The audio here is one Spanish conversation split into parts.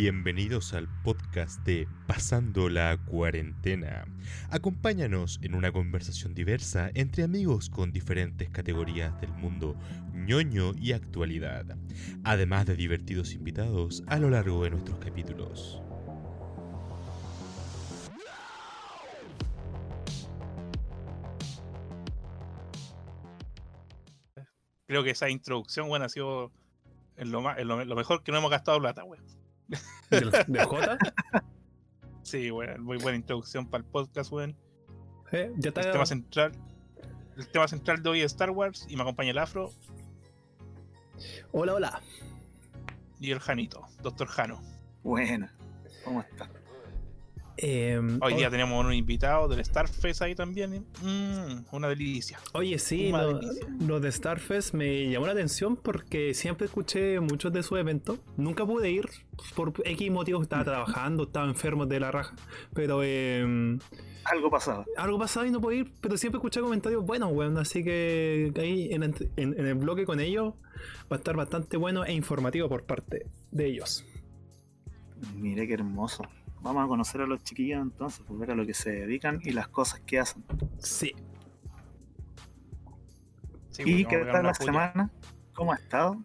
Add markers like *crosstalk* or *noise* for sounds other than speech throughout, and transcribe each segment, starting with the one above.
Bienvenidos al podcast de Pasando la Cuarentena. Acompáñanos en una conversación diversa entre amigos con diferentes categorías del mundo ñoño y actualidad, además de divertidos invitados a lo largo de nuestros capítulos. Creo que esa introducción, ha sido lo, mejor que no hemos gastado plata, weón. *laughs* ¿De, de J? Sí, weón, muy buena introducción para el podcast, weón. Eh, ya está. El tema central. El tema central de hoy es Star Wars y me acompaña el Afro Hola, hola. y el Janito, Doctor Jano. Buena. ¿Cómo está? Eh, Hoy día tenemos un invitado del Starfest ahí también. Mm, una delicia. Oye, sí, lo, delicia. lo de Starfest me llamó la atención porque siempre escuché muchos de sus eventos. Nunca pude ir por X motivos, estaba trabajando, estaba enfermo de la raja. Pero eh, Algo pasaba. algo pasaba y no pude ir, pero siempre escuché comentarios buenos, weón. Así que ahí en, en- en el bloque con ellos va a estar bastante bueno e informativo por parte de ellos. Mire qué hermoso. Vamos a conocer a los chiquillos entonces, pues ver a lo que se dedican y las cosas que hacen. Sí. Sí, ¿Y weón, qué tal la puya. semana? ¿Cómo ha estado?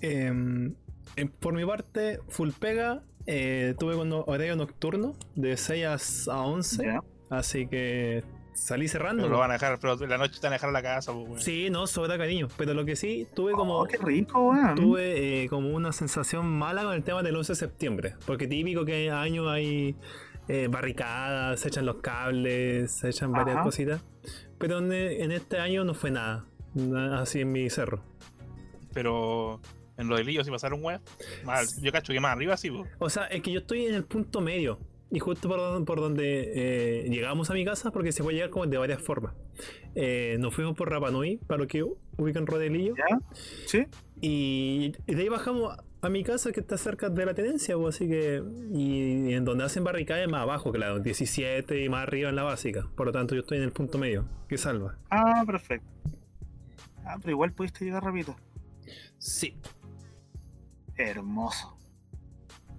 Eh, eh, por mi parte, full pega. eh, tuve con horario nocturno de 6 a 11. Ya. Así que salí cerrando. Pero lo van a dejar, pero en la noche te van a dejar a la casa, pues. Sí, no, sobra cariño. Pero lo que sí, tuve como. Oh, qué rico, weón. tuve eh, como una sensación mala con el tema del 11 de septiembre. Porque típico que año hay eh, barricadas, se echan los cables, se echan varias Ajá. cositas. Pero en, en este año no fue nada. nada así en mi cerro. Pero en lo de Lillo sí pasaron, weón. Yo cacho que más arriba sí, pues. O sea, es que yo estoy en el punto medio. Y justo por, por donde eh, llegamos a mi casa, porque se puede llegar como de varias formas. Eh, nos fuimos por Rapa Nui, para lo que ubican Rodelillo. ¿Ya? ¿Sí? Y, y de ahí bajamos a mi casa, que está cerca de la tenencia. pues, así que. Y, en donde hacen barricadas más abajo, claro. 17 y más arriba en la básica. Por lo tanto, yo estoy en el punto medio, que salva. Ah, perfecto. Ah, pero igual pudiste llegar rápido. Sí. Hermoso.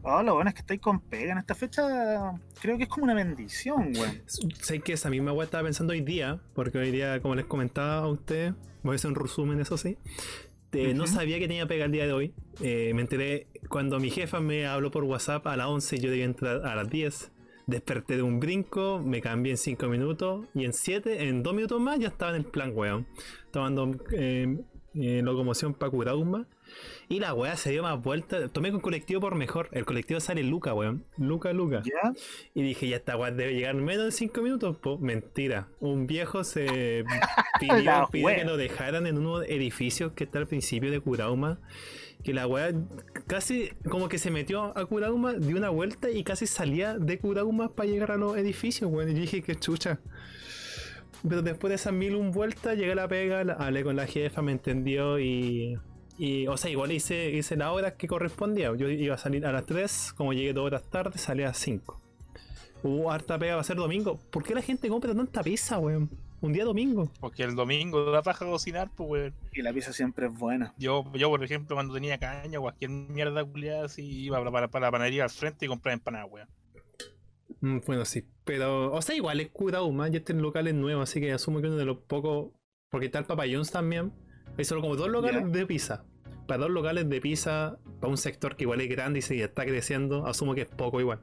Oh, lo bueno es que estáis con pega en esta fecha. Creo que es como una bendición, weón. Sé que esa misma weá estaba pensando hoy día, porque hoy día, como les comentaba a ustedes, voy a hacer un resumen, eso sí. eh, No Ujú. sabía que tenía pega el día de hoy. Eh, me enteré cuando mi jefa me habló por WhatsApp a las 11 y yo debía entrar a las 10. Desperté de un brinco, me cambié en 5 minutos y en 7, en 2 minutos más ya estaba en el plan, weón. Tomando eh, eh, locomoción para Curauma. Y la weá se dio más vuelta. Tomé con colectivo por mejor. El colectivo sale Luca, weón. Luca, Luca. ¿Ya? Y dije, ya esta weá debe llegar en menos de 5 minutos. Po, mentira. Un viejo se *laughs* pidió, pidió que lo dejaran en unos edificios que está al principio de Curauma. Que la weá casi como que se metió a Curauma, dio una vuelta y casi salía de Curauma para llegar a los edificios, weón. Y yo dije, qué chucha. Pero después de esas mil un vueltas, llegué a la pega, la- hablé con la jefa, me entendió y. Y, o sea, igual hice, hice la hora que correspondía. Yo iba a salir a las 3, como llegué dos horas tarde, salí a las 5. Hubo harta pega, va a ser domingo. ¿Por qué la gente compra tanta pizza, weón? Un día domingo. Porque el domingo da paja cocinar, pues, weón. Y la pizza siempre es buena. Yo, yo, por ejemplo, cuando tenía caña o cualquier mierda culiada así, iba para, para, para la panadería al frente y compraba empanadas, weón. Mm, bueno, sí. Pero, o sea, igual es Curauma, y este local es nuevo, así que asumo que uno de los pocos. Porque está el Papa John's también. Hay solo como dos locales de pizza. Para dos locales de pizza, para un sector que igual es grande y se está creciendo, asumo que es poco igual.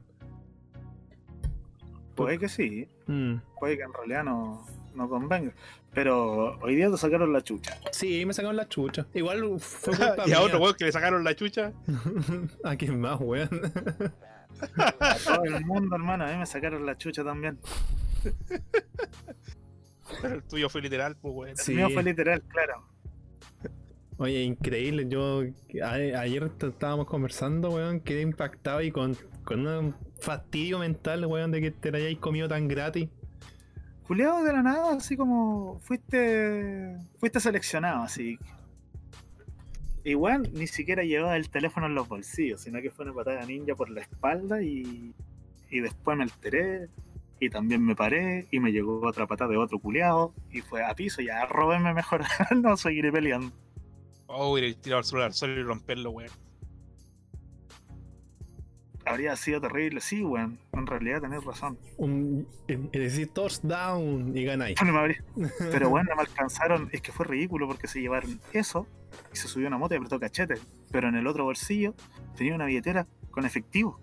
Puede que sí, Mm. puede que en realidad no, no convenga. Pero hoy día te sacaron la chucha. Sí, me sacaron la chucha. Igual fue *laughs* culpa y a mía. otro weón que le sacaron la chucha. *laughs* ¿A quién más, weón? *laughs* A todo el mundo, hermano, a mí me sacaron la chucha también. Pero el tuyo fue literal, pues, weón. Sí. El mío fue literal, claro. Oye, increíble. Yo ayer estábamos conversando, weón, quedé impactado y con, con un fastidio mental, weón, de que te la hayáis comido tan gratis. Juliado de la nada, así como fuiste fuiste seleccionado, así. Igual ni siquiera llevaba el teléfono en los bolsillos, sino que fue una patada ninja por la espalda y, y después me alteré y también me paré y me llegó otra patada de otro culiado y fue a piso, ya róbenme mejor, *laughs* no seguiré peleando. Oh, ir a tirar el celular al suelo y romperlo, weón. habría sido terrible. Sí, weón. En realidad tenés razón. Un, es decir, touchdown y ganáis. No me habría- *laughs* Pero bueno, no me alcanzaron. Es que fue ridículo porque se llevaron eso y se subió a una moto y apretó cachete. Pero en el otro bolsillo tenía una billetera con efectivo.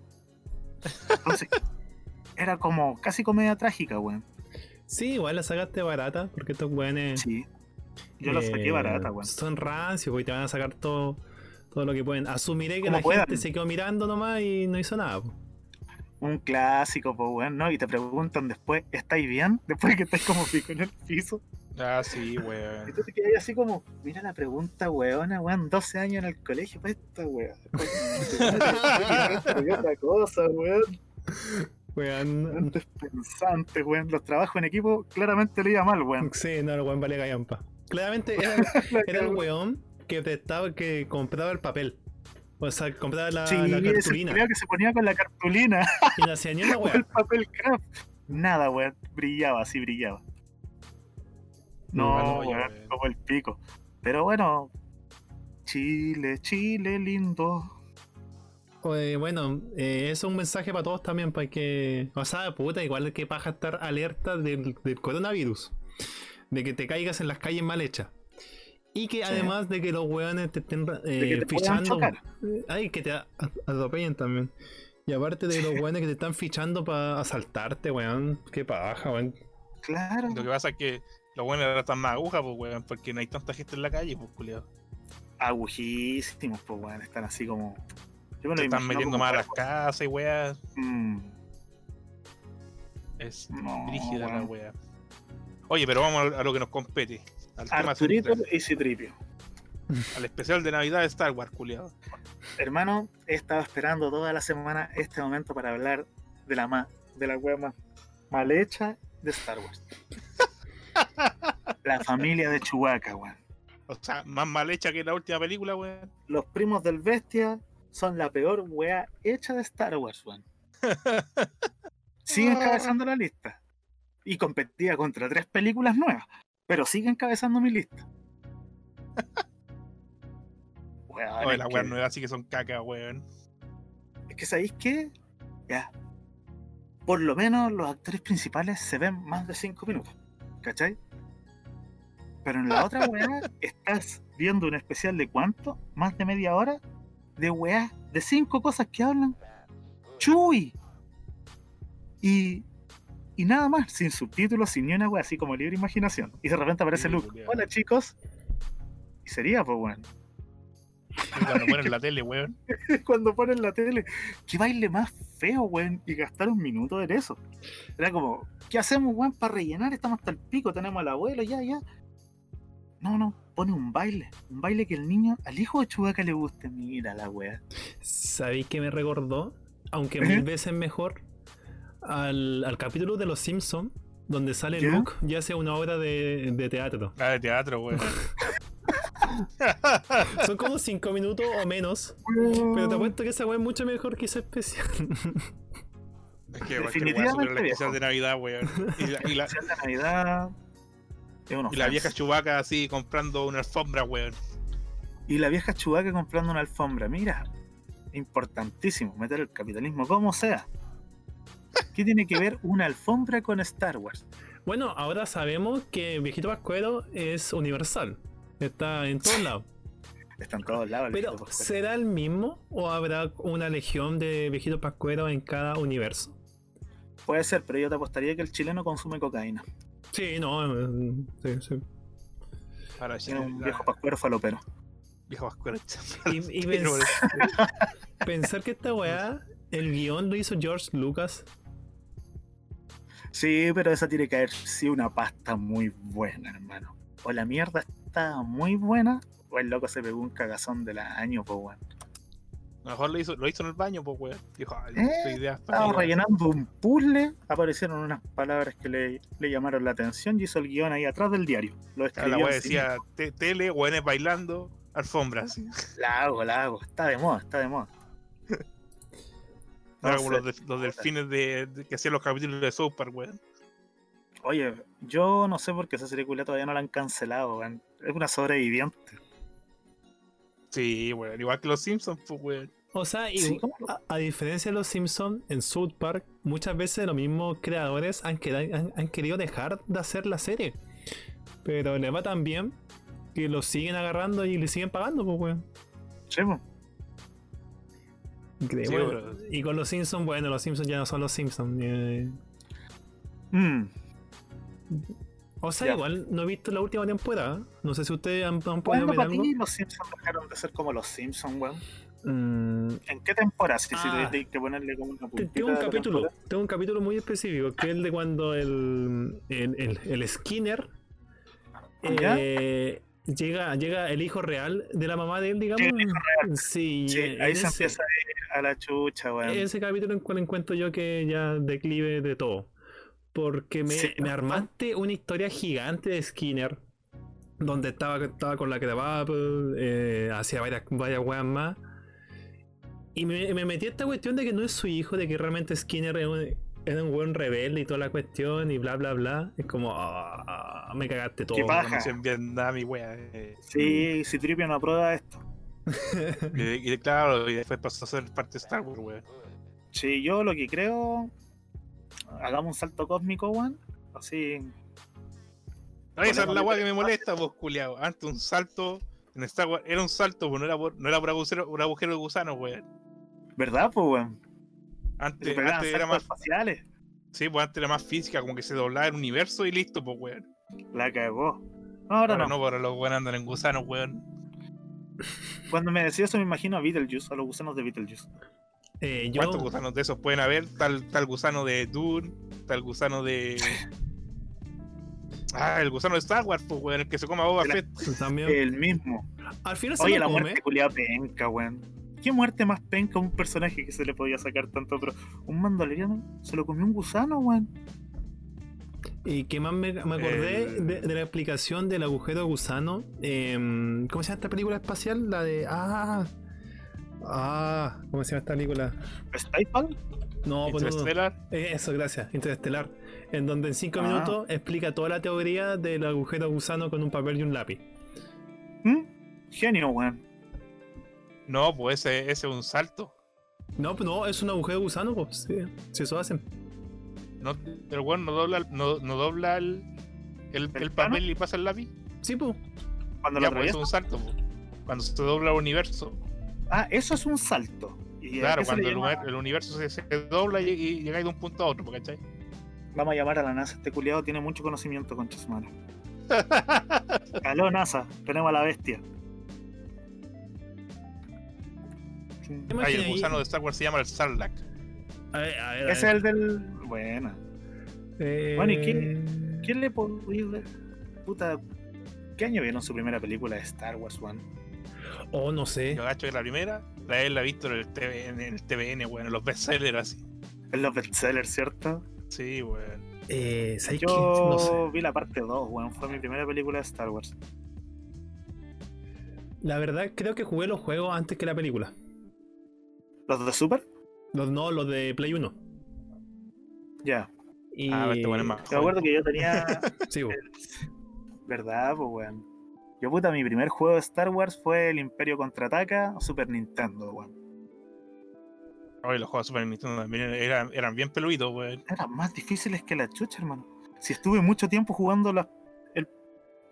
Entonces, *laughs* era como casi comedia trágica, weón. Sí, igual la sacaste barata, porque estos weones. Sí. Yo la saqué eh, barata, weón. Son rancios, porque te van a sacar todo, todo lo que pueden. Asumiré que la puedan. gente se quedó mirando nomás y no hizo nada. po. Un clásico, pues, weón, ¿no? Y te preguntan después, ¿estáis bien? *laughs* Después de que estáis como pico en el piso. Ah, sí, Y weón. tú te quedas así como, mira la pregunta, weona, weón, 12 años en el colegio para esta weón. *laughs* Y otra cosa, weón. Weón. Antes pensantes, weón. Los trabajos en equipo claramente le iba mal, weón. Sí, no, el weón vale callampa. Claramente *laughs* era, era el weón que prestaba, que compraba el papel. O sea, compraba la, Sí, la cartulina. culiao que se ponía con la cartulina Y no hacía ni una o el papel craft. Nada, weón. Brillaba, así brillaba. No, Bueno, weón, weón. como el pico. Pero bueno, Chile, Chile lindo. Oye, bueno, eh, eso es un mensaje para todos también, para que. O sea, puta, igual que paja estar alerta del, del coronavirus. De que te caigas en las calles mal hechas. Y que Sí. además de que los weones te estén eh, De que te puedan fichando. eh, Ay, que te atropellen también. Y aparte de los *laughs* weones que te están fichando para asaltarte, weón. Qué paja, weón. Claro. Lo que pasa es que los buenos ahora están más agujas, pues, weón, porque no hay tanta gente en la calle, pues, culiado. Agujísimos, pues, weón. Están así como. Yo me lo Se están metiendo más a las casas y weas. Mm, Es No, brígida la weón. wea. Oye, pero vamos a lo que nos compete. Al tema Arturito central, y Citripio. al especial de Navidad de Star Wars, culiado. Hermano, he estado esperando toda la semana este momento para hablar de la ma de la wea más mal hecha de Star Wars. la familia de Chewbacca, weón. O sea, más mal hecha que la última película, weón. Los primos del bestia son la peor wea hecha de Star Wars, weón. *laughs* Sigue encabezando la lista. Y competía contra tres películas nuevas. Pero sigue encabezando mi lista. *laughs* Weón, Oye, las que- nuevas sí que son caca, weón. Es que sabéis qué? Ya. Por lo menos los actores principales se ven más de 5 minutos. ¿Cachai? Pero en la otra *laughs* weá estás viendo un especial de cuánto? Más de media hora de weá, de cinco cosas que hablan. ¡Chuy! Y, y nada más, sin subtítulos, sin ni una weá, así como libre imaginación. Y de repente aparece Sí, Luke. Hola chicos. Y sería, pues bueno. Y cuando ponen la *laughs* tele, weón. cuando ponen la tele. Qué baile más feo, weón. Y gastar un minuto en eso. Era como, ¿qué hacemos, weón, para rellenar? Estamos hasta el pico, tenemos al abuelo, ya, ya. No, no, pone un baile. Un baile que el niño, al hijo de Chubaca le guste. Mira la wea. ¿Sabéis que me recordó? Aunque *laughs* mil veces mejor. Al, al capítulo de Los Simpsons, donde sale ¿Ya? Luke y hace una obra de, de teatro. La de teatro, weón. *laughs* Son como 5 minutos o menos. Pero te apuesto que esa weá es mucho mejor que esa especial. Es que Definitivamente, supera el especial de Navidad, weón. Y la, y la, Especial de Navidad. y la vieja chubaca así comprando una alfombra, weón. Y la vieja Chubaca comprando una alfombra. Mira, importantísimo, meter el capitalismo como sea. ¿Qué tiene que ver una alfombra con Star Wars? bueno, ahora sabemos que Viejito Pascuero es universal. Está en todos lados. Está en todos lados. el Pero, viejito. ¿será el mismo o habrá una legión de Viejitos Pascueros en cada universo? Puede ser, pero yo te apostaría que el chileno consume cocaína. Sí, no. eh, Sí, sí. Para Tiene un la- viejo pascuero falopero. viejo pascuero. Y, y *laughs* pens- *laughs* pensar que esta weá, el guion lo hizo George Lucas. Sí, pero esa tiene que haber sido una pasta muy buena, hermano. O la mierda está muy buena, o el loco se pegó un cagazón del año, pues weón. A lo mejor lo hizo, lo hizo en el baño, pues, weón. Dijo, ay, Eh, idea Estaba rellenando un puzzle, aparecieron unas palabras que le, le llamaron la atención y hizo el guion ahí atrás del diario. Lo escribió. La encima. decía te- tele, weones bailando, alfombras. La hago, la hago. Está de moda, está de moda. No era No como sé. los, de- los delfines de, de- que hacían los capítulos de South Park, weón. Oye, yo no sé por qué esa serie culia todavía no la han cancelado, weón. Es una sobreviviente. Sí, weón. Igual que los Simpsons, pues, weón. O sea, y- a, a diferencia de los Simpsons, en South Park, muchas veces los mismos creadores han, queda- han- han querido dejar de hacer la serie. Pero le va tan bien que los siguen agarrando y le siguen pagando, pues, weón. Sí, po. Increíble. Sí, Bueno, pero- y con los Simpsons, bueno, los Simpsons ya no son los Simpsons. eh. Mm, O sea, Ya. igual no he visto la última temporada. No sé si ustedes han, han podido ¿Cuándo ver para algo. ti los Simpsons dejaron de ser como los Simpsons, weón? Mm, ¿En qué temporada? Si, si Ah. hay que ponerle como una Tengo un capítulo, temporada. tengo un capítulo muy específico, que es el de cuando el, el, el- el Skinner ¿Ya? eh, llega, llega el hijo real de la mamá de él, digamos. Llega el hijo Sí, Sí, ahí se ese, empieza a ir a la chucha, weón. ese capítulo en cual encuentro yo que ya declive de todo. Porque me, Sí. me armaste una historia gigante de Skinner. Donde estaba, estaba con la Crab, eh, hacía varias, varias weas más. Y me, me metí a esta cuestión de que no es su hijo, de que realmente Skinner era un, un buen rebelde y toda la cuestión y bla bla bla. Es como, ah, me cagaste todo. Qué paja. En Vietnam y wea. eh. Sí, si Tripio no aprueba esto. *laughs* Y, y claro, y después pasó a ser parte de Star Wars, wea. Sí, yo lo que creo. Hagamos un salto cósmico, weón. Así. No, esa es la wea que me molesta, vos, culiao. Antes un salto en Star Wars era un salto, pues no era por, no era por agujero, un agujero de gusano, weón. ¿Verdad, pues, weón? Antes, era más, espaciales. sí, pues antes era más física, como que se doblaba el universo y listo, pues weón. La cagó. No, ahora, Ahora no. no, ahora los weón andan en gusanos, weón. *laughs* Cuando me decía eso, me imagino a Beetlejuice, a los gusanos de Beetlejuice. Eh, yo, ¿Cuántos gusanos de esos pueden haber? Tal, tal gusano de Dune, tal gusano de. *laughs* Ah, el gusano de Star Wars, pues, weón, el que se coma Boba La- Fett. *laughs* también. El mismo. Al final se Oye, la come. muerte culiada penca, weón. ¿Qué muerte más penca a un personaje que se le podía sacar tanto? Pero un mandaloriano se lo comió un gusano, weón. Y que más me, me acordé El- de, de la explicación del agujero gusano. em, ¿Cómo se llama esta película espacial? La de. Ah. Ah. ¿Cómo se llama esta película? No, pues no, no. Interstellar. Eh, Eso, gracias. Interestelar. En donde en 5 Ah. minutos explica toda la teoría del agujero gusano con un papel y un lápiz. ¿Mm? Genio, weón. No, pues ese, ese es un salto. No, pues no, es un agujero gusano, pues. Sí, sí, eso hacen. No, el weón no dobla, no, no dobla el, el, ¿El papel y pasa el lápiz. Sí, pues. Cuando lo Ya, pues eso es atraviesa. un salto, pues. Cuando se dobla el universo. Ah, eso es un salto. ¿Y a Claro, cuando el, llama? univer- el universo se, se dobla y, y llegáis de un punto a otro, ¿cachai? Vamos a llamar a la NASA. Este culiado tiene mucho conocimiento con Chasmana. *laughs* Aló, NASA. Tenemos a la bestia. ¿Te Ay, imaginas el ahí? gusano de Star Wars se llama el Sarlacc. A ver, a ver, a Ese es el del. Buena. Eh, Bueno, ¿y quién- ¿Quién le podría? Puta. ¿Qué año vieron su primera película de Star Wars, One? Oh, no sé. Yo gacho que la primera, la él la he visto en el, TV, en el TVN, weón, en los bestsellers así. Es los bestsellers, ¿cierto? Sí, weón. Eh. Yo No sé. vi la parte 2, weón. Fue mi primera película de Star Wars. La verdad, creo que jugué los juegos antes que la película. ¿Los de Super? Los no, los de Play 1. Ya. Y... Ah, este weón es más Me acuerdo que yo tenía. *laughs* Sí. ¿Verdad, pues, weón? Yo, puta, mi primer juego de Star Wars fue el Imperio Contraataca Super Nintendo, weón. Oye, los juegos de Super Nintendo también eran, eran bien peluditos, weón. Eran más difíciles que la chucha, hermano. Si estuve mucho tiempo jugando la- el,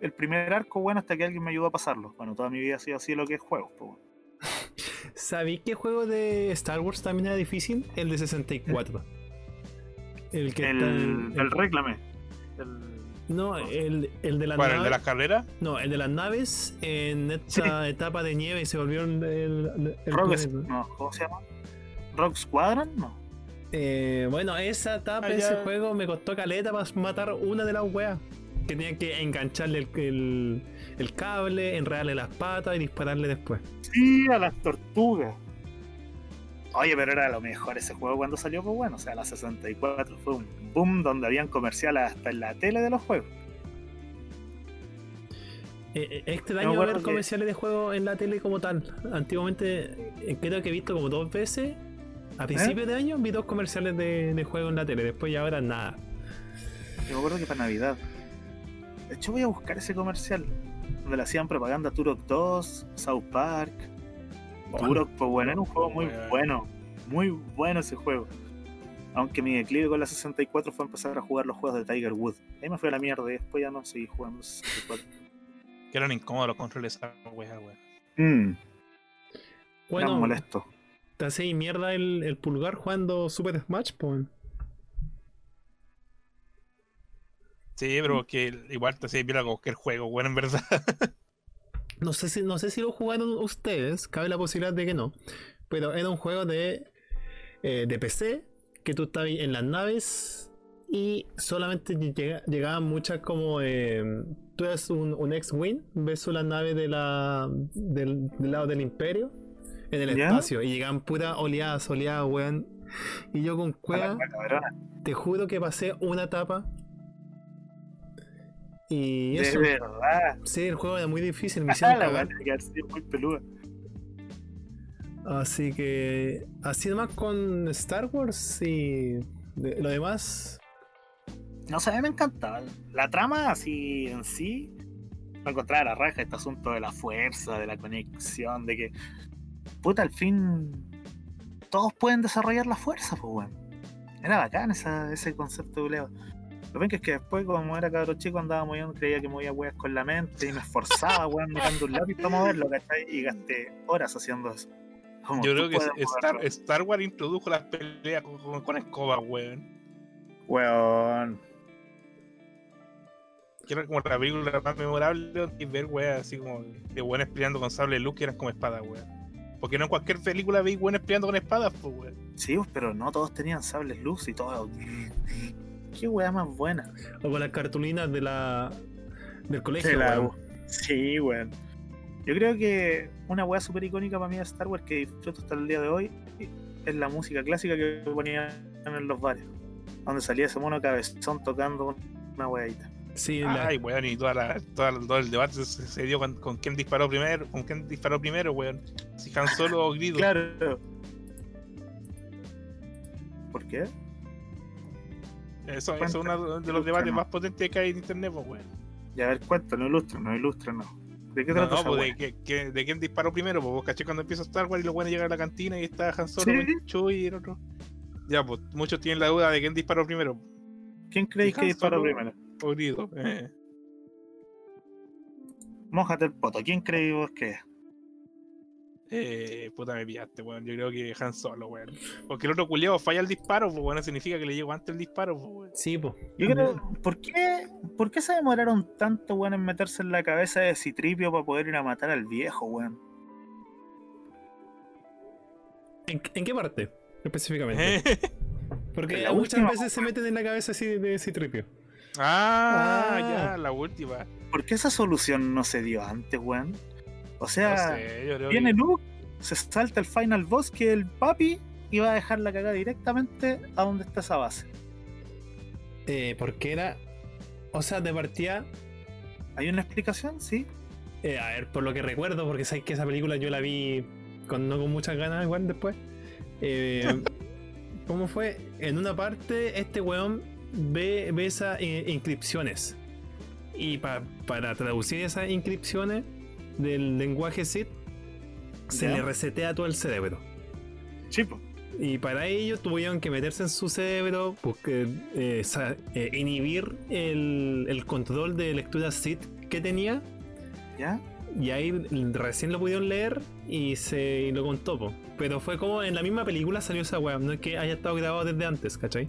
el primer arco, bueno, hasta que alguien me ayudó a pasarlo. Bueno, toda mi vida ha sido así lo que es juegos, pues, weón. ¿Sabí qué juego de Star Wars también era difícil? El de 64. El que El, está en- el réclame. El- No, el, el de las ¿Cuál? ¿El de naves. las carreras? No, el de las naves en esta etapa de nieve y se volvieron el, el Rogue, planeta. no, ¿cómo se llama? Rogue Squadron, no. Eh, bueno, esa etapa, Ah, ese juego me costó caleta para matar una de las weas. Que tenía que engancharle el, el- el cable, enredarle las patas y dispararle después. Sí, a las tortugas. Oye, pero era lo mejor ese juego cuando salió, pues bueno, o sea, la 64 fue un boom donde habían comerciales hasta en la tele de los juegos. Eh, eh, es extraño acuerdo ver que- comerciales de juegos en la tele como tal. Antiguamente, eh, creo que he visto como dos veces. A principios de año vi dos comerciales de, de juego en la tele, después ya ahora nada. Yo me acuerdo que para Navidad. De hecho, voy a buscar ese comercial donde le hacían propaganda Turok 2, South Park Turok, pues bueno, era un juego muy Weón. bueno. Muy bueno ese juego. Aunque mi declive con la 64 fue empezar a jugar los juegos de Tiger Woods. Ahí me fue a la mierda y después ya no seguí jugando 64. Que eran incómodos los controles esa wea, weón. Mmm, Bueno, molesto. te hace mierda el, el pulgar jugando Super Smash, pues. Sí, pero que igual te hace bien cualquier juego, weón, en verdad. *laughs* No sé si, no sé si lo jugaron ustedes, cabe la posibilidad de que no. Pero era un juego de, eh, de PC que tú estabas en las naves y solamente llega- llegaban muchas como. eh, tú eres un, un X-Wing, ves las naves de la, del, del lado del Imperio en el ¿Ya? espacio y llegaban puras oleadas, oleadas, weón. Y yo con la cueva, te juro que pasé una etapa. Y De verdad. sí, el juego era muy difícil, *laughs* me hicieron la cagar. muy peluda. Así que así nomás con Star Wars y de- lo demás. No sé, a mí me encantaba. La trama así en sí, me encontraba la raja este asunto de la fuerza, de la conexión, de que, puta, al fin todos pueden desarrollar la fuerza, pues, weón. Era bacán esa, ese concepto de Leo. Lo ven que es que después, como era cabro chico, andaba moviendo, creía que movía weas con la mente y me esforzaba, weón, mirando un lápiz para moverlo, ¿cachai? Y gasté horas haciendo eso. Como, Yo creo que Star, Wars introdujo las peleas con, con, con escobas, weón. Weón. Que era como la película más memorable y ver, weón, así como de weones peleando con sable luz que eran como espadas, weón. Porque no en cualquier película veis weones peleando con espadas, pues, weón. Sí, pero no todos tenían sables luz y todo. Qué weá más buena. O con las cartulinas de la del colegio. Sí, la- weón. Sí, weón. Yo creo que una weá súper icónica para mí de Star Wars que disfruto hasta el día de hoy es la música clásica que ponían en los bares. Donde salía ese mono cabezón tocando una weadita. Sí, la- Ay, weón, y toda la, toda, todo el debate se, se dio con, con quién disparó primero, con quién disparó primero, weón. Si Han Solo o Grido. Claro. ¿Por qué? Eso, eso es uno de los debates más potentes que hay en internet, pues, weón. Ya a ver, cuéntanos, ilústranos, ilústranos. ¿De qué No, trata no, esa pues de, que, de quién disparó primero, pues vos caché cuando empieza Star Wars y los buenos llegan a la cantina y está Han Solo, Sí. Chewie y el otro. Ya, pues muchos tienen la duda de quién disparó primero, ¿Quién creéis que disparó primero? o Grido. Eh. Mójate el poto. ¿Quién creéis vos que es? Eh, puta me pillaste, weón. Yo creo que Han Solo, weón. Porque el otro culiado falla el disparo, pues bueno, significa que le llegó antes el disparo, pues weón. sí, po. Yo creo, ¿por qué, ¿por qué se demoraron tanto, weón, en meterse en la cabeza de Citripio para poder ir a matar al viejo, weón? ¿En, en qué parte? Específicamente. *laughs* Porque la muchas última, veces se meten en la cabeza así de Citripio. ah, Ah. ya, la última. ¿Por qué esa solución no se dio antes, weón? O No sea, sé, yo creo viene que... Luke, se salta el final boss que el papi iba a dejar la cagada directamente a donde está esa base. Eh, porque era. O sea, de partida. ¿Hay una explicación? Sí. eh, a ver, por lo que recuerdo, porque sabes que esa película yo la vi con, no con muchas ganas igual después. Eh, *laughs* ¿Cómo fue? En una parte, este weón ve, ve esas eh, inscripciones. Y pa- para traducir esas inscripciones del lenguaje Sith, se Ya. le resetea todo el cerebro. Chipo. Y para ello tuvieron que meterse en su cerebro, porque, eh, sa- eh, inhibir el, el control de lectura Sith que tenía. ¿Ya? Y ahí recién lo pudieron leer y se y lo contó. po. Pero fue como en la misma película salió esa weá, no es que haya estado grabado desde antes, ¿cachai?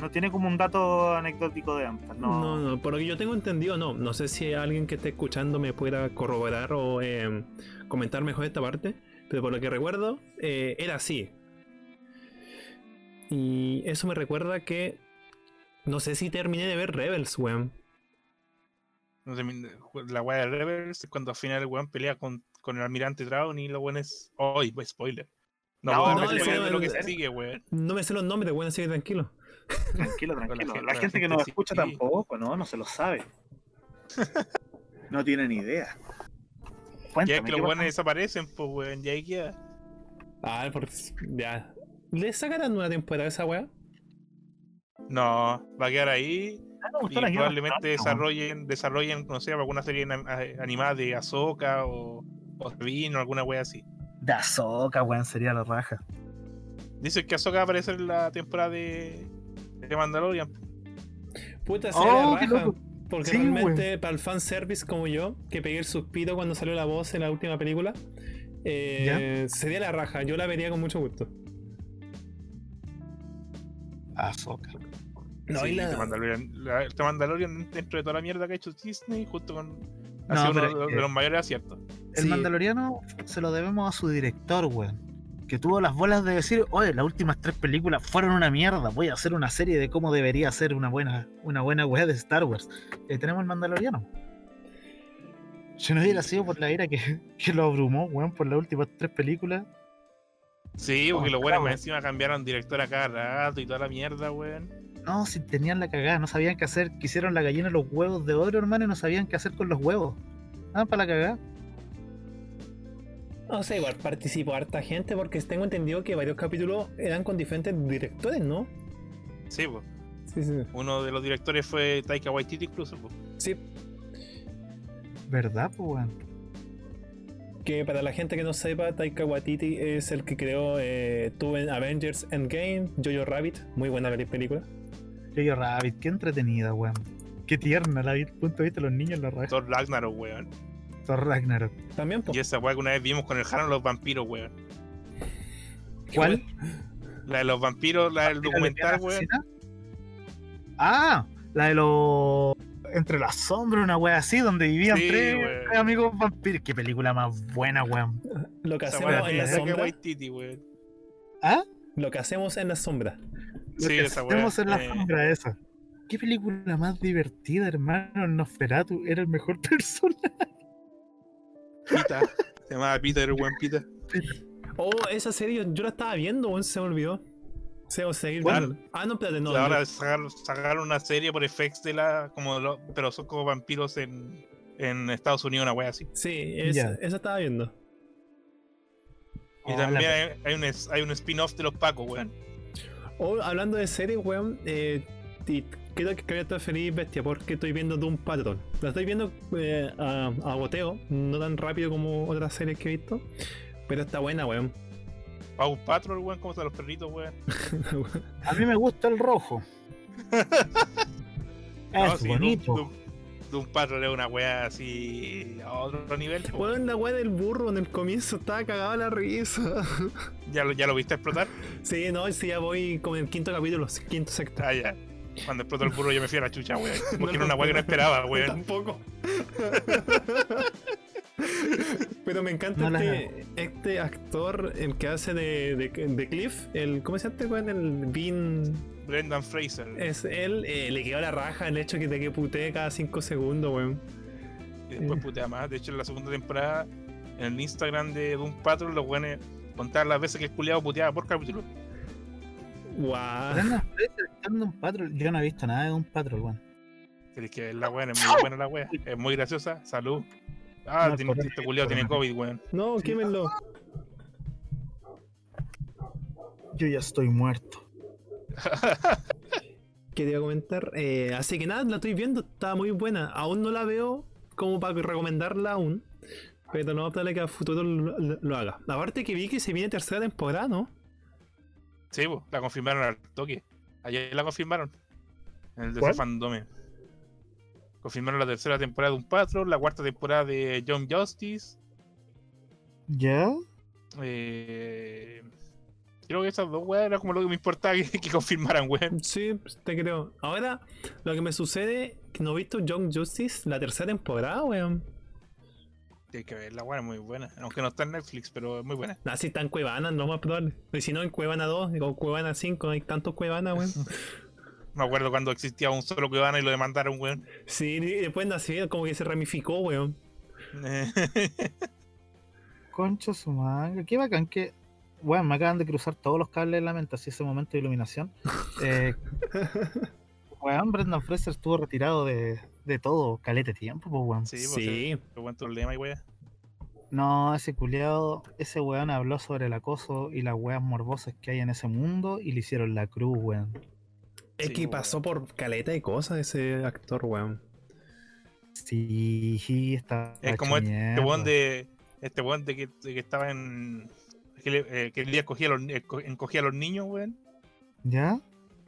No tiene como un dato anecdótico de antes, ¿no? No, no, por lo que yo tengo entendido, no. No sé si alguien que esté escuchando me pueda corroborar o eh, comentar mejor esta parte. Pero por lo que recuerdo, eh, era así. Y eso me recuerda que. No sé si terminé de ver Rebels, weón. No sé, mi- la weá de Rebels es cuando al final el weón pelea con, con el almirante Traun y los weones. ¡Ay! pues, spoiler! No, No, lo que sigue, weón. Me sé los nombres, weón, así que tranquilo. Tranquilo, la gente- La gente que nos sí. escucha tampoco, ¿no? No se lo sabe. No tiene ni idea. Ya es Cuéntame, que ¿qué los weones desaparecen, pues weón, ya ahí queda. Ah, por, ya. ¿Le sacarán una temporada a esa weá? No, va a quedar ahí Ah, me y gustó la guía probablemente bastante, desarrollen, desarrollen, no sé, alguna serie animada de Ahsoka o, o Sabine o alguna wea así. De Ahsoka, weón, sería la raja. Dicen que Ahsoka va a aparecer en la temporada de, de Mandalorian. Puta, Oh, sería la qué raja. loco. Porque Sí, realmente para el fanservice como yo, que pegué el suspiro cuando salió la voz en la última película, eh, sería la raja. Yo la vería con mucho gusto. No, Sí, y la- The Mandalorian, la- The Mandalorian dentro de toda la mierda que ha hecho Disney, justo con. Ha No, sido uno de, los- de mayores aciertos. El Sí. Mandaloriano se lo debemos a su director, weón. Que tuvo las bolas de decir, oye, las últimas tres películas fueron una mierda. Voy a hacer una serie de cómo debería ser una buena, una buena weá de Star Wars. Y ahí tenemos el Mandaloriano. Si no hubiera sido por la ira que, que lo abrumó, weón, por las últimas tres películas. Sí, porque Oh, los buenos encima cambiaron director a cada rato y toda la mierda, weón. No, si tenían la cagada, no sabían qué hacer. Quisieron la gallina los huevos de oro, hermano, y no sabían qué hacer con los huevos. Ah, para la cagada. O sea, igual participó harta gente porque tengo entendido que varios capítulos eran con diferentes directores, ¿no? Sí, pues. Sí, sí. Uno de los directores fue Taika Waititi incluso, pues. Sí, ¿Verdad, pues, weón? que para la gente que no sepa, Taika Waititi es el que creó, eh, tuvo en Avengers Endgame, Jojo Rabbit, muy buena película. Yo Rabbit, qué entretenida, weón. Qué tierna la vi- punto de vista de los niños la raja. Thor Ragnarok, weón. Thor Ragnarok. También, pues. Y esa weá que una vez vimos con el Haran los vampiros, weón. ¿Cuál? La de los vampiros, la del documental, weón. Ah, la de los. Entre las sombras, una wea así, donde vivían Sí, tres, weón. tres amigos vampiros. Qué película más buena, weón. Lo que hacemos en la sombra. Waititi. ¿Ah? Lo que hacemos en la sombra. Lo Sí, que esa weá. hacemos en la eh, sombra esa. Qué película más divertida, hermano. Nosferatu era el mejor *laughs* personaje. Pita. Se llamaba Peter, el buen Pita. Oh, esa serie yo la estaba viendo, weón, se me olvidó. Se va a seguir. Ah, no, espérate, no. ahora sacaron, sacaron una serie por FX de la. Como lo- pero son como vampiros en, en Estados Unidos, una wea así. Sí, es- esa estaba viendo. Y Oh, también hay, hay un, hay un spin-off de los Pacos, weón. Oh, hablando de series, weón, eh, y creo que quería estar feliz, bestia, porque estoy viendo Doom Patrol. La estoy viendo eh, a, a goteo, no tan rápido como otras series que he visto, pero está buena, weón. Paw Patrol, weón, ¿cómo están los perritos, weón? *laughs* A mí me gusta el rojo. *laughs* No, es sí, bonito. Doom, Doom- Doom Patrol es una wea así a otro nivel. Weón, la weá del burro en el comienzo estaba cagada la risa. ¿Ya, lo, ¿Ya lo viste explotar? sí, no, sí, ya voy con el quinto capítulo, quinto sexto. Ah, ya. Cuando explotó el burro yo me fui a la chucha, weón. Porque *laughs* No, era una wea que no esperaba, *laughs* weón. Tampoco. *laughs* Pero me encanta No este, este actor, el que hace de, de, de Cliff, el, ¿cómo se llama este weón? El Bean. Brendan Fraser. Es él, eh, le quedó la raja el hecho que te que putee cada 5 segundos, weón. Y después putea más. De hecho, en la segunda temporada, en el Instagram de Doom Patrol, los weones contaban las veces que el culiado puteaba por capítulo. Guau. En Patrol. Yo no he visto nada de un Patrol, weón. Tienes que ver la weón, es muy buena la wea. Es muy graciosa. Salud. Ah, No, tiene- este culiado tiene. COVID, weón. No, quémenlo. Yo ya estoy muerto. *laughs* Quería comentar. eh, así que nada, la estoy viendo, está muy buena. Aún no la veo como para recomendarla aún. Pero no probable que a futuro lo, lo- lo haga. Aparte que vi que se viene tercera temporada, ¿no? Sí, po, la confirmaron al toque. Ayer la confirmaron. En el de. Fandome. Confirmaron la tercera temporada de Un Patrol, la cuarta temporada de John Justice. ¿Ya? Eh, creo que esas dos weas era como lo que me importaba *laughs* que, que confirmaran, weón. Sí, te creo. Ahora, lo que me sucede, que no he visto Young Justice la tercera temporada, weón. Hay que ver, la wea es muy buena. Aunque no está en Netflix, pero es muy buena. Ah, si está en Cuevana, no más probable. Y si no, en Cuevana 2 o Cuevana 5, no hay tantos Cuevana, weón. *laughs* Me acuerdo cuando existía un solo Cuevana y lo demandaron, weón. Sí, y después nació como que se ramificó, weón. *laughs* Concha su manga. Qué bacán que. Bueno, me acaban de cruzar todos los cables de la mente, así ese momento de iluminación. *laughs* Eh, weón, Brendan Fraser estuvo retirado de, de todo, calete tiempo, pues weón. sí, pues, Sí. Qué buen problema y wea. No, ese culiado, ese weón habló sobre el acoso y las weas morbosas que hay en ese mundo y le hicieron la cruz, weón. Es Sí, que weón. pasó por caleta de cosas ese actor, weón. Sí, está. Es como este, este weón de, Este weón de que, de que estaba en. Que, le- eh, que el día escogía a los, encogía a los niños, weón. ¿Ya?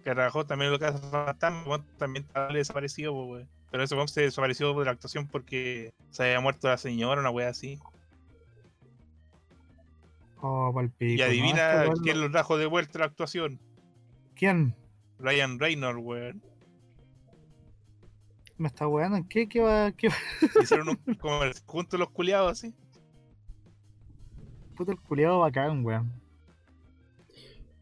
Que trabajó también en lo que hace Fantasma, weón, también estaba desaparecido, pues, weón. Pero ese weón se desapareció de la actuación porque se había muerto la señora, una wea así. Oh, palpico. y no, adivina este weón quién no- lo trajo de vuelta a la actuación. ¿Quién? Ryan Reynolds, weón. ¿Me está weando? ¿En qué? ¿Qué va? ¿Qué va? *laughs* Hicieron un comercial juntos los culiados así. Puto el culiado bacán, weón.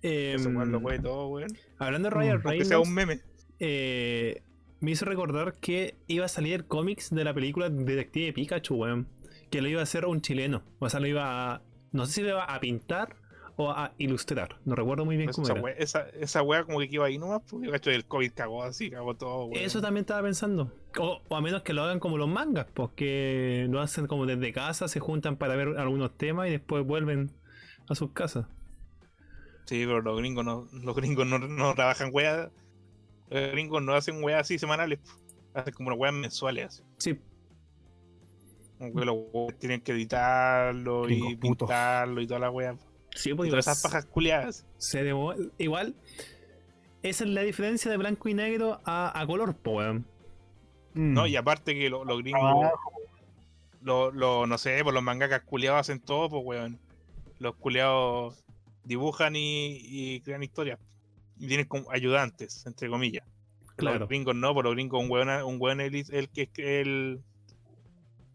Eh, Ese weón lo puede todo, weón. hablando de Ryan Mm, Aunque sea Reynolds, un meme. eh, me hizo recordar que iba a salir cómics de la película Detective Pikachu, weón. Que lo iba a hacer un chileno. O sea, lo iba a. No sé si lo iba a pintar o a ilustrar. No recuerdo muy bien Pues cómo esa, era. wea, esa, esa wea como que iba ahí nomás, porque yo cacho el COVID cagó así, cagó todo, weón. Eso también estaba pensando. O, o a menos que lo hagan como los mangas, porque lo hacen como desde casa, se juntan para ver algunos temas y después vuelven a sus casas. Sí, pero los gringos no, los gringos no, no trabajan weas. Los gringos no hacen weas así semanales. Hacen como weas mensuales. así. Sí, los weas tienen que editarlo y putos. pintarlo y toda la wea. sí, Y pues todas esas pajas culiadas. se demo- igual. Esa es la diferencia de blanco y negro a, a color. Mm. ¿no? Y aparte que lo- los gringos, Trabajo. lo, lo- no sé, pues los mangakas culiados hacen todo, pues weón. Los culiados dibujan y, y crean historias. Y tienen como ayudantes, entre comillas. Claro. Los gringos no, por los gringos un weón, un weón el, el que es el,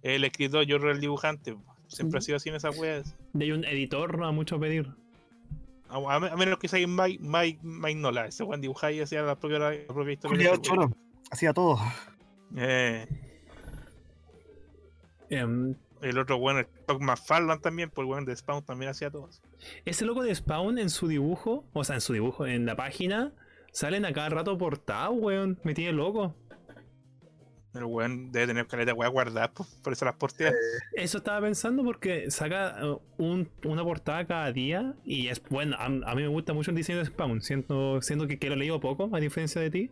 el escritor, yo el dibujante. Siempre ha sido así en esas weas. Y hay un editor a mucho pedir. A, a- a menos que sea Mike, Mike, Mike Nola, ese weón dibujaba y hacía la propia, la propia historia. de. Hacía todo. Eh, Em, el otro weón, el Todd McFarlane también, por el weón de Spawn también hacía todo. ese loco de Spawn en su dibujo, o sea, en su dibujo, en la página, salen a cada rato portados, weón. Me tiene loco. El weón debe tener caleta weá guardada, po, por eso las porteas. Eso estaba pensando porque saca eh, un- una portada cada día y es bueno. A, a mí me gusta mucho el diseño de Spawn, siento, siento que, que lo he leído poco, a diferencia de ti.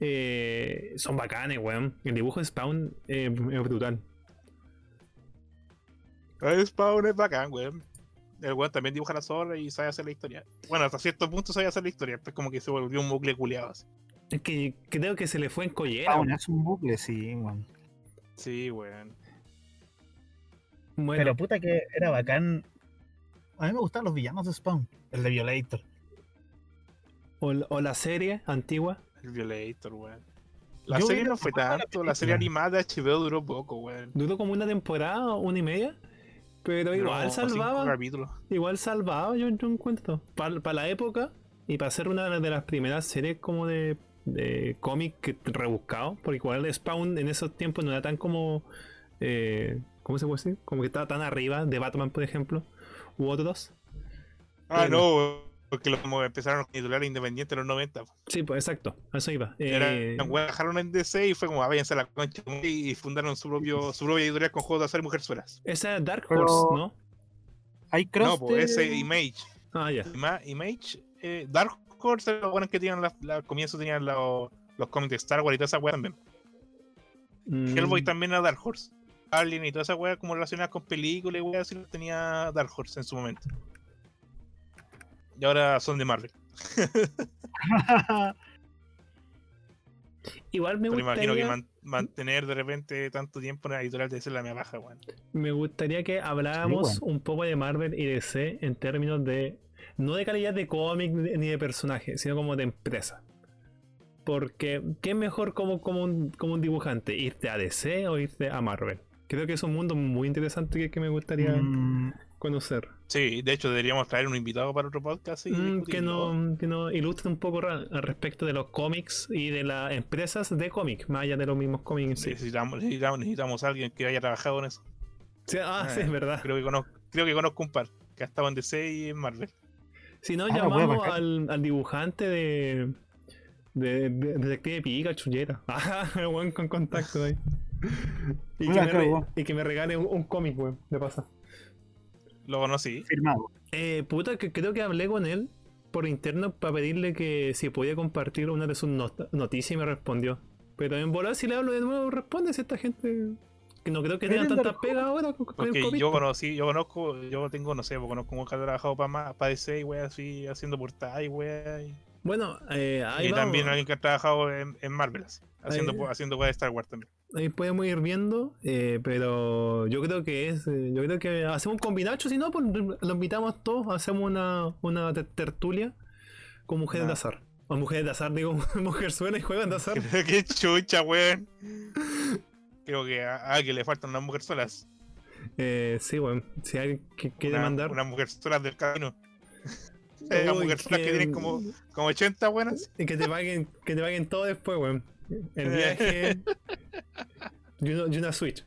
Eh, son bacanes, weón. El dibujo de Spawn eh, es brutal. El Spawn es bacán, weón. El weón también dibuja la zorra y sabe hacer la historia. Bueno, hasta cierto punto sabe hacer la historia, pues como que se volvió un bucle culiado así. Es que creo que se le fue en collera. Ah, bueno, es un bucle, sí, weón. Sí, weón. Bueno, Pero puta que era bacán. A mí me gustaban los villanos de Spawn. El de Violator. o, o la serie antigua. El Violator, weón. La Yo serie no la- fue la tanto, la serie película. animada de HBO duró poco, weón. Duró como una temporada, una y media. Pero igual salvaba. Igual salvaba, yo, yo encuentro. Para la época y para ser una de las primeras series como de, de cómic que rebuscado. Porque igual Spawn en esos tiempos no era tan como. eh, ¿Cómo se puede decir? Como que estaba tan arriba de Batman, por ejemplo. U otros. Ah, no, porque los como empezaron los titulares independientes en los 90. po. Sí, pues exacto. A eso iba. Era, Eh, dejaron en DC y fue como, "Ah, váyanse a la concha y fundaron su propio su propia editorial con juegos de hacer mujerzuelas. esa es Dark Pero- Horse, ¿no? Hay cross No, pues ese Image. Ah, ya. Ima- Image, eh, Dark Horse, los buenos que tenían la, la- al comienzo tenían los, los cómics de Star Wars y toda esa weá también. Mm, Hellboy también era Dark Horse. Alien y toda esa weá como relacionadas con películas y weá así lo tenía Dark Horse en su momento. Y ahora son de Marvel. *laughs* Igual me Pero gustaría, imagino que man- mantener de repente tanto tiempo en la editorial de ser la mía baja, weón. me gustaría que habláramos Sí, un poco de Marvel y DC en términos de. No de calidad de cómic ni de personaje, sino como de empresa. Porque, ¿qué es mejor como, como, un, como un dibujante? ¿Irte a DC o irte a Marvel? Creo que es un mundo muy interesante que, que me gustaría Mm, conocer. Sí, de hecho deberíamos traer un invitado para otro podcast y Mm, que, discutirlo. no, que nos ilustre un poco al respecto de los cómics y de las empresas de cómics, más allá de los mismos cómics en sí. Necesitamos, necesitamos, necesitamos a alguien que haya trabajado en eso. Sí, ah, Eh, sí, es verdad. Creo que conozco, creo que conozco un par que ha estado en DC y en Marvel. Si no, Ah, llamamos al, al dibujante de, de, de Detective Pikachu, Yera. *laughs* Ah, weón con contacto ahí. Y que, me, y que me regale un, un cómic, weón, de pasa. Lo conocí. firmado. Eh, puta, que creo que hablé con él por interno para pedirle que si podía compartir una de sus not- noticias y me respondió. Pero en volar si le hablo de nuevo responde si esta gente que no creo que tengan dar pegas ahora con, con el Porque yo conocí, yo conozco, yo tengo, no sé, pues, conozco un que ha trabajado para pa DC y así, haciendo portadas y weá. Y, Bueno, eh, ahí y vamos. también alguien que ha trabajado en, en Marvel, así, haciendo, Ahí- haciendo weá de Star Wars también. Ahí podemos ir viendo, eh, pero yo creo que es, eh, yo creo que hacemos un combinacho, si no, pues lo invitamos todos, hacemos una, una ter- tertulia con mujeres de azar. O mujeres de azar, digo, *laughs* mujer suena y juegan de *laughs* azar. Qué chucha, weón. Creo que a, a que le faltan unas mujeres solas. Eh, sí, bueno, si alguien que quiere Una, mandar. unas mujeres solas del camino. *laughs* Eh, Las Uy, mujeres solas que tienen como, como 80 buenas. Y que te paguen, que te paguen todo después, weón. El viaje *laughs* y, una Switch.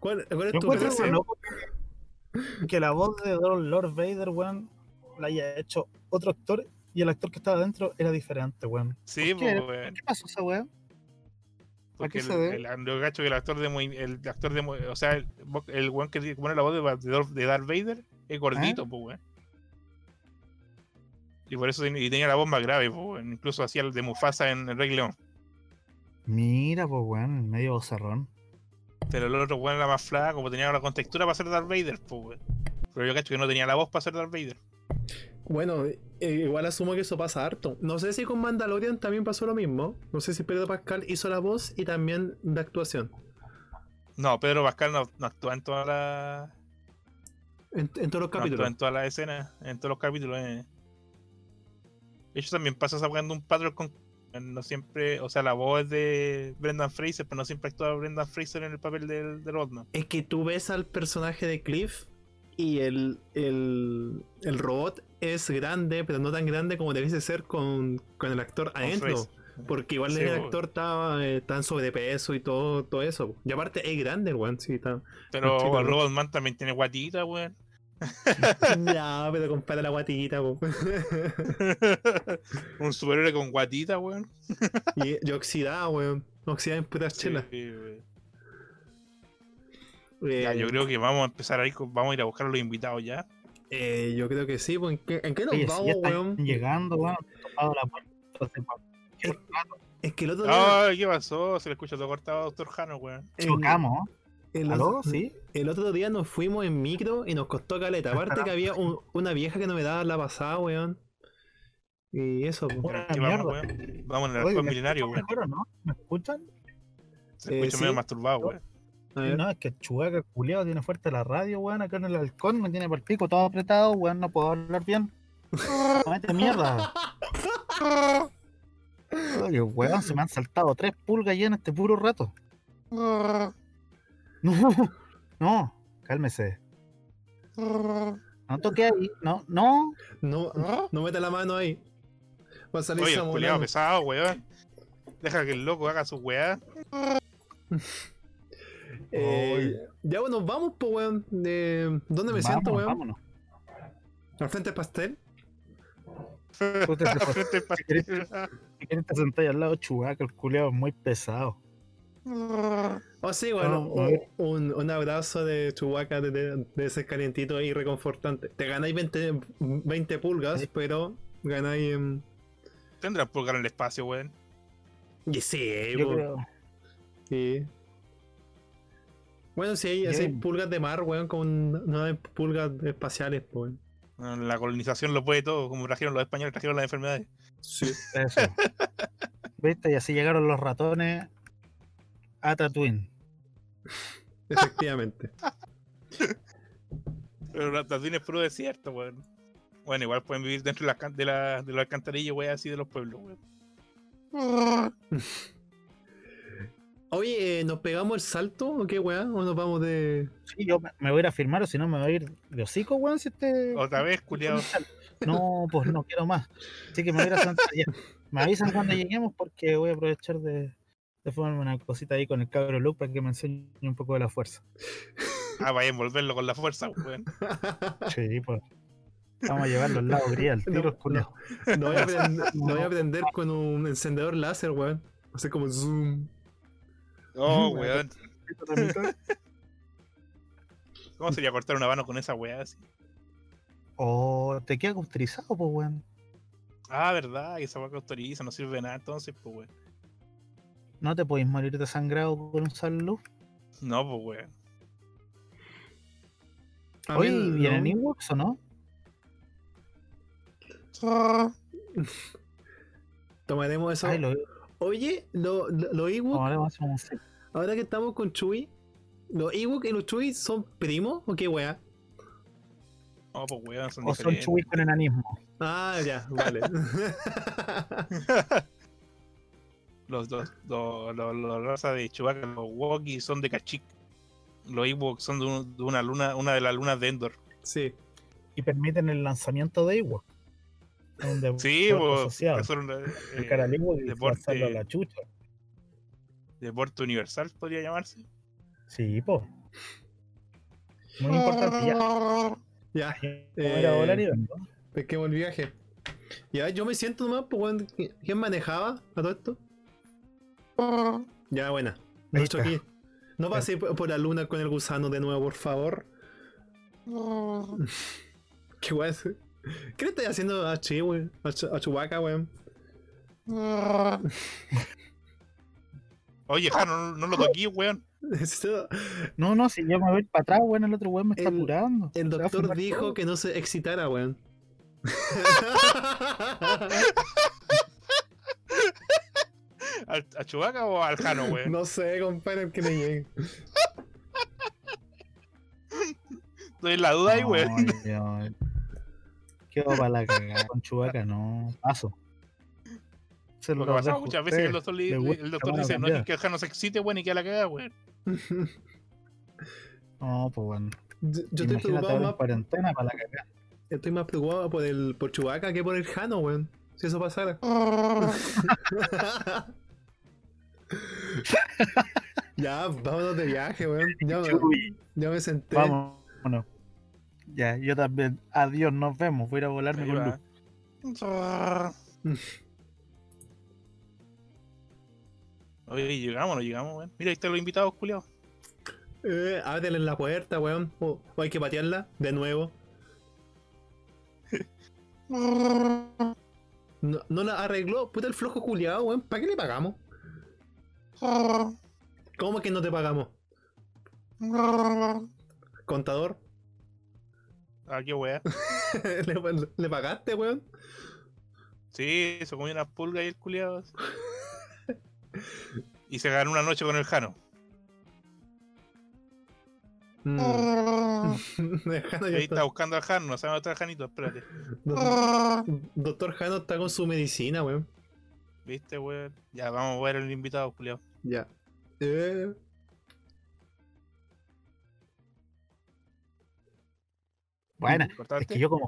¿Cuál, cuál es Yo tu loco que- que la voz de Lord Vader, weón, la haya hecho otro actor y el actor que estaba adentro era diferente, weón. Sí, ¿Por qué? pues, weón. ¿Qué pasó esa weón? Porque el, cacho que el actor de muy, el actor de muy- o sea, el, el weón que pone la voz de, de Darth- de Darth Vader es gordito, ¿Eh? pues weón. Y por eso y tenía la voz más grave, pues weón. Incluso hacía el de Mufasa en el Rey León. Mira, pues weón, medio bozarrón. Pero el otro weón era más flaco, como tenía la contextura para ser Darth Vader, pues weón. Pero yo cacho que no tenía la voz para ser Darth Vader. Bueno, eh, igual asumo que eso pasa harto. No sé si con Mandalorian también pasó lo mismo. No sé si Pedro Pascal hizo la voz y también de actuación. No, Pedro Pascal no, no actúa en todas las En, en todos los no capítulos. en todas las escenas, en todos los capítulos. Eh. De hecho, también pasa sacando un patrón con. No siempre, o sea, la voz es de Brendan Fraser, pero no siempre actúa Brendan Fraser en el papel del, del Batman. Es que tú ves al personaje de Cliff y el, el, el robot es grande, pero no tan grande como debiese ser con, con el actor adentro. Porque igual Sí, el actor estaba eh, tan sobrepeso y todo, todo eso. Y aparte es grande el weón, sí, está. Pero ¿no? Robotman también tiene guatita, weón. No, pero compara la guatita, po. *laughs* un superhéroe con guatita, weón. y, y oxidada, weón. Oxidada en putas Sí, chelas. weón. Eh, Ya, yo creo que vamos a empezar ahí, con- vamos a ir a buscar a los invitados ya. eh, yo creo que sí, pues, ¿en qué, en qué nos Oye, si vamos, ya están weón? llegando, weón, topado la puerta. Es que el otro día. Ay, ¿qué pasó? Se le escucha todo cortado a Doctor Jano, weón. Chocamos, el, ¿aló? ¿Sí? el otro día nos fuimos en micro y nos costó caleta. Aparte que había un- una vieja que no me daba la pasada, weón. Y eso, pues. Vamos, mierda. weón. Vamos en el Oye, halcón ¿me milenario, escuchan weón. mejor o no? ¿Me escuchan? Se Eh, escucha sí. medio masturbado, weón. No, es que el Chubaca culiado tiene fuerte la radio, weón, acá en el halcón, me tiene por el pico todo apretado, weón, no puedo hablar bien. *laughs* Mete mierda. Oye, weón, se me han saltado tres pulgas ya en este puro rato. *laughs* No, *laughs* no, cálmese. No toque ahí, no, no. No, no meta la mano ahí. Va a salir Oye, culiado pesado, weón. Deja que el loco haga su weá. *laughs* Eh, ya bueno, vamos, pues, weón. Eh, ¿Dónde me siento, weón? Vámonos. ¿Al frente del pastel? *laughs* Fue. Frente al pastel. Si quieres te sentáis al lado Chubaca, el culiado es muy pesado. Oh, sí, bueno, un, un abrazo de Chewbacca de, de, de ese calientito y reconfortante. Te ganáis 20, 20 pulgas, Sí. pero ganáis en. Tendrá pulgar en el espacio, weón. Y sí, Yo po, creo. sí. Bueno, sí, hay, pulgas de mar, weón, con no hay pulgas espaciales, pues. La colonización lo puede todo, como trajeron los españoles, trajeron las enfermedades. Sí. Eso. *laughs* ¿Viste? Y así llegaron los ratones a Tatooine. *laughs* Efectivamente. Pero la Tatooine es puro desierto, weón. Bueno, igual pueden vivir dentro de, las can- de, la, de los alcantarillos, weón, así de los pueblos, weón. *laughs* Oye, eh, ¿nos pegamos el salto o qué, weón? ¿O nos vamos de.? Sí, yo me, voy a ir a firmar o si no me voy a ir de hocico, weón, si este... Otra vez, culiado. No, pues no quiero más. Así que me voy a ir a sentar ya. Me avisan cuando lleguemos porque voy a aprovechar de, fumarme una cosita ahí con el cabro Luke para que me enseñe un poco de la fuerza. Ah, vaya a envolverlo con la fuerza, weón. *laughs* Sí, pues. Vamos a llevarlo al lado gris al tiro, No. No voy a *laughs* aprender, no voy a aprender con un encendedor láser, weón. O sea, como zoom. Oh, weón. ¿Cómo sería cortar una mano con esa weá así? O te queda cauterizado, pues, weón. Ah, verdad, que esa weá que autoriza, no sirve de nada entonces, pues weón. No te podéis morir desangrado con un sal luz. No, pues weón. Oye, ¿vienen no. Ewoks o no? Tomaremos eso. Ay, lo, Oye, lo- lo- los Ewok, tomaremos eso como un sí. ahora que estamos con Chuy, ¿los Ewok y los Chuy son primos o qué weá? No, pues weón, son O son chubis con enanismo. Ah, ya, vale. *laughs* *laughs* *laughs* Los dos, los, los, los raza de Chewbacca, los Wookiee son de Kashyyyk. Los Ewoks son de, un- de una luna, una de las lunas de Endor. sí. Y permiten el lanzamiento de Ewok. Sí, pues, asociado. son, eh, y deporte- a la chucha. deporte universal, podría llamarse. Sí, po. Muy importante. Ya. Ya, Eh, pesquemos el viaje. Ya, yo me siento nomás, pues, weón, ¿qui- ¿quién manejaba a todo esto? Ya, buena. Aquí. No pasé por la luna con el gusano de nuevo, por favor. *laughs* ¿Qué weón? ¿Qué le estás haciendo a Chi, weón? A, Ch- a Chewbacca, weón. *laughs* Oye, Jano, no, no lo toqué, weón. No, no, si yo me voy para atrás, bueno, el otro weón me está El- curando. El doctor dijo todo. que no se excitara, weón. *laughs* ¿Al, ¿A Chewbacca o al Jano, weón? no sé, compadre, que le llegue. *laughs* Estoy en la duda ahí, weón. Ay, Dios. Quedo para la cagada con Chubaca, no. Paso. Se Porque ha pasado muchas veces que el doctor, le- le el doctor dice, no, que el Jano se excite, weón, y que a la cagada, weón. *laughs* No, pues bueno. Yo, yo estoy preocupado más, cuarentena para la cagada. estoy más preocupado por el por Chewbacca que por el Jano, weón. Si eso pasara. *laughs* *laughs* ya, vámonos de viaje, weón. Ya, me- Chuy, ya me senté. Vámonos. Ya, yo también. Adiós, nos vemos. Voy a ir a volarme Ahí con va. Luz. *laughs* Oye, llegamos, no llegamos, weón. Mira, ahí están los invitados, culiados. Eh, ábrele la puerta, weón. O, o hay que patearla de nuevo. *laughs* No, no la arregló. Puta el flojo culiado, weón. ¿Para qué le pagamos? ¿Cómo que no te pagamos? ¿Contador? Ah, qué weá. *laughs* ¿Le, le pagaste, weón? Sí, se comió unas pulgas y el culiado. *laughs* Y se ganó una noche con el Jano. Mm. *laughs* Jano Ahí está. está buscando al Jano, no sabe dónde está el Janito, espérate. Doctor, Doctor Jano está con su medicina, weón. ¿Viste, weón? Ya, vamos a ver el invitado, culiado. Ya. Eh, Bueno, es que yo como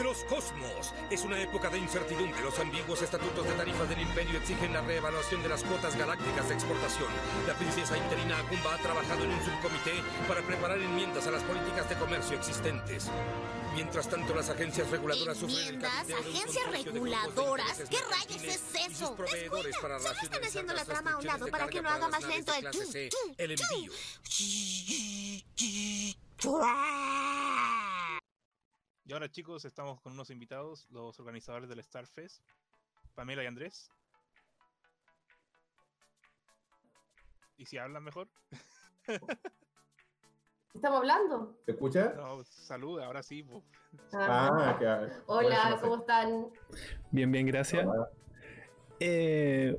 de los cosmos es una época de incertidumbre. Los ambiguos estatutos de tarifas del imperio exigen la reevaluación de las cuotas galácticas de exportación. La princesa interina Akumba ha trabajado en un subcomité para preparar enmiendas a las políticas de comercio existentes. Mientras tanto, las agencias reguladoras sufren el agencias reguladoras. ¿Qué rayos es eso? Escuela, para solo están haciendo la trama a un lado para que no haga más lento el C. El envío. Y ahora, chicos, estamos con unos invitados, los organizadores del Starfest, Pamela y Andrés. ¿Y si hablan mejor? *laughs* ¿Estamos hablando? ¿Se escucha? No, salud, ahora sí. Ah, que Hola, ¿cómo están? bien, bien, gracias. Eh,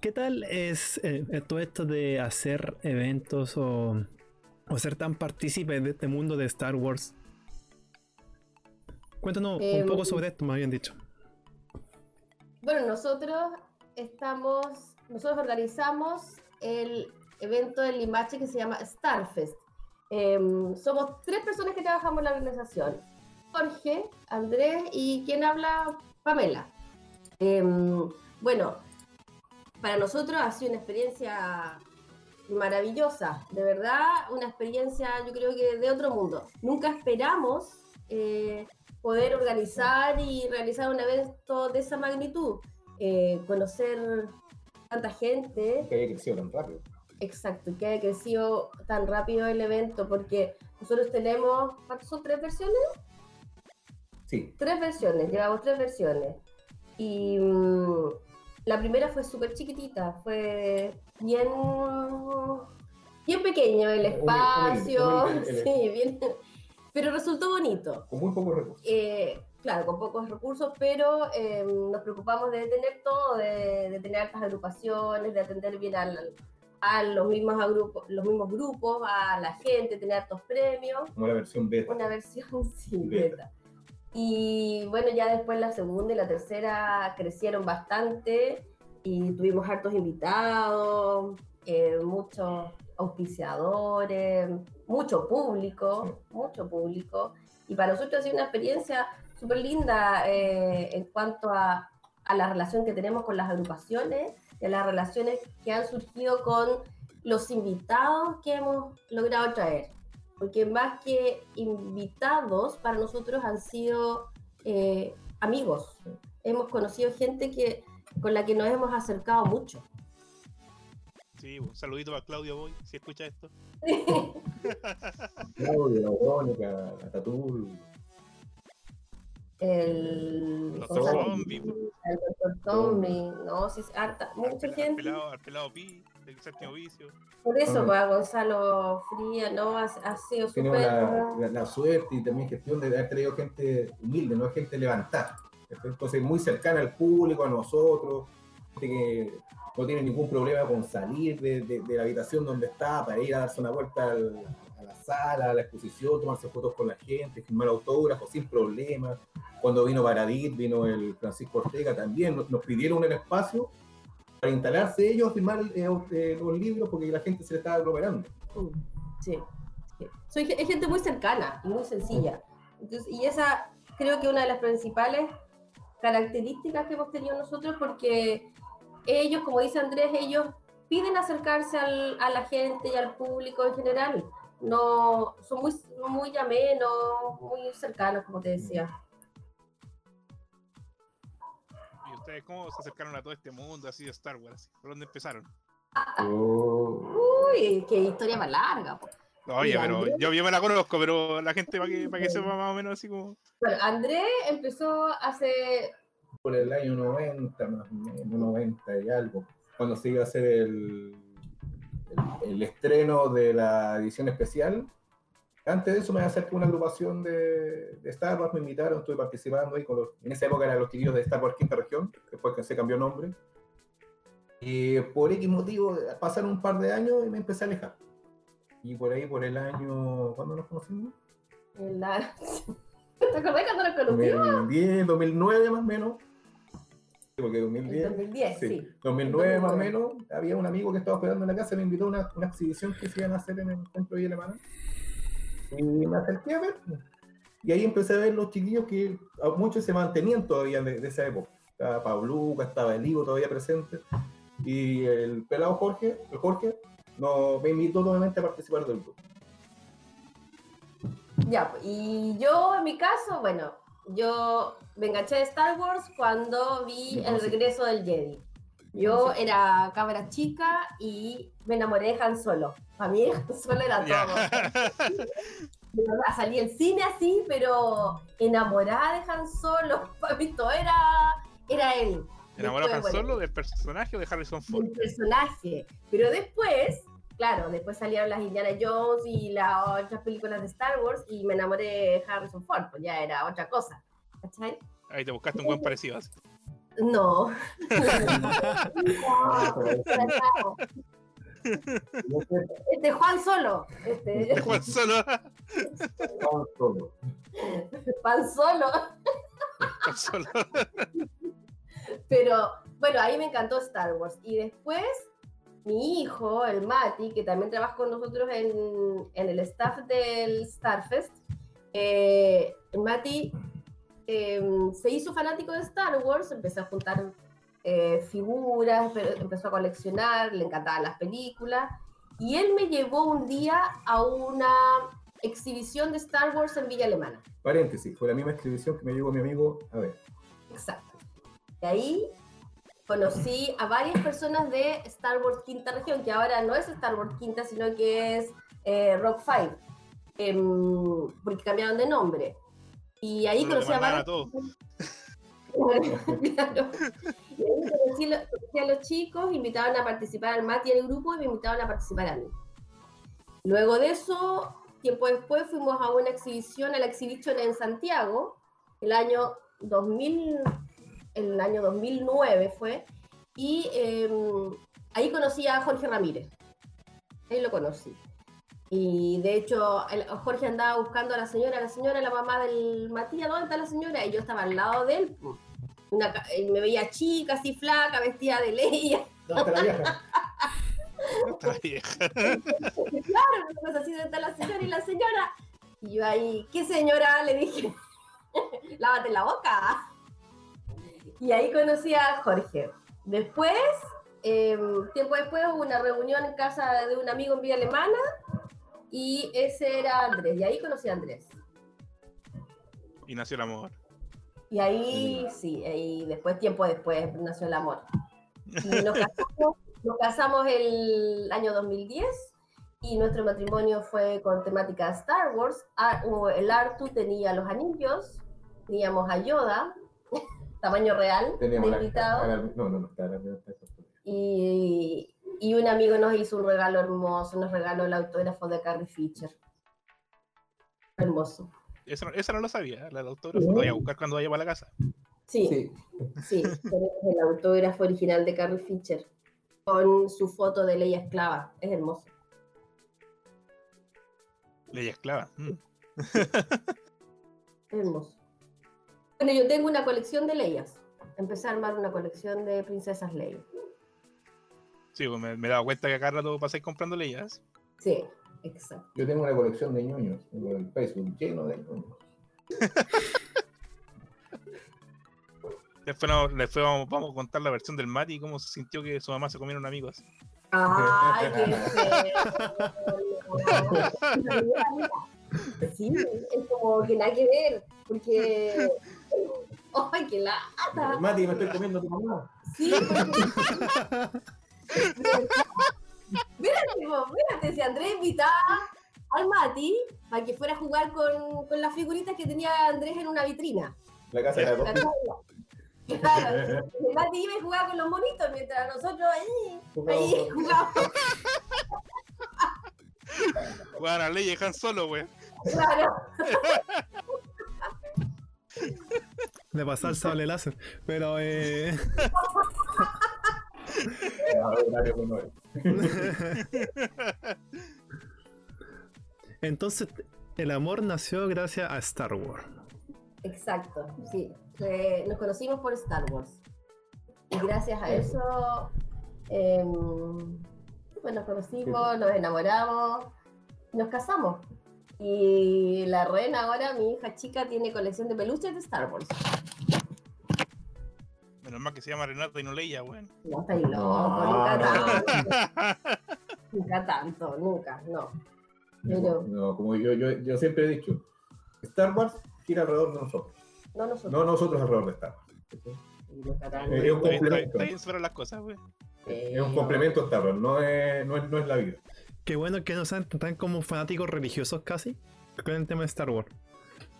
¿Qué tal es eh, todo esto de hacer eventos o, o ser tan partícipe de este mundo de Star Wars? Cuéntanos Eh, un poco sobre esto, más bien dicho. Bueno, nosotros estamos, nosotros organizamos el evento en Limache que se llama Starfest. Em, somos tres personas que trabajamos en la organización. Jorge, Andrés y quien habla, Pamela. Em, bueno, para nosotros ha sido una experiencia maravillosa, de verdad, una experiencia yo creo que de otro mundo. Nunca esperamos eh, poder organizar y realizar un evento de esa magnitud, eh, conocer tanta gente, Que haya crecido tan rápido. exacto, que haya crecido tan rápido el evento, porque nosotros tenemos, ¿cuántas son tres versiones? Sí. Tres versiones, llevamos tres versiones. Y mm, la primera fue súper chiquitita, fue bien bien pequeño el espacio, *laughs* sí, bien, pero resultó bonito. Con muy pocos recursos. Eh, claro, con pocos recursos, pero eh, nos preocupamos de tener todo, de, de tener altas agrupaciones, de atender bien al- a los mismos, los mismos grupos, a la gente, tener altos premios Como la versión beta. una versión *laughs* sin Beta. beta. Y bueno, ya después la segunda y la tercera crecieron bastante y tuvimos hartos invitados, eh, muchos auspiciadores, mucho público, mucho público. Y para nosotros ha sido una experiencia súper linda eh, en cuanto a, a la relación que tenemos con las agrupaciones y a las relaciones que han surgido con los invitados que hemos logrado traer porque más que invitados, para nosotros han sido eh, amigos. Hemos conocido gente que, con la que nos hemos acercado mucho. Sí, un saludito para Claudio Boy, si escucha esto. *laughs* Claudio, la Verónica, la Tatul. El, Los zombies, el doctor Tommy, no, sí, harta, Al mucha gente. pelado, al pelado Pi, del séptimo vicio. Por eso, pues, Gonzalo Fría, ¿no? Ha, ha sido Tenemos súper. la, la- la suerte y también gestión de haber traído gente humilde, no gente levantada. Entonces, muy cercana al público, a nosotros, gente que no tiene ningún problema con salir de, de- la habitación donde está para ir a darse una vuelta a la sala, a la exposición, tomarse fotos con la gente, firmar autógrafos sin problema. Cuando vino Baradit, vino el Francisco Ortega también, nos, pidieron el espacio para instalarse ellos, firmar eh, eh, los libros porque la gente se le estaba aglomerando. Sí, sí. Soy es gente muy cercana y muy sencilla. Entonces, y esa creo que una de las principales características que hemos tenido nosotros porque ellos, como dice Andrés, ellos piden acercarse al- a la gente y al público en general. No, son muy, muy amenos, muy cercanos, como te decía. ¿Y ustedes cómo se acercaron a todo este mundo así de Star Wars? ¿Por dónde empezaron? Oh. Uy, qué historia más larga. po. Oye, Mira, pero Andrés- yo, yo me la conozco, pero la gente para que, para que sepa más o menos así como... Bueno, Andrés empezó hace por el año 90, más o menos, 90 y algo, cuando se iba a hacer el, el, el estreno de la edición especial. Antes de eso me acerqué a una agrupación de, de Star Wars, me invitaron, estuve participando ahí con los, en esa época eran los chiquillos de Star Wars Quinta Región, después que se cambió nombre. Y por X motivo pasaron un par de años y me empecé a alejar. Y por ahí, por el año, ¿cuándo nos conocimos? en la... *laughs* ¿Te acordás cuando nos conocimos? 2010, 2009 más o menos. Porque En 2010. 2010, sí. Sí, 2009 más o 2009. menos, había un amigo que estaba hospedando en la casa, me invitó a una, una exhibición que se iban a hacer en el centro de Alemana. Y me acerqué a ver. Y ahí empecé a ver los chiquillos que muchos se mantenían todavía de, de esa época. Estaba Pabluca, estaba el Ivo todavía presente. Y el pelado Jorge, el Jorge, no, me invitó nuevamente a participar del grupo. Ya, y yo en mi caso, bueno, yo me enganché de Star Wars cuando vi el regreso del Jedi. Yo era cabra chica y me enamoré de Han Solo. Para mí Han Solo era todo. De verdad, salí del cine así, pero enamorada de Han Solo. *laughs* Para mí todo era, era él. ¿Enamorado Han Después, bueno, Solo del personaje o de Harrison Ford? del personaje. Pero después, claro, después salieron las Indiana Jones y las otras películas de Star Wars y me enamoré de Harrison Ford, pues ya era otra cosa. ¿Cachai? Ahí te buscaste un buen parecido así. No. *laughs* No Este Juan Solo, este Juan Solo. vamos todos. Pan Solo. Juan Solo. Pero bueno, ahí me encantó Star Wars. Y después, mi hijo, el Mati, que también trabaja con nosotros en, en el staff del Starfest, eh, el Mati eh, se hizo fanático de Star Wars, empezó a juntar eh, figuras, empezó a coleccionar, le encantaban las películas. Y él me llevó un día a una exhibición de Star Wars en Villa Alemana. Paréntesis, fue la misma escribición que me llegó mi amigo. A ver, Exacto. De ahí conocí a varias personas de Star Wars Quinta Región, que ahora no es Star Wars Quinta, sino que es eh, Rock 5, em, porque cambiaron de nombre. Y ahí conocí a varios. *laughs* Claro. Y ahí conocí, conocí a los chicos, invitaban a participar al Mati y al grupo y me invitaban a participar a mí. Luego de eso, tiempo después fuimos a una exhibición, a la exhibición en Santiago, el año 2000, el año 2009 fue, y em, ahí conocí a Jorge Ramírez. Ahí lo conocí. Y de hecho, el- Jorge andaba buscando a la señora, la señora, la mamá del Matías, ¿dónde está la señora? Y yo estaba al lado de él. Una ca- y me veía chica, así flaca, vestida de leia. ¿Dónde está la vieja? *laughs* Otra vieja. claro, pues así ¿dónde está la señora y la señora. Y yo ahí, ¿qué señora? Le dije, *laughs* lávate la boca. Y ahí conocí a Jorge. Después, em, tiempo después hubo una reunión en casa de un amigo en Villa Alemana y ese era Andrés. Y ahí conocí a Andrés. Y nació el amor. Y ahí, sí, ahí después, tiempo después, nació el amor. Y *laughs* nos casamos, nos casamos el año 2010 y nuestro matrimonio fue con temática Star Wars. Ah, El Artu tenía los anillos, teníamos a Yoda, tamaño real, de la, invitado. la- no, no, no, está la Y, y un amigo nos hizo un regalo hermoso, nos regaló el autógrafo de Carrie Fisher. Hermoso. Eso, no- eso no lo sabía, la del autógrafo. Lo voy a buscar cuando vaya para la casa. Sí. Sí, Sí, tenemos el autógrafo original de Carrie Fisher con su foto de Leia esclava. Es hermoso. Leia esclava. mm. Es hermoso. Bueno, yo tengo una colección de Leias. Empecé a armar una colección de princesas Leia. Sí, pues me, me he dado cuenta que acá rato pasáis comprando Leias. Sí, exacto. yo tengo una colección de ñoños en el Facebook lleno de ñoños. Después, no- después vamos, vamos a contar la versión del Mati y cómo se sintió que su mamá se comieron amigos. ¡Ay, qué *laughs* feo! Sí, es como que nada que ver, porque... ¡Ay, qué lata! Mati, me estoy comiendo a tu mamá. Sí, porque... Mírate, po, mírate, si Andrés invitaba al Mati para que fuera a jugar con, con las figuritas que tenía Andrés en una vitrina. La casa de la. Claro, el Mati iba y jugaba con los monitos mientras nosotros ahí, ahí jugábamos. Juegan a Leia y Han Solo, güey. Claro. Le pasó el sable láser. Pero eh, *laughs* entonces el amor nació gracias a Star Wars. Exacto, sí. Nos conocimos por Star Wars. Y gracias a eso, pues nos conocimos, nos enamoramos, nos casamos. Y la reina ahora, mi hija chica, tiene colección de peluches de Star Wars. Menos mal que se llama Renato y no Leia, güey. No estáis loco, No, *laughs* nunca tanto. Nunca tanto, nunca, no. Pero No, como yo, yo, yo siempre he dicho, Star Wars gira alrededor de nosotros, no nosotros. no nosotros alrededor de Star Wars. Es un Está bien- está está las cosas, güey. Es un complemento Star Wars, no es, no es, no es la vida. Qué bueno que no sean tan como fanáticos religiosos casi con el tema de Star Wars.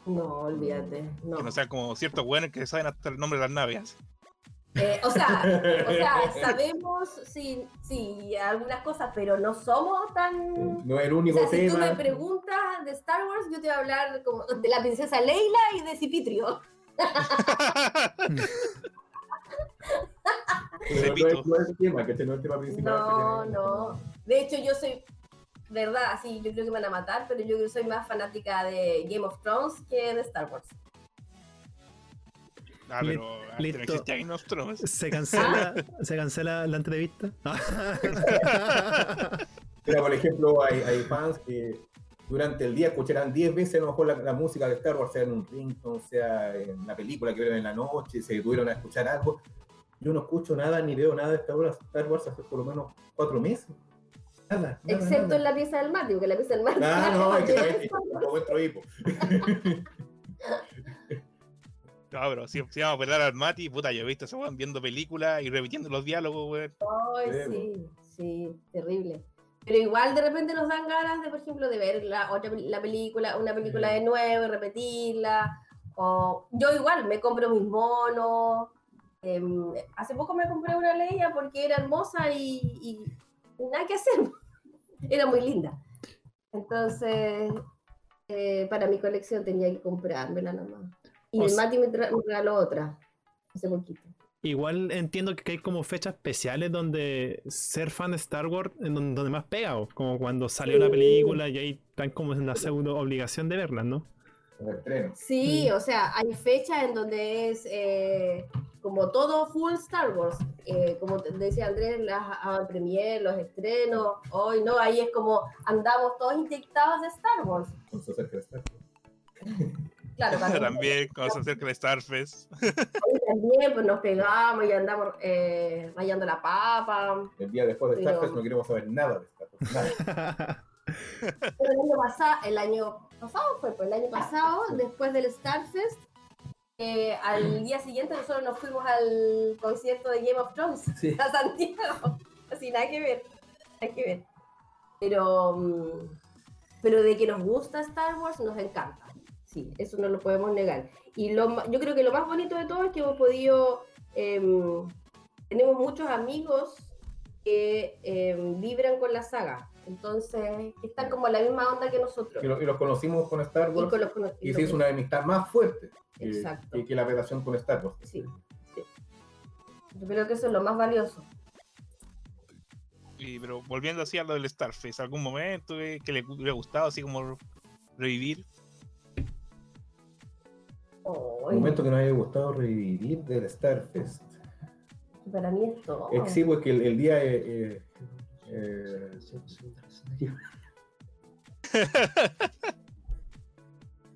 No, olvídate. No. Que no sean como ciertos güeyes que saben hasta el nombre de las naves. Eh, o sea, *laughs* o sea, sabemos sí, sí, algunas cosas, pero no somos tan. No es el O único sea, si tú tema. me preguntas de Star Wars, yo te voy a hablar como de la princesa Leila y de Cipitrio. *laughs* no, es, no es el tema, que este no es el tema principal. No, no. De hecho, yo soy, verdad, sí, yo creo que me van a matar, pero yo creo que soy más fanática de Game of Thrones que de Star Wars. Ah, pero no Game of Thrones. Se cancela, se cancela la entrevista. *laughs* Mira, por ejemplo, hay, hay fans que durante el día escucharán 10 veces a lo mejor la, la música de Star Wars, sea en un ringtone, sea en la película que vieron en la noche, se tuvieron a escuchar algo. Yo no escucho nada ni veo nada de Star Wars, Star Wars hace por lo menos cuatro meses. Nada. nada, Excepto nada. en la pieza del mar, digo que la pieza del mar. Ah, no, es que po. *laughs* No, pero si, si vamos a pelar al Mati, puta, yo he visto a ese weón viendo películas y repitiendo los diálogos, güey. Ay, sí, sí, terrible. Pero igual de repente nos dan ganas de, por ejemplo, de ver la otra la película, una película de nuevo y repetirla. O yo igual me compro mis monos. Em, hace poco me compré una Leia porque era hermosa y, y nada que hacer. Era muy linda. Entonces, eh, para mi colección tenía que comprármela nomás. Y O el sea- Mati me, tra- me regaló otra, hace poquito. Igual entiendo que hay como fechas especiales donde ser fan de Star Wars en donde, donde más pega, o como cuando salió la película y ahí están como en la pseudo obligación de verlas, ¿no? Sí, Mm. o sea, hay fechas en donde es eh, como todo full Star Wars. Eh, como decía Andrés, las premier, los estrenos. Hoy no, ahí es como andamos todos inyectados de Star Wars. Cuando se acerca el estreno. *laughs* Claro, cuando *laughs* También cuando se acerca el Starfest. *laughs* hoy también pues, nos pegamos y andamos eh, rayando la papa. El día después de Pero- Star Fest no queremos saber nada de Star Wars. Nada. Pero el año pasado, el año pasado fue, pues el año pasado, después del Starfest, eh, al día siguiente nosotros nos fuimos al concierto de Game of Thrones Sí. *laughs* a Santiago. Así, nada que ver, nada que ver. Pero, mm, pero de que nos gusta Star Wars, nos encanta. Sí, eso no lo podemos negar. Y lo, yo creo que lo más bonito de todo es que hemos podido, em, tenemos muchos amigos que em, vibran con la saga. Entonces, que están como en la misma onda que nosotros. Y, lo- y los conocimos con Star Y Wars con los y y lo se hizo que- una amistad más fuerte que, Exacto. que- que la relación con Star Wars. Sí, sí. Yo creo que eso es lo más valioso. Y, pero volviendo así a lo del Starfest, ¿algún momento eh, que le hubiera gustado así como revivir? Oh, Un momento que nos haya gustado revivir del Starfest. para mí es todo. Exhibo es que el, el día. eh, eh, eh, *laughs*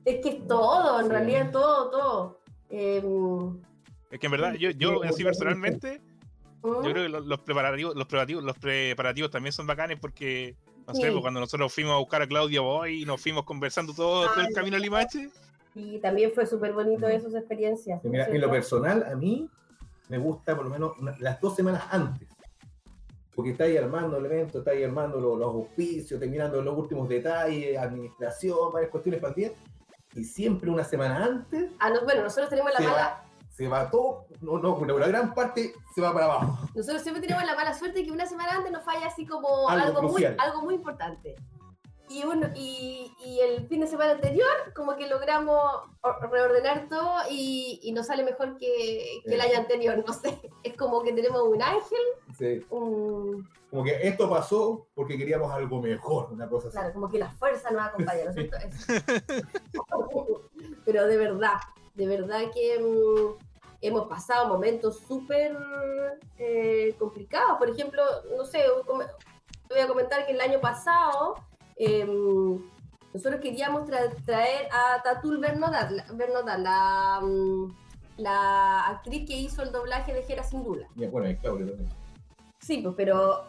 Es que es todo, en Sí. realidad todo, todo. Em, Es que en verdad, yo, yo Sí, así sí. personalmente, ¿mm? yo creo que los, los preparativos, los preparativos, los preparativos también son bacanes porque, no sé, Sí. pues, cuando nosotros fuimos a buscar a Claudia Boy y nos fuimos conversando todo, todo el camino a Limache, Y también fue súper bonito Mm. esas experiencias. mira, ¿no es en lo personal, a mí me gusta por lo menos una- las dos semanas antes. Porque está ahí armando el evento, está ahí armando los, los auspicios, terminando los últimos detalles, administración, varias cuestiones para. Y siempre una semana antes Ah, no, bueno, nosotros tenemos la mala, va, se va todo, no, no, una, gran parte se va para abajo. nosotros siempre tenemos la mala suerte de que una semana antes nos falla así como Algo algo, muy, algo muy importante. Y, uno, y, y el fin de semana anterior, como que logramos or- reordenar todo y, y nos sale mejor que, que el Eh. año anterior, no sé. *laughs* Es como que tenemos un ángel, Sí, un, como que esto pasó porque queríamos algo mejor, una cosa así. Claro, como que la fuerza nos acompaña, ¿no es cierto? *laughs* *laughs* Pero de verdad, de verdad que mm, hemos pasado momentos súper eh, complicados. Por ejemplo, no sé, voy a comentar que el año pasado em, nosotros queríamos tra- traer a Tatul la, mm, la actriz que hizo el doblaje de Jera Sindula. Y bueno, y Claudio también. Sí, pues, pero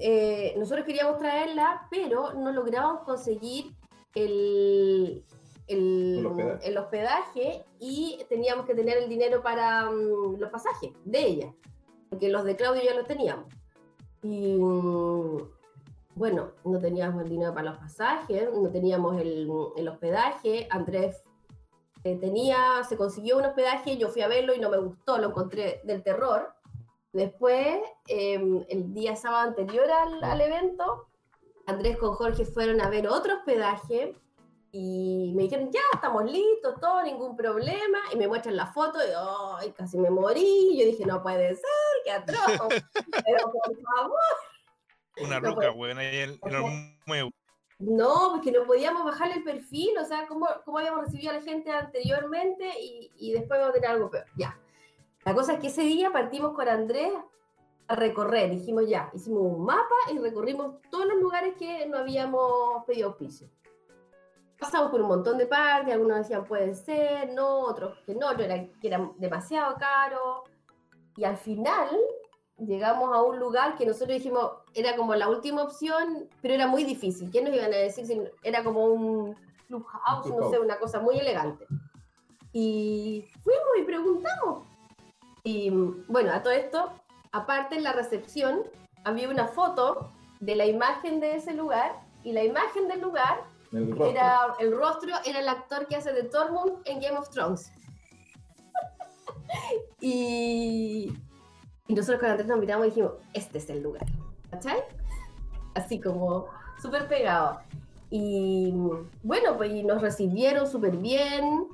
eh, nosotros queríamos traerla, pero no logramos conseguir el, el, El hospedaje. el hospedaje y teníamos que tener el dinero para mm, los pasajes de ella, porque los de Claudio ya los teníamos. Y mm, bueno, no teníamos el dinero para los pasajes, no teníamos el, el hospedaje. Andrés eh, tenía, se consiguió un hospedaje, yo fui a verlo y no me gustó, lo encontré del terror. Después, eh, el día sábado anterior al, al evento, Andrés con Jorge fueron a ver otro hospedaje y me dijeron, ya, estamos listos, todo, ningún problema. Y me muestran la foto y ¡ay, casi me morí! Yo dije, no puede ser, qué atroz. *laughs* Pero por favor. Una No, ruca, weón, ahí el muevo. No, porque no podíamos bajarle el perfil, o sea, cómo, cómo habíamos recibido a la gente anteriormente y, y después vamos a tener algo peor. Ya. La cosa es que ese día partimos con Andrés a recorrer, dijimos ya, hicimos un mapa y recorrimos todos los lugares que no habíamos pedido auspicio. Pasamos por un montón de parques, algunos decían puede ser, no, otros que no, otros era, que era demasiado caro. Y al final llegamos a un lugar que nosotros dijimos era como la última opción, pero era muy difícil. ¿Qué nos iban a decir? si era como un clubhouse, no sé, una cosa muy elegante. Y fuimos y preguntamos. Y bueno, a todo esto, aparte en la recepción, había una foto de la imagen de ese lugar y la imagen del lugar El era el rostro era el actor que hace de Tormund en Game of Thrones. *laughs* y, y nosotros con Andrés nos miramos y dijimos, este es el lugar. ¿Cachai? Así como súper pegado. Y bueno, pues y nos recibieron súper bien.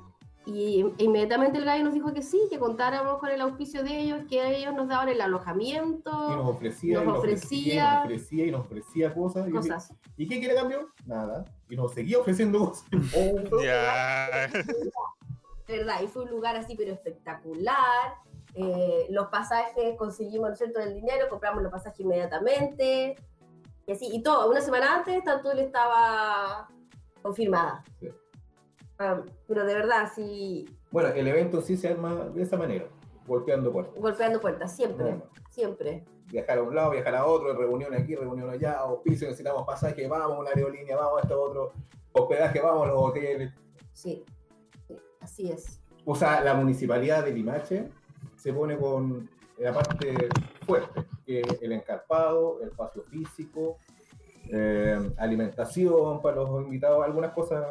Y inmediatamente el gallo nos dijo que sí, que contáramos con el auspicio de ellos, que ellos nos daban el alojamiento. Y nos ofrecía, Nos y nos ofrecía, ofrecía- y nos ofrecía, y nos ofrecía cosas. Y cosas. ¿Y qué quiere cambio? Nada. Y nos seguía ofreciendo cosas. *laughs* Oh, Ya. *laughs* De verdad, y fue un lugar así, pero espectacular. Eh, los pasajes conseguimos, ¿no es cierto?, el dinero, compramos los pasajes inmediatamente. Y así, y todo. Una semana antes, Tantul estaba confirmada. Sí. Ah, pero de verdad, sí, Bueno, el evento en sí se arma de esa manera, golpeando puertas. golpeando puertas, siempre, siempre. Viajar a un lado, viajar a otro, reunión aquí, reunión allá, auspicio, necesitamos pasaje, vamos, una aerolínea, vamos a esto otro, hospedaje, vamos a los hoteles. Sí, sí, así es. O sea, la municipalidad de Limache se pone con la parte fuerte, que es el encarpado, el espacio físico, eh, alimentación para los invitados, algunas cosas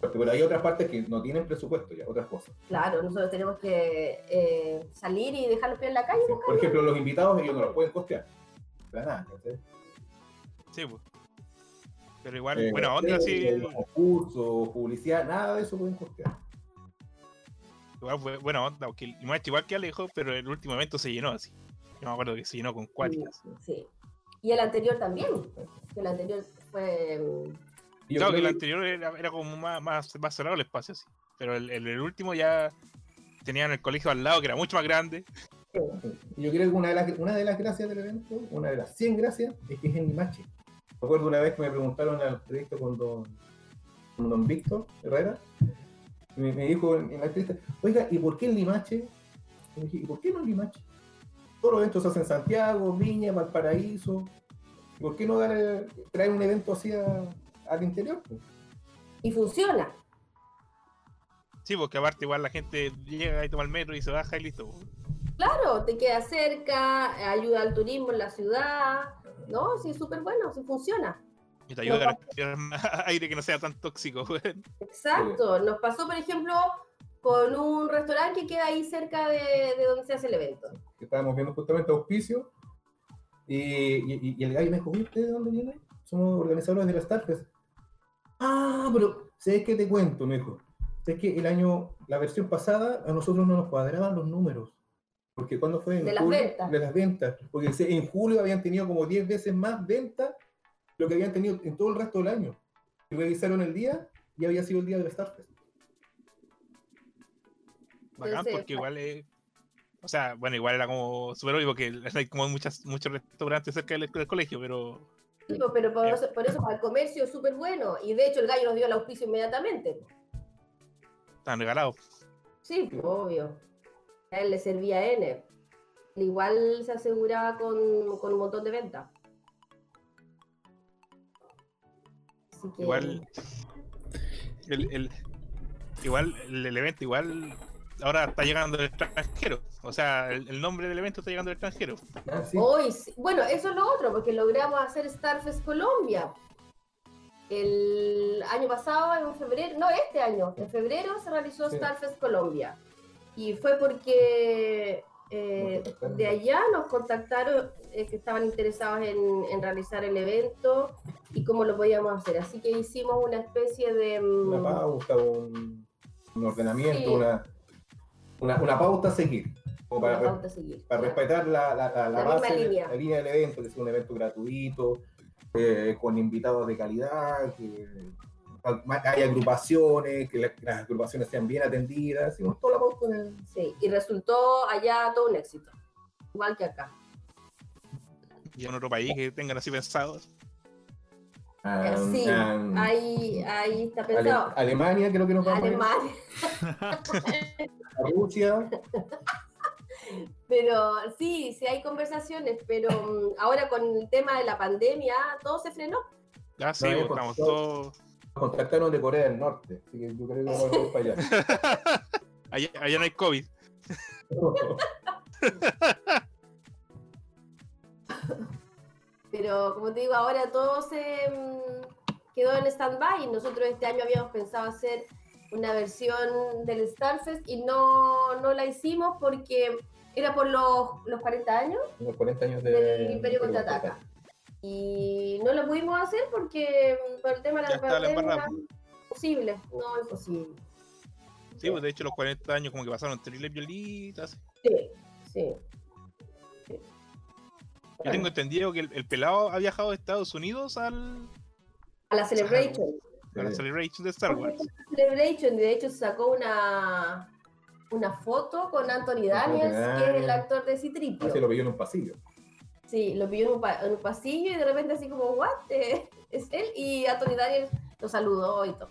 pero hay otras partes que no tienen presupuesto ya, otras cosas. Claro, nosotros tenemos que eh, salir y dejar los pies en la calle. Sí, Por ejemplo, los invitados ellos no los pueden costear. Para nada, ¿cachai? Sí, pues. Pero igual, Eh, buena onda, sí. concursos, publicidad, nada de eso pueden costear. Igual, bu- buena onda, porque el Limache igual que Alejo, pero el último evento se llenó así. Yo me acuerdo que se llenó con cuáticas. Sí. Y el anterior también. que El anterior fue. yo Claro que el anterior era, era como más, más, más cerrado el espacio, así. Pero el, el, el último ya tenían el colegio al lado, que era mucho más grande. Y Yo creo que una de, las, una de las gracias del evento, una de las 100 gracias, es que es en Limache. Recuerdo una vez que me preguntaron al proyecto con don, con don Víctor Herrera, me, me dijo en, en la entrevista, oiga, ¿y por qué en Limache? Y dije, ¿y por qué no en Limache? Todos los eventos se hacen en Santiago, Viña, Valparaíso. ¿Y ¿Por qué no dar, traer un evento así a- al interior? pues? Y funciona. Sí, porque aparte igual la gente llega y toma el metro y se baja y listo. Claro, te queda cerca, ayuda al turismo en la ciudad. No, sí, súper bueno, sí funciona. Y te ayuda a respirar *laughs* aire que no sea tan tóxico. Exacto. Nos pasó, por ejemplo, con un restaurante que queda ahí cerca de, de donde se hace el evento. que estábamos viendo justamente auspicio, y, y, y el gallo me dijo, "Oye, ¿ustedes de dónde vienen? Somos organizadores de la Starfest. Ah, pero, ¿sabes qué te cuento? Me dijo. ¿Sabes que el año, la versión pasada, a nosotros no nos cuadraban los números? Porque cuando fue en De las julio- ventas. De las ventas. Porque en julio habían tenido como 10 veces más ventas lo que habían tenido en todo el resto del año. Y revisaron el día y había sido el día de la Starfest. Bacán, porque igual es. O sea, bueno, igual era como súper obvio porque *laughs* hay como muchas, muchos restaurantes cerca del, del colegio, pero Sí, pero por Eh. eso, por eso para el comercio es súper bueno. Y de hecho el gallo nos dio el auspicio inmediatamente. están regalados. Sí, obvio. A él le servía N. Igual se aseguraba con, con un montón de ventas. Así que, Igual. El, el- igual el, el evento, igual. Ahora está llegando del extranjero. O sea, el, el nombre del evento está llegando del extranjero. Ah, sí. Hoy, sí- bueno, eso es lo otro, porque logramos hacer Starfest Colombia. El año pasado, en febrero, no, este año, en febrero se realizó Sí. Starfest Colombia. Y fue porque eh, de allá nos contactaron eh, que estaban interesados en, en realizar el evento y cómo lo podíamos hacer. Así que hicimos una especie de... mm, una pauta, un, un ordenamiento, Sí. una, una, una pauta a seguir, como para, pauta a seguir. para respetar la, la, la, base, línea. la línea del evento, que sea un evento gratuito, eh, con invitados de calidad, que haya agrupaciones, que la- las agrupaciones sean bien atendidas, hicimos toda la pauta de- Sí, y resultó allá todo un éxito, igual que acá. Y en otro país que tengan así pensados. Ah, sí, ah, ahí, ahí está Ale- pensado. Alemania, creo que nos vamos a ir, Alemania, a Rusia, pero sí, sí hay conversaciones, pero mm, ahora con el tema de la pandemia todo se frenó. Ah, sí, No, estamos todos. Contactaron de Corea del Norte, así que yo creo que vamos a ir para allá. *laughs* Allá, allá no hay COVID. *laughs* Pero como te digo, ahora todo se mm, quedó en stand-by. Nosotros este año habíamos pensado hacer una versión del Starfest y no, no la hicimos porque era por los, los 40 años Unos 40 años de, del Imperio Contraataca. Y no lo pudimos hacer porque mm, por el tema de la pandemia, imposible, no imposible. Sí, pues de hecho los 40 años como que pasaron terribles violitas. Sí, sí. Yo tengo entendido que el, el pelado ha viajado de Estados Unidos al, A la Celebration. a la Sí. Celebration de Star Wars. Celebration, de hecho, sacó una, una foto con Anthony Daniels, que es el actor de Ah, Citripio. se lo pilló en un pasillo. Sí, lo pilló en un, pa- en un pasillo y de repente así como, ¿what? Eh, *laughs* Es él y Anthony Daniels lo saludó y todo.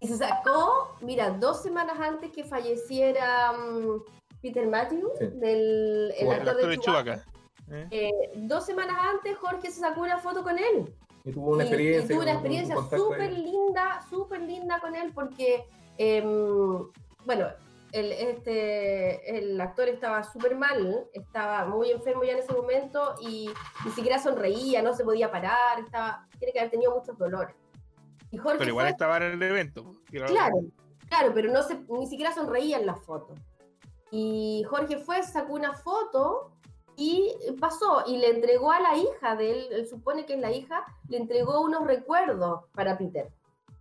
Y se sacó, mira, dos semanas antes que falleciera mm, Peter Matthews, Sí. del el Bueno, El actor actor de de Chewbacca. Chewbacca. ¿eh? Eh, dos semanas antes Jorge se sacó una foto con él. Y tuvo una Y- experiencia. Y, tuvo una un- un experiencia súper linda, súper linda con él porque, em, bueno, el, este, el actor estaba súper mal, estaba muy enfermo ya en ese momento y ni siquiera sonreía, no se podía parar, estaba, tiene que haber tenido muchos dolores. Y Jorge Pero igual fue- estaba en el evento. pues, Claro, claro, pero no se, ni siquiera sonreía en las fotos. Y Jorge fue, sacó una foto y pasó y le entregó a la hija de él, él supone que es la hija, le entregó unos recuerdos para Peter.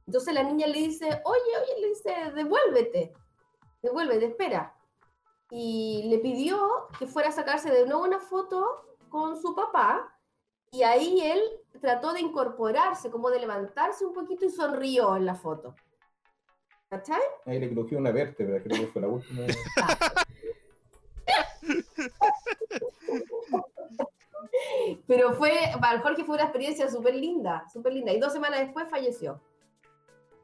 Entonces la niña le dice, oye, oye, le dice, devuélvete, devuélvete, espera. Y le pidió que fuera a sacarse de nuevo una foto con su papá y ahí él trató de incorporarse, como de levantarse un poquito y sonrió en la foto. ¿Cachai? Ahí le crujió una vértebra, creo que fue la última. *laughs* Pero fue, para Jorge fue una experiencia súper linda, súper linda. Y dos semanas después falleció.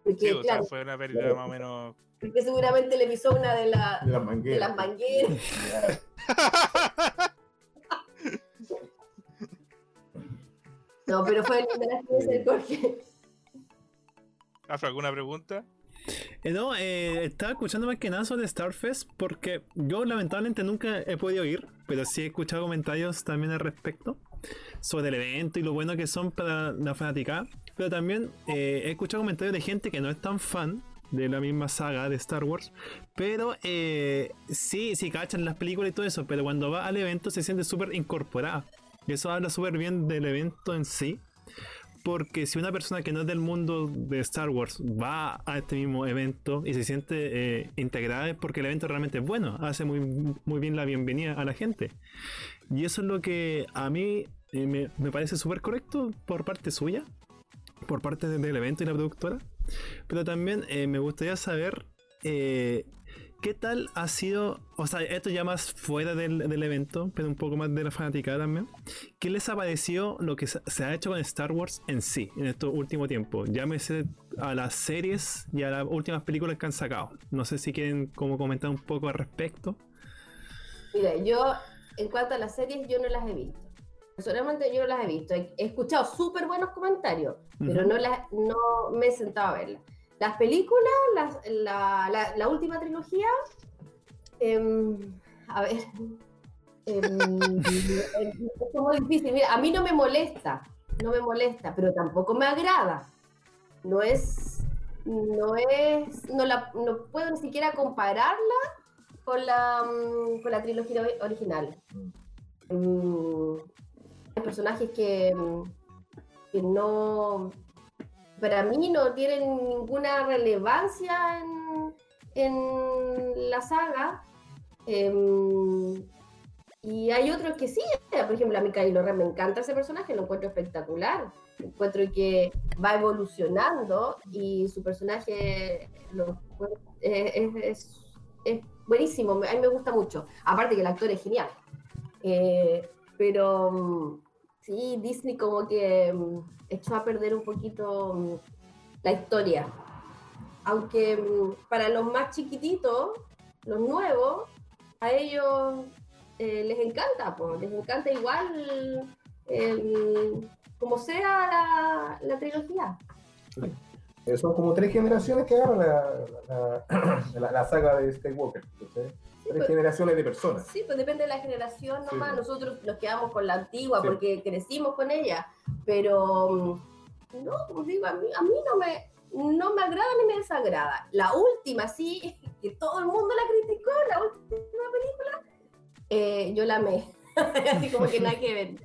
Porque, Sí, o sea, claro, fue una pérdida más o menos. porque seguramente le pisó una de, la- De las de mangueras. las mangueras. *laughs* No, pero fue linda la Jorge. Afro, ¿alguna pregunta? Eh, no, eh, estaba escuchando más que nada sobre Starfest porque yo lamentablemente nunca he podido ir, pero sí he escuchado comentarios también al respecto sobre el evento y lo bueno que son para la fanática. Pero también eh, he escuchado comentarios de gente que no es tan fan de la misma saga de Star Wars, pero eh, sí, sí cachan las películas y todo eso, pero cuando va al evento se siente súper incorporada. Y eso habla súper bien del evento en sí. Porque si una persona que no es del mundo de Star Wars va a este mismo evento y se siente eh, integrada es porque el evento realmente es bueno, hace muy, muy bien la bienvenida a la gente. Y eso es lo que a mí eh, me, me parece súper correcto por parte suya, por parte de- del evento y la productora. Pero también eh, me gustaría saber eh, qué tal ha sido, o sea, esto ya más fuera del, del evento, pero un poco más de la fanática también. ¿Qué les ha parecido lo que se ha hecho con Star Wars en sí, en estos últimos tiempos? Llámese a las series y a las últimas películas que han sacado. No sé si quieren como comentar un poco al respecto. Mira, yo, en cuanto a las series, yo no las he visto. Personalmente yo las he visto. He, escuchado súper buenos comentarios, pero no, las, no me he sentado a verlas. Las películas, las- la, la- la última trilogía, em, a ver, em, es muy difícil. Mira, a mí no me molesta, no me molesta, pero tampoco me agrada. No es, no es, no, la, no puedo ni siquiera compararla con la, con la trilogía ori- original. Mm, personajes que, no, para mí no tienen ninguna relevancia en, en la saga. Em, y hay otros que sí, por ejemplo, a Kylo Ren me encanta ese personaje, lo encuentro espectacular. Encuentro que va evolucionando y su personaje eh, es buenísimo, a mí me gusta mucho. Aparte que el actor es genial. Eh, pero mm, sí, Disney como que mm, echó a perder un poquito mm, la historia. Aunque mm, para los más chiquititos, los nuevos, a ellos eh, les encanta, pues, les encanta igual el- como sea la, trilogía. Eh, son como tres generaciones que agarran la, *clears throat* saga de Skywalker. ¿cachai? Tres pues- generaciones de personas. Sí, pues depende de la generación Sí. nomás. Nosotros nos quedamos con la antigua Sí. porque crecimos con ella. Pero mm, no, como digo, a mí, a mí no, me, no me agrada ni me desagrada. La última, sí, que todo el mundo la criticó, la última película, eh, yo la amé. *laughs* Así como que nada que ver.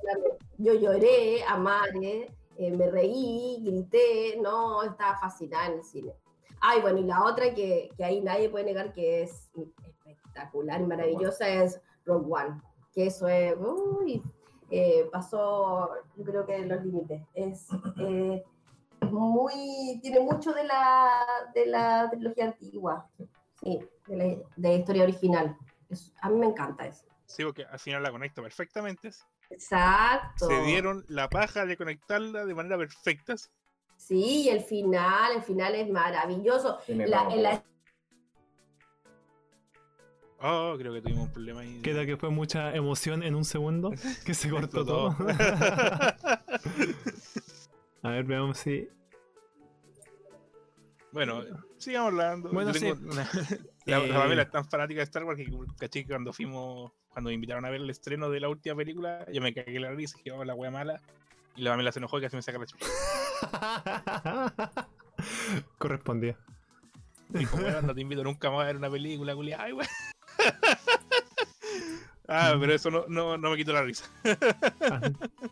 Yo lloré, amaré, eh, me reí, grité, no, estaba fascinada en el cine. Ay, bueno, y la otra que, que ahí nadie puede negar que es espectacular y maravillosa es Rogue One, que eso es, uy, eh, pasó, yo creo que los límites. Es *clears throat* eh, muy, tiene mucho de la, de la trilogía antigua, sí, de la, de la historia original. Es- a mí me encanta eso. Sí, porque al final la conecto perfectamente. Exacto. Se dieron la paja de conectarla de manera perfecta. Sí, y el final, el final es maravilloso. La, en la- Oh, creo que tuvimos un problema ahí. Queda que fue mucha emoción en un segundo, que se *laughs* cortó todo. *laughs* A ver, veamos si. bueno, sigamos hablando. Bueno, sí. una- *laughs* la, Eh, la Pamela es tan fanática de Star Wars que caché que cuando fuimos, cuando me invitaron a ver el estreno de la última película, yo me cagué la risa, dije, oh, la wea mala. Y la Pamela se enojó y casi me saca la chucha. Correspondía. Dijo, weón, no te invito nunca más a ver una película, culiá. Ay, weón. *laughs* ah, pero eso no, no, no me quitó la risa. Ah,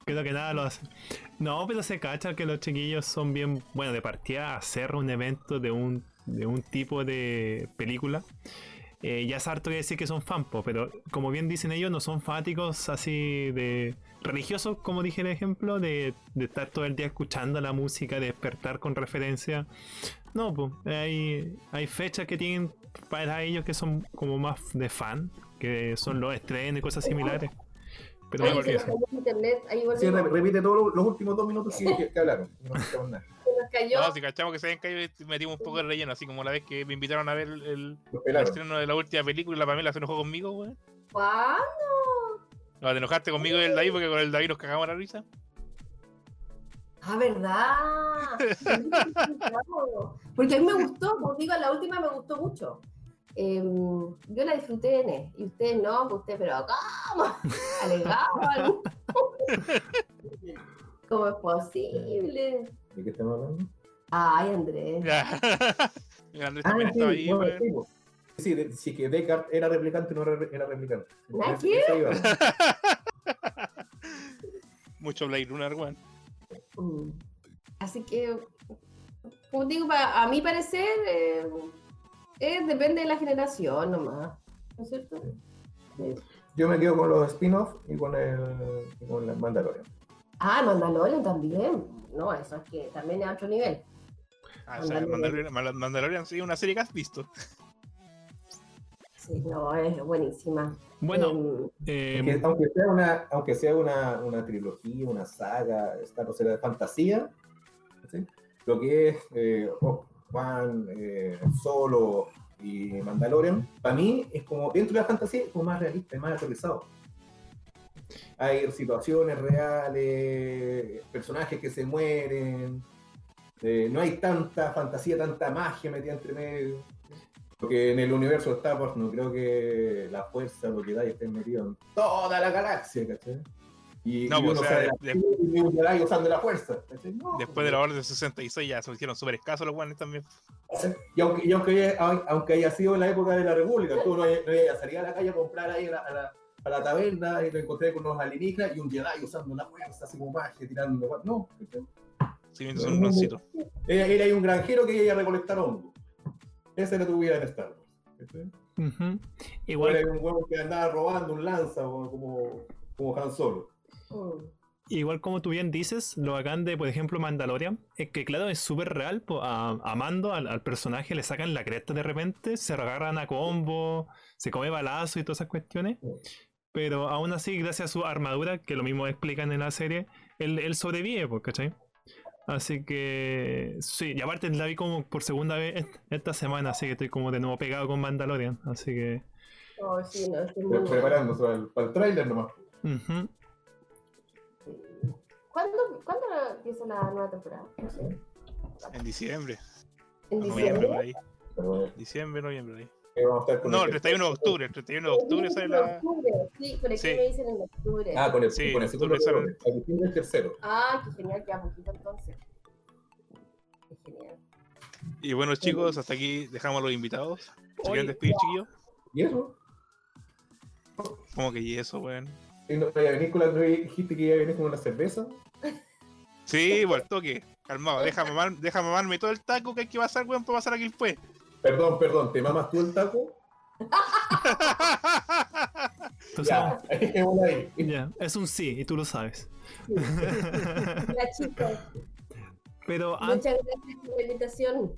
Creo que nada lo hace. No, pero se cacha que los chiquillos son bien, bueno, de partida hacer un evento de un, de un tipo de película. eh, ya es harto que decir que son fan, po, pero como bien dicen ellos, no son fanáticos así de religiosos, como dije el ejemplo, de, de estar todo el día escuchando la música, de despertar con referencia. No, pues hay, hay fechas que tienen para ellos que son como más de fan, que son los estrenos y cosas similares. Pero Ay, no se nos cayó internet, ahí Sí, repite todos los, los últimos dos minutos sí, que, que hablaron. No escuchamos nada. Se nos cayó. No, si cachamos que se habían caído y metimos un poco de relleno, así como la vez que me invitaron a ver el, estreno de la última película y la Pamela se enojó conmigo, weón. ¿Cuándo? No, te enojaste conmigo y el David porque con el David nos cagamos la risa. Ah, ¿verdad? *laughs* Porque a mí me gustó, como digo, la última me gustó mucho. Em, yo la disfruté en y ustedes no, pues ustedes, pero ¿cómo? *laughs* Alegaban. *laughs* ¿Cómo es posible? ¿De qué estamos hablando? Ay, Andrés. Andrés Ah, también sí, estaba ahí, bueno, weón. sí, pues. Sí, de- sí, que Descartes era replicante no era, era replicante. ¿Ah, qué? Mucho Blade Runner, weón. Mm. Así que, como digo, a mi parecer, eh, eh, depende de la generación nomás. ¿No es cierto? Sí. Yo me quedo con los spin-offs y con el y con la Mandalorian. Ah, Mandalorian también. No, eso es que también es a otro nivel. Ah, o sea, Mandalorian. Mandalorian, Mandalorian sí, una serie que has visto. *laughs* Sí, no, es buenísima. Bueno, Em, eh, Que aunque sea una, aunque sea una, una trilogía, una saga, esta no será de fantasía, ¿sí? lo que es eh, One, eh, Solo y Mandalorian, para mí es como dentro de la fantasía es como más realista, es más aterrizado. Hay situaciones reales, personajes que se mueren, eh, no hay tanta fantasía, tanta magia metida entre medio. Porque en el universo de Star Wars no creo que la fuerza, los Jedi estén metidos en toda la galaxia, ¿cachai? Y, No, y pues, o sea, de- y Jedi usando la fuerza. No, Después de la Orden 66 ya se hicieron súper escasos los weones también. Y aunque, y aunque, haya, aunque haya sido en la época de la República, tú no, no salido a la calle a comprar ahí a la, a la, a la taberna y lo encontré con unos alienígenas y un Jedi usando la fuerza, así como magia, tirando. No. Sí, viendo un roncito. era, era ahí un granjero que iba a recolectar hongos. Esa era tu vida en Star igual, era un huevo que andaba robando un lanza o como, como Han Solo. mm. igual como tú bien dices, lo bacán de, por ejemplo, Mandalorian, es que claro, es súper real, po, a, a Mando, al, al personaje, le sacan la cresta de repente, se agarran a combo, se come balazo y todas esas cuestiones. Pero aún así, gracias a su armadura, que lo mismo explican en la serie, él, él sobrevive, pues, ¿cachai? Así que sí, y aparte la vi como por segunda vez est- esta semana, así que estoy como de nuevo pegado con Mandalorian, así que... Oh, sí, no. Preparándose para el, para el trailer nomás. ujú. ¿Cuándo, ¿Cuándo empieza la nueva temporada? No sé. En diciembre. ¿En Noviembre, por diciembre? ahí. Diciembre, noviembre. ahí. Vamos a estar con No, el- el 31 de octubre. El 31 de octubre sale la. octubre, Sí, por aquí Sí. me dicen en octubre. Ah, con el, Sí, con el segundo octubre. A diciembre el tercero. Ah, qué genial, ya poquito entonces. Qué genial. Y bueno, chicos, hasta aquí dejamos a los invitados. ¿Se Oye. quieren despedir, chiquillos? ¿Y eso? Como que y eso, weón. ¿Y no vaya a venir con la que dijiste que iba a venir con una cerveza? Sí, por el toque. Calmado, déjame, mamar, déjame mamarme todo el taco que hay que pasar, weón, para pasar aquí después. Perdón, perdón, ¿te mamas tú el taco? Tú sabes. es un sí, y tú lo sabes. Chicos, Pero an- muchas gracias por la invitación.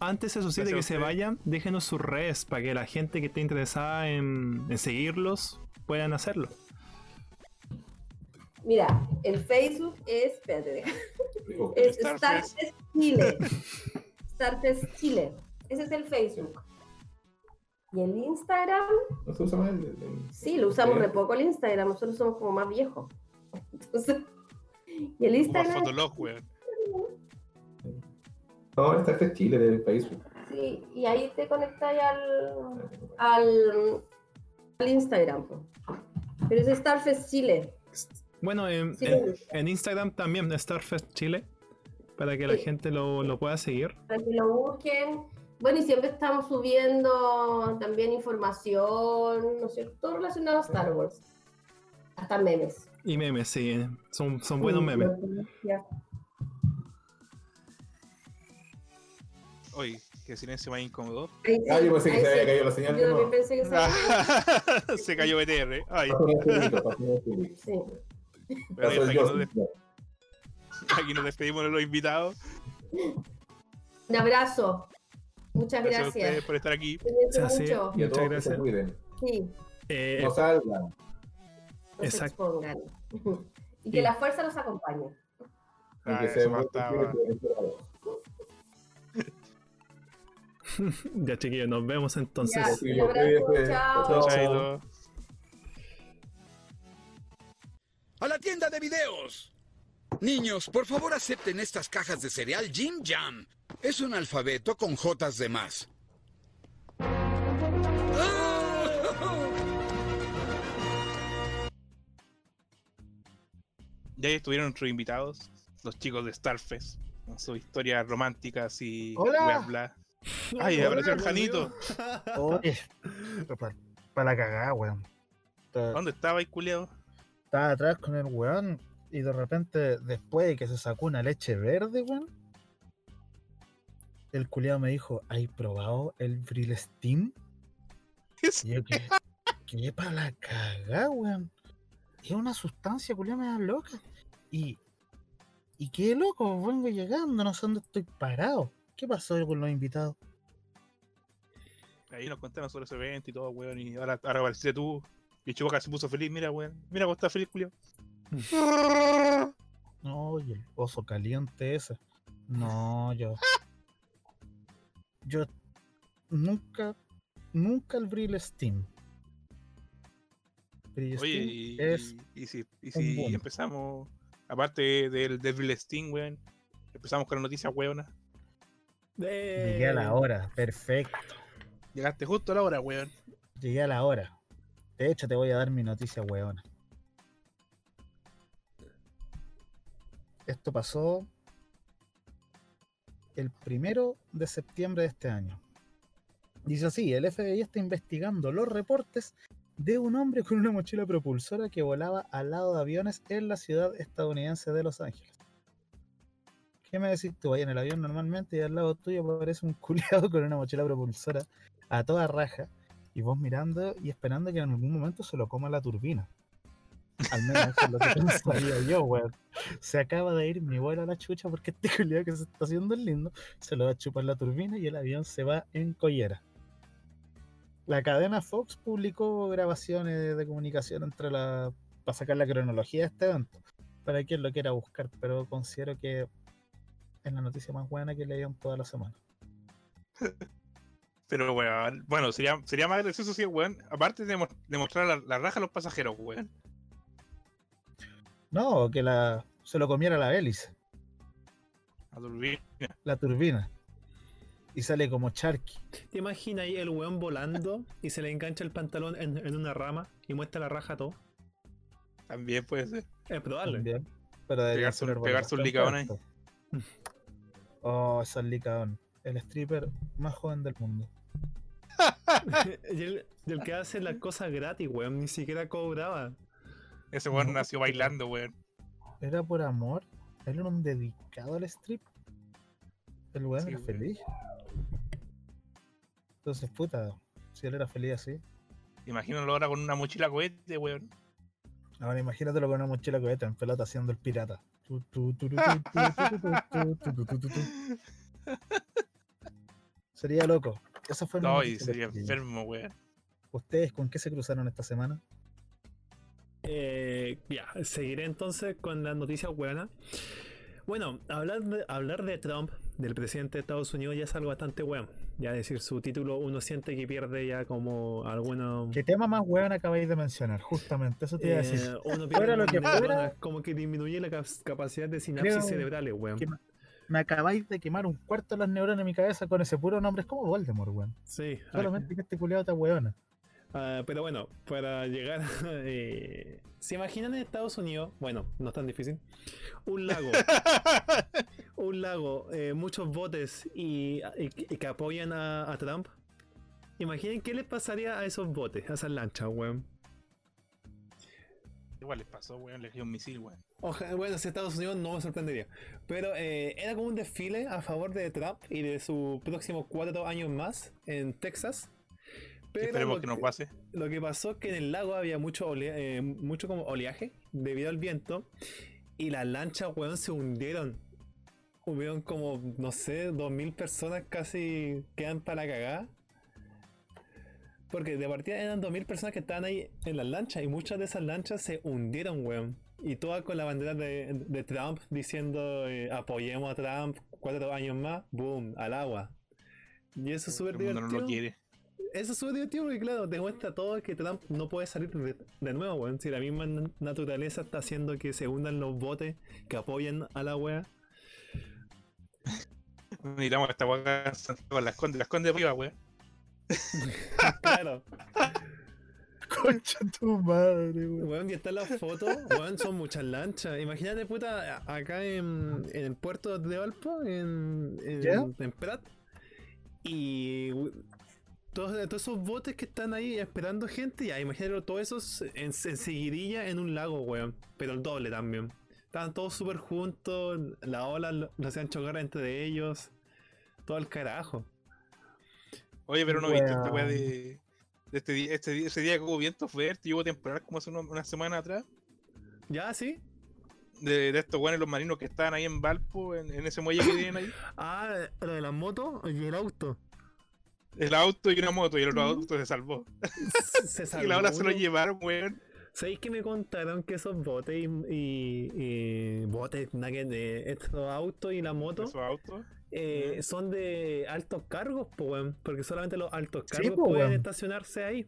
antes, eso sí, de Gracias que se vayan, déjenos sus redes para que la gente que esté interesada en, en seguirlos puedan hacerlo. Mira, el Facebook es, espérate, es Starfest. Starfest Chile. Starfest Chile. Ese es el Facebook. Y el Instagram, el, el- sí, lo usamos re poco el Instagram, nosotros somos como más viejos. *laughs* Entonces, y el Como Instagram, Fotolog. No, está este Chile del Facebook. sí, y ahí te conectas al, al, al Instagram. Pero es Starfest Chile. Bueno, en, Sí, en- Instagram también, Starfest Chile, para que la gente lo, lo pueda seguir. para que lo busquen. Bueno, y siempre estamos subiendo también información, ¿no es cierto? Todo relacionado a Star Wars. Hasta memes. Y memes, sí, son, son buenos memes. Ya. Oye, qué silencio más incómodo. Ahí Ah, yo pensé que se había caído la señal. Yo también pensé que se había Se cayó BTR. Ay, un segundito. Sí. pero aquí, nos aquí nos despedimos de los invitados. Un abrazo. Muchas Gracias a gracias. ustedes por estar aquí. Cuídense Se hace- mucho. Y Muchas todos que gracias. Sí, Eh, No salgan. Exacto. *laughs* Y que Sí. la fuerza los acompañe. Y Ah, que se faltaba. *laughs* ya chiquillos, nos vemos entonces. Ya, sí, abrazo. Chao. Chao. ¡A la tienda de videos! Niños, por favor acepten estas cajas de cereal Jim Jam. Es un alfabeto con jotas de más. Ya estuvieron nuestros invitados, los chicos de Starfest, con sus historias románticas y Hola. bla bla. Ay, apareció el Janito. Oye, para la cagada, weón. ¿Dónde estaba ahí, culiao? Estaba atrás con el weón y de repente, después de que se sacó una leche verde, weón, el culiado me dijo, ¿hay probado el Brill Steam? Y yo que, que para la cagada, weón. Es una sustancia, culiado, me da loca. Y, y qué loco, vengo llegando, no sé dónde estoy parado. ¿Qué pasó con los invitados? Ahí nos contaron sobre ese evento y todo, weón. Y ahora, ahora apareciste tú. Y Chubaca se puso feliz, mira, weón. Mira cómo está feliz, culiao. *laughs* No, oye, el oso caliente ese. No, yo. Yo nunca, nunca el Brill Steam. Brill Oye, Steam y, es. y, y si, y un si boom. empezamos, aparte del Devil Sting, weón, empezamos con la noticia weona. Llegué a la hora, perfecto. Llegaste justo a la hora, weón. Llegué a la hora. De hecho, te voy a dar mi noticia, weona. Esto pasó el primero de septiembre de este año. Dice así, el FBI está investigando los reportes de un hombre con una mochila propulsora que volaba al lado de aviones en la ciudad estadounidense de Los Ángeles. ¿Qué me decís tú? Vaya en el avión normalmente y al lado tuyo aparece un culiado con una mochila propulsora a toda raja y vos mirando y esperando que en algún momento se lo coma la turbina. Al menos es lo que pensaría yo, weón. Se acaba de ir mi vuelo a la chucha porque *laughs* este culiado que se está haciendo el lindo se lo va a chupar la turbina y el avión se va en collera. La cadena Fox publicó grabaciones de, comunicación entre la. para sacar la cronología de este evento. Para quien lo quiera buscar, pero considero que es la noticia más buena que leían toda la semana. *laughs* Pero, weón, bueno, sería, sería más gracioso si, weón, aparte de mostrar la, la raja a los pasajeros, weón. No, que la se lo comiera la hélice, A turbina. la turbina. Y sale como charqui. ¿Te imaginas ahí el weón volando y se le engancha el pantalón en, en una rama y muestra la raja a todo? También puede ser. Es probable. También. Pero debería Pegarse un- ser pegarse un bastante licaón ahí. Oh, ese licaón. El stripper más joven del mundo. *laughs* y, el, y el que hace las cosas gratis, weón, ni siquiera cobraba. Ese weón nació bailando, weón. Era por amor. Él era un dedicado al strip. El weón era feliz. Entonces, puta, si él era feliz así. Imagínalo ahora con una mochila cohete, weón. Ahora imagínatelo con una mochila cohete en pelota haciendo el pirata. sería loco. Eso fue No, y sería enfermo, weón. ¿Ustedes con qué se cruzaron esta semana? Eh, ya, seguiré entonces con las noticias buenas. Bueno, hablar de, hablar de Trump, del presidente de Estados Unidos, ya es algo bastante bueno. Ya decir su título, uno siente que pierde ya como alguna. ¿Qué tema más weón acabáis de mencionar? Justamente, eso te iba a decir. eh, uno Fuera pierde lo que fuera, como que disminuye la cap- capacidad de sinapsis cerebrales, weón. que- Me acabáis de quemar un cuarto de las neuronas en mi cabeza con ese puro nombre. Es como Voldemort, weón. Sí, Solamente que este culiado está weona. Ah, pero bueno, para llegar. *laughs* eh, ¿Se imaginan en Estados Unidos? Bueno, no es tan difícil. Un lago. *laughs* un lago, eh, muchos botes y, y- y que apoyan a, a Trump. Imaginen qué les pasaría a esos botes, a esas lanchas, weón. Igual les pasó, weón, les dio un misil, weón. Ojalá, bueno, si Estados Unidos no me sorprendería. Pero eh, era como un desfile a favor de Trump y de sus próximos cuatro años más en Texas. Pero Esperemos lo que no pase. Lo que pasó es que en el lago había mucho, olea- eh, mucho como oleaje debido al viento y las lanchas, weón, se hundieron. Hubieron como, no sé, 2.000 personas casi quedan para la cagada. Porque de partida eran 2.000 personas que estaban ahí en las lanchas y muchas de esas lanchas se hundieron, weón. Y todas con la bandera de, de Trump diciendo eh, apoyemos a Trump cuatro años más, boom, al agua. Y eso es súper El mundo no divertido. lo quiere. Eso es súper divertido porque, claro, demuestra todo que Trump no puede salir de, de nuevo, weón. Si la misma na- naturaleza está haciendo que se hundan los botes que apoyan a la wea. Miramos esta weá con la esconde, la esconde arriba, weón. *laughs* claro. Concha tu madre, weón. Weón, y están las fotos, weón, son muchas lanchas. Imagínate, puta, a- acá en, en el puerto de Valpo, en, en, ¿Ya? en Prat. Y todos, todos esos botes que están ahí esperando gente, ya, imagínate todos esos en, en seguidilla en un lago, weón. Pero el doble también. Estaban todos súper juntos, las olas lo, lo hacían chocar entre ellos. Todo el carajo. Oye, pero no viste esta weá de, de este día, este día, ese día que hubo viento fuerte y hubo temporal como hace una, una semana atrás. ¿Ya, sí? De, de estos weones los marinos que estaban ahí en Valpo, en, en ese muelle que tienen ahí. *gasps* Ah, lo de las motos y el auto. El auto y una moto y el otro auto se salvó. *laughs* Se *laughs* y salvó la hora se lo llevaron, weón. ¿Sabéis que me contaron que esos botes y, y- y botes, de estos autos y la moto Esos autos. eh, son de altos cargos, pues weón? Porque solamente los altos Sí, cargos po, pueden weón. estacionarse ahí.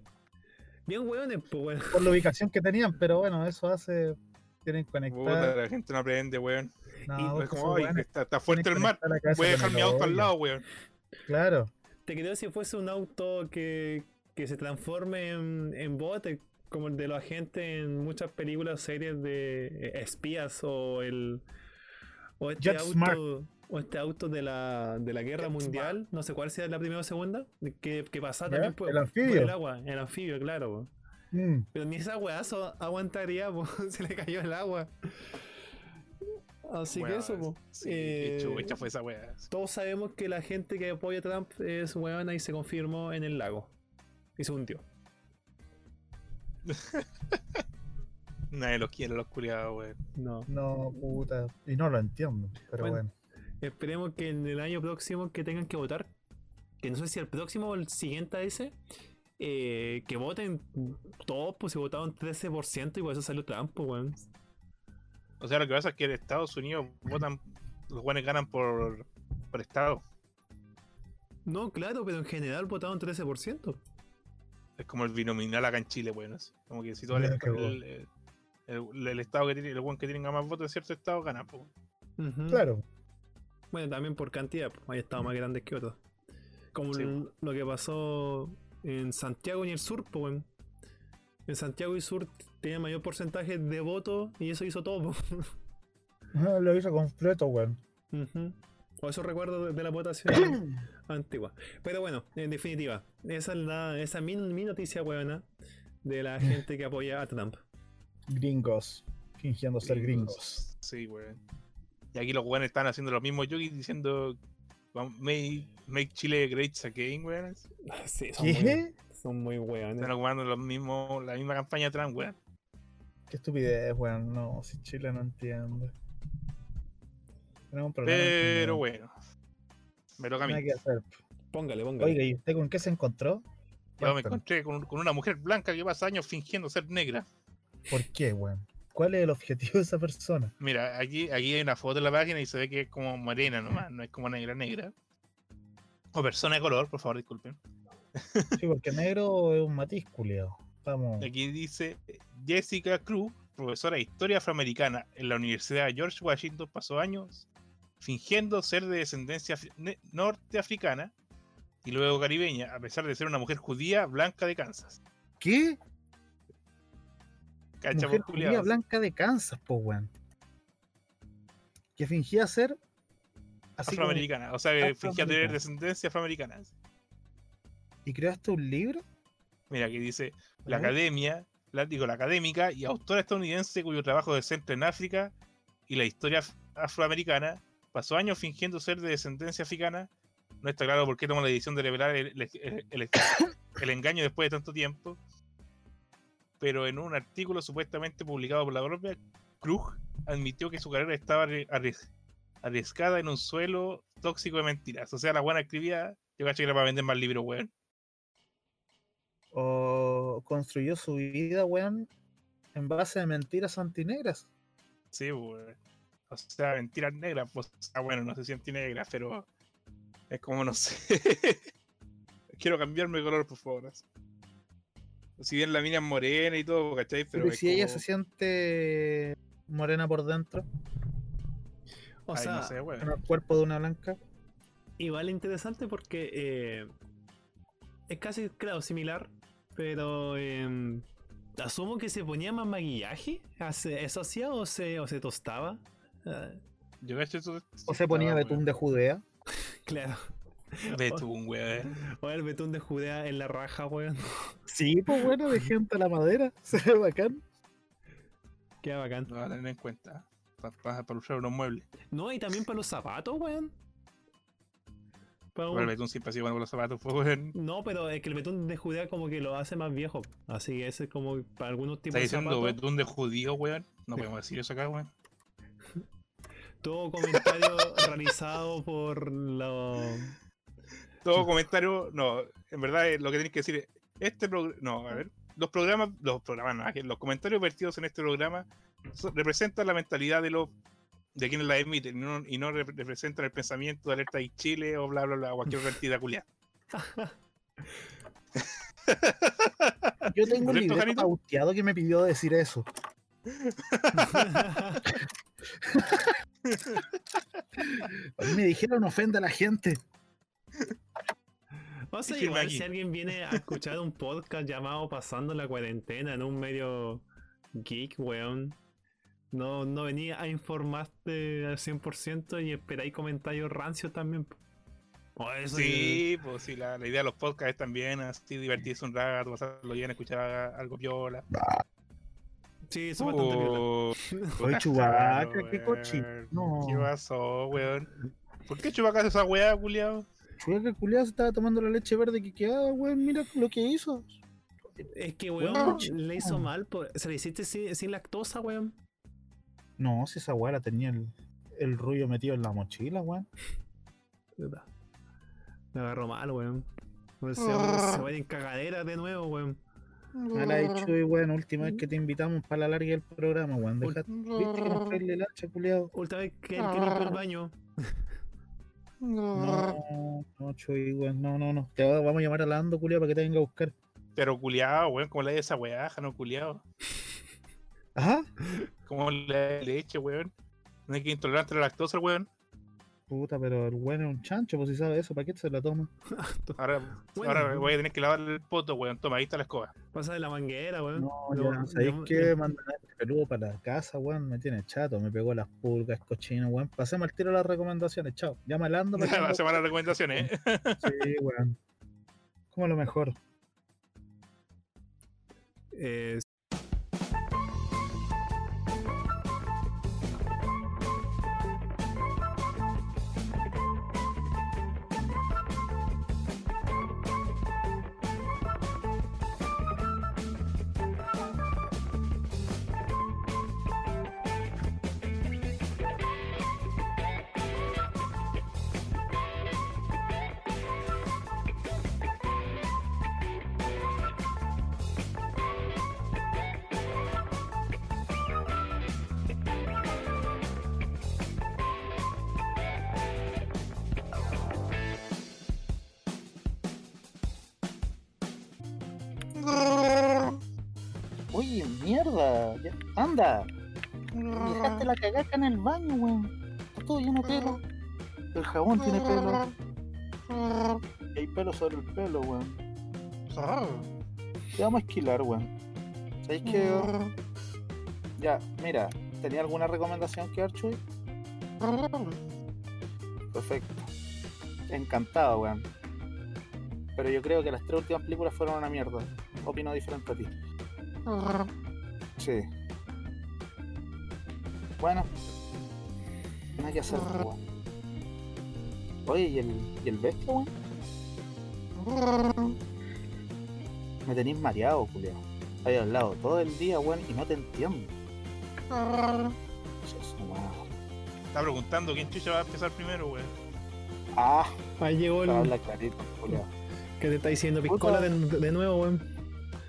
Bien weones, pues weón. Por la *laughs* ubicación que tenían, pero bueno, eso hace. Tienen Puta, conectar. la gente no aprende, weón. No, y- porque Es como, ay, está, está fuerte el mar. Voy a dejar mi auto al lado, weón. Claro. Te creo si fuese un auto que, que se transforme en, en bote, como el de los agentes en muchas películas o series de eh, espías o el o este Jet auto Smart. o este auto de la, de la guerra Jet mundial, no sé cuál sea la primera o segunda, que, que pasaba también por, El por el agua, el anfibio, claro. Mm. Pero ni esa weazo aguantaría, po, *laughs* se le cayó el agua. Así que eso, po. Sí, Eh, chucha fue esa weá. todos sabemos que la gente que apoya a Trump es huevona y se confirmó en el lago. Y se hundió. *laughs* Nadie los quiere, los culiados, weón. No. No, puta. Y no lo entiendo, pero Bueno. bueno. Esperemos que en el año próximo que tengan que votar, que no sé si el próximo o el siguiente a ese, eh, que voten todos, pues si votaron 13% y por eso salió Trump, pues, weón. O sea, lo que pasa es que en Estados Unidos votan, los buenos ganan por, por estado. No, claro, pero en general votaron 13%. Es como el binominal acá en Chile, así. Como que si todo el, el, el- el- el estado que tiene, el weón que tenga más votos en cierto estado gana. Ujú. Claro. Bueno, también por cantidad, pues, hay estados más grandes que otros. Como Sí. l- lo que pasó en Santiago y el sur, pues. En Santiago y sur tenía mayor porcentaje de votos y eso hizo todo. *laughs* Ah, Lo hizo completo, weón. O eso recuerdo de, de la votación *coughs* antigua. Pero bueno, en definitiva, esa es la, esa es mi, mi noticia buena de la *laughs* gente que apoya a Trump. Gringos. Fingiendo ser gringos. Sí, weón. Y aquí los weones están haciendo los mismos yogis diciendo "Vamos, make, make Chile great again, weón. *laughs* Sí, son muy, ¿Qué? Son muy weones. Están ocupando los mismos, la misma campaña de Trump, weón. Qué estupidez, weón. No, si Chile no entiende. Tenemos un problema. en Pero bueno. Me toca a mí. Que hacer. Póngale, póngale. Oiga, ¿y usted con qué se encontró? Yo me encontré con, con una mujer blanca que pasa años fingiendo ser negra. ¿Por qué, weón? ¿Cuál es el objetivo de esa persona? Mira, aquí, aquí hay una foto en la página y se ve que es como morena nomás, no es como negra negra. O persona de color, por favor, disculpen. Sí, porque negro es un matiz culiao. Vamos. Aquí dice Jessica Cruz, profesora de historia afroamericana en la Universidad de George Washington, pasó años fingiendo ser de descendencia norteafricana y luego caribeña, a pesar de ser una mujer judía blanca de Kansas. ¿Qué? Cacha Mujer judía blanca de Kansas, po, weón. Que fingía ser. Así como- afroamericana, o sea, que fingía tener descendencia afroamericana. ¿Y creaste un libro? Mira, aquí dice la academia, la, digo, la académica y autora estadounidense cuyo trabajo se centra en África y la historia af- afroamericana, pasó años fingiendo ser de descendencia africana. No está claro por qué tomó la decisión de revelar el, el- el- el- el *coughs* engaño después de tanto tiempo. Pero en un artículo supuestamente publicado por la propia Krug, admitió que su carrera estaba arri- arries- arriesgada en un suelo tóxico de mentiras. O sea, la buena escribía, yo cacho que era para vender más libros, weón. ¿O construyó su vida, weón, en base a mentiras antinegras? Sí, pues. O sea, mentiras negras, pues. Ah, bueno, no sé si antinegras, pero. Es como, no sé. *laughs* Quiero cambiarme de color, por favor. Si bien la mina es morena y todo, ¿cachai? Pero, Pero, es si ella se siente morena por dentro, O Ay, sea, no sé, weón. en el cuerpo de una blanca. igual interesante porque eh, es casi, claro, similar, pero em, asumo que se ponía más maquillaje. ¿Hace- ¿Eso hacía o se, o se tostaba? Ah, Yo cacho eso. O se ponía betún de Judea. *laughs* claro. Betún, weón. O el betún de Judea en la raja, weón. *laughs* Sí, pues bueno, de gente a la madera. *laughs* Se ve bacán. Queda bacán. Lo va a tener en cuenta. Para, para, usar unos muebles. No, y también para los zapatos, weón. El betún siempre ha sido bueno con los zapatos, pues. No, pero es que el betún de Judea como que lo hace más viejo. Así que ese es como para algunos tipos ¿Estás de diciendo zapatos. betún de judío, weón? No podemos decir eso acá, weón. *laughs* Todo comentario *laughs* realizado por los... Todo comentario, no, en verdad eh, lo que tenéis que decir es, este programa, no, a ver, los programas, los programas, no, los comentarios vertidos en este programa representan la mentalidad de los de quienes la emiten y no, y no rep- representan el pensamiento de alerta y Chile o bla bla bla, o cualquier otra entidad culiada. *laughs* Yo tengo un ¿Correcto, libreto Janito? pauteado que me pidió decir eso. *laughs* A mí me dijeron ofenda a la gente. O sea, igual aquí. si alguien viene a escuchar un podcast llamado Pasando la Cuarentena en un medio geek, weón, no, no venía a informarte al 100% y esperáis comentarios rancios también. po. O eso que- Sí, pues sí, la, la idea de los podcasts es también así divertirse un rato, pasarlo bien, escuchar algo piola. sí, eso es bastante viola. Oh, claro, qué cochino. ¿Qué pasó, weón? ¿Por qué Chewbacca hace esa weá, culiao? Chueca culiado se estaba tomando la leche verde que quedaba, weón. Mira lo que hizo. Es que, weón, Weón. le hizo mal. po- Se le hiciste sin, sin lactosa, weón. No, si esa weá la tenía el, el rollo metido en la mochila, weón. Me agarró mal, weón. O sea, Ah. Se *laughs* vayan cagaderas de nuevo, weón. Me la he dicho, y weón, última vez que te invitamos para la larga del programa, weón. Deja, viste que nos el hacha, culiado. Última vez que, que limpió el baño. No, no, Chuy, weón, no, no, no. Te va- vamos a llamar a la Ando, culiado, para que te venga a buscar. Pero culiao, weón, ¿cómo le da esa weá, no culiao? Ajá. ¿Cómo le da leche, weón? No hay que intolerante a la lactosa, weón. Puta, pero el weón es un chancho, pues si sabe eso, ¿para qué se la toma? *laughs* Ahora, Bueno. ahora voy a tener que lavar el poto, weón. Toma, ahí está la escoba. Pasa de la manguera, weón. No, ya, ¿sabéis qué? Mandan a este peludo para la casa, weón. Me tiene chato, me pegó las pulgas, cochino, weón. Pasemos al tiro las recomendaciones, chao. Llama al Ando para que La venga- semana de recomendaciones, ¿eh? *laughs* Sí, weón. Como lo mejor. Eh, sobre el pelo, weón. Te vamos a esquilar, weón. ¿Sabéis que.? Ya, mira, ¿tenía alguna recomendación que dar, Chuy? Perfecto. Encantado, weón. Pero yo creo que las tres últimas películas fueron una mierda. Opino diferente a ti. Sí. Bueno. Nada que hacer, weón. Oye, ¿y el, ¿y el bestia, weón? Me tenéis mareado, culiao. Hay hablado todo el día, weón, y no te entiendo. Está preguntando quién chucha va a empezar primero, weón. Ah, Ahí llegó el habla clarito, culiao. que te está diciendo piscola de, de nuevo, weón.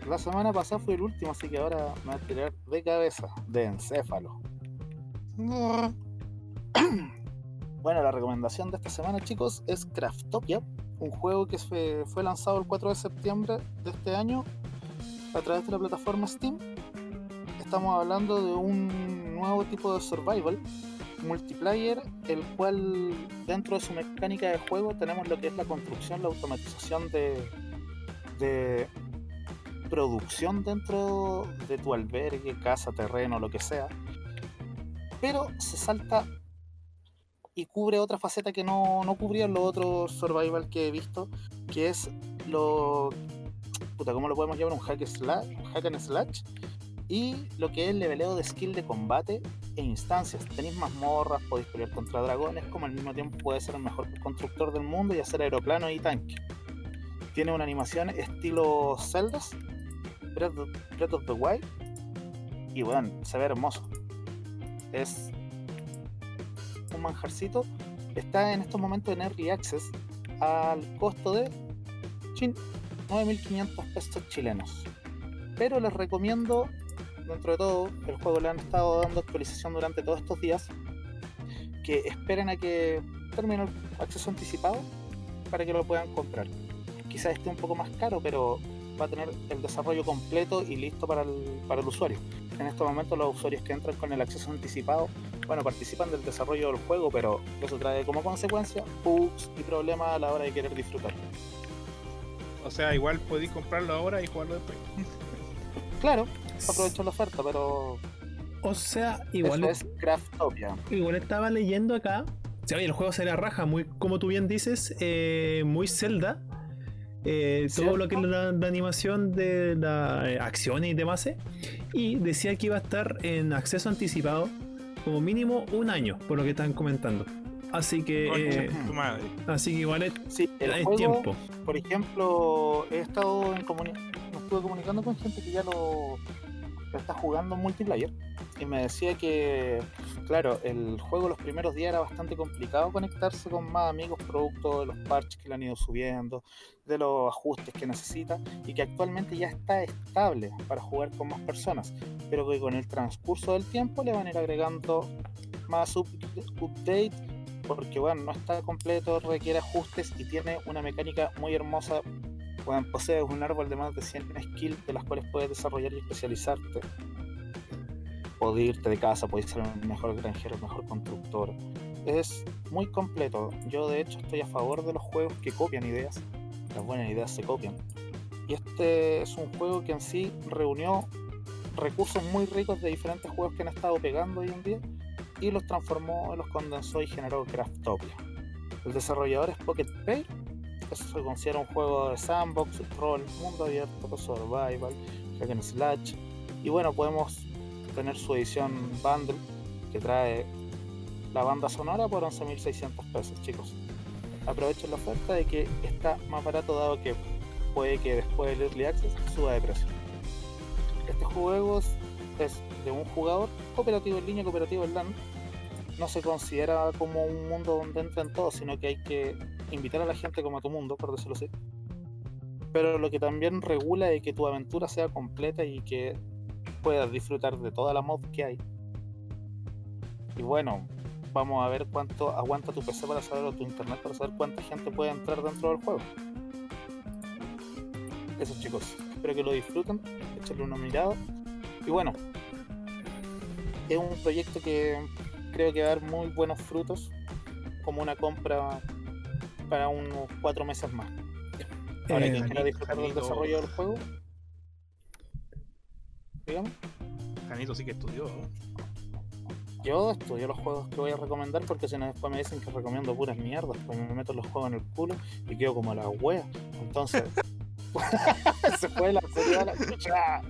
La semana pasada fue el último, así que ahora me voy a tirar de cabeza, de encéfalo. *clears throat* Bueno, la recomendación de esta semana, chicos, es Craftopia, un juego que fue, lanzado el 4 de septiembre de este año a través de la plataforma Steam. Estamos hablando de un nuevo tipo de survival multiplayer, el cual dentro de su mecánica de juego tenemos lo que es la construcción, la automatización de producción dentro de tu albergue, casa, terreno, lo que sea. Pero se salta y cubre otra faceta que no, no cubrían los otros survival que he visto, que es lo. Puta, ¿cómo lo podemos llamar? Un hack, slash, hack and slash. Y lo que es el leveleo de skill de combate e instancias. Tenéis mazmorras, podéis pelear contra dragones, como al mismo tiempo puede ser el mejor constructor del mundo y hacer aeroplano y tanque. Tiene una animación estilo Zeldas, Breath of, Breath of the Wild. Y bueno, se ve hermoso. Es un manjarcito. Está en estos momentos en Early Access al costo de chin, 9.500 pesos chilenos. Pero les recomiendo, dentro de todo, el juego le han estado dando actualización durante todos estos días, que esperen a que termine el acceso anticipado para que lo puedan comprar. Quizás esté un poco más caro, pero va a tener el desarrollo completo y listo para el usuario. En estos momentos los usuarios que entran con el acceso anticipado, bueno, participan del desarrollo del juego, pero eso trae como consecuencia bugs y problemas a la hora de querer disfrutar. O sea, igual podéis comprarlo ahora y jugarlo después. *laughs* Claro, aprovechar la oferta, pero O sea, igual, eso es Craftopia. igual estaba leyendo acá. Sí, oye, el juego sería raja, muy, como tú bien dices, eh, muy Zelda. Eh, todo lo que es la, la animación de la eh, acciones y demás. eh. Y decía que iba a estar en acceso anticipado como mínimo un año, por lo que están comentando. Así que, Concha eh, tu madre. así que igual es, Sí, el es juego, tiempo. por ejemplo, he estado en me estuve comunicando con gente que ya lo, lo está jugando en multiplayer y me decía que, claro, el juego los primeros días era bastante complicado conectarse con más amigos producto de los parches que le han ido subiendo, de los ajustes que necesita y que actualmente ya está estable para jugar con más personas, pero que con el transcurso del tiempo le van a ir agregando más up- update porque bueno, no está completo, requiere ajustes y tiene una mecánica muy hermosa. Bueno, posees un árbol de más de 100 skills de las cuales puedes desarrollar y especializarte. Podés irte de casa, podés ser un mejor granjero, un mejor constructor. Es muy completo. Yo de hecho estoy a favor de los juegos que copian ideas. Las buenas ideas se copian. Y este es un juego que en sí reunió recursos muy ricos de diferentes juegos que han estado pegando hoy en día y los transformó, los condensó y generó Craftopia. El desarrollador es Pocket Pair. Eso se considera un juego de sandbox, rol, mundo abierto, survival, hack and slash. Y bueno, podemos tener su edición bundle que trae la banda sonora por 11.600 pesos, chicos. Aprovechen la oferta de que está más barato dado que puede que después del Early Access suba de precio. Este juego es de un jugador cooperativo en línea, cooperativo en LAN. No se considera como un mundo donde entran todos, sino que hay que invitar a la gente como a tu mundo, por decirlo así. Pero lo que también regula es que tu aventura sea completa y que puedas disfrutar de toda la mod que hay. Y bueno, vamos a ver cuánto aguanta tu PC para saber o tu internet para saber cuánta gente puede entrar dentro del juego. Eso chicos, espero que lo disfruten, échenle una mirada y bueno, es un proyecto que creo que va a dar muy buenos frutos como una compra para unos cuatro meses más. Ahora, Eh, quien quiera disfrutar del Janito. desarrollo del juego, dígame. Janito sí que estudió. ¿no? Yo estudio los juegos que voy a recomendar porque si no después me dicen que recomiendo puras mierdas, pues me meto los juegos en el culo y quedo como la wea. Entonces, *laughs* se fue la serie a la chucha.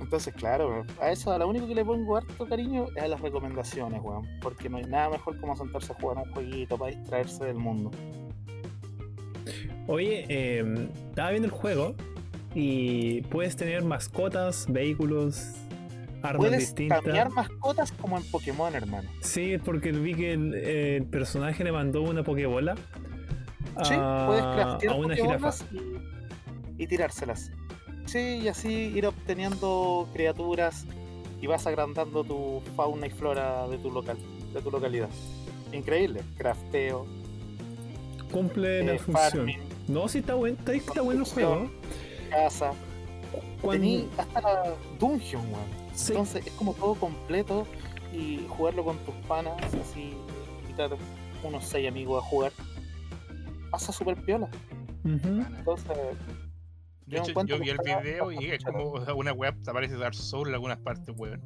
Entonces, claro, a eso, a lo único que le pongo harto cariño es a las recomendaciones, weón. Porque no hay nada mejor como sentarse a jugar un jueguito para distraerse del mundo. Oye, eh, estaba viendo el juego y puedes tener mascotas, vehículos, armas Puedes distintas. cambiar mascotas como en Pokémon, hermano. Sí, porque vi que el, el personaje le mandó una pokebola Sí, puedes craftear a una jirafa. Y, y tirárselas. Sí, y así ir obteniendo criaturas y vas agrandando tu fauna y flora de tu local, de tu localidad. Increíble, crafteo, Cumple la eh, función. farming, No, sí está bueno, está, está bueno el juego. casa. Cuando- Tení hasta la dungeon, weón. Sí, Entonces es como todo completo y jugarlo con tus panas, así, invitar unos seis amigos a jugar. Pasa súper piola. Entonces, De Yo hecho, encuentro yo vi el video y es como o sea, una web, te aparece Dark Souls en algunas partes, weón.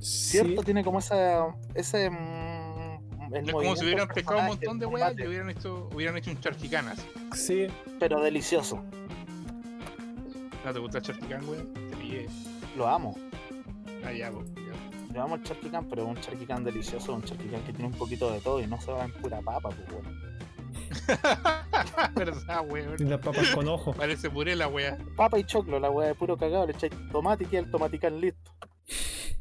cierto, Sí, tiene como esa, ese. mm, el Es como si hubieran pescado un montón de weas y hubieran hecho, hubieran hecho un charquicán así. sí. Pero delicioso. ¿No te gusta el charquicán, weón? Te pillé. Lo amo. Ya. Yo amo el charquicán, pero es un charquicán delicioso, un charquicán que tiene un poquito de todo y no se va en pura papa, pues, weón. *laughs* Verdad, Y weón. las papas con ojo. Parece puré la wea. Papa y choclo, la weá de puro cagado, le echáis tomate y queda el tomaticán listo. *laughs*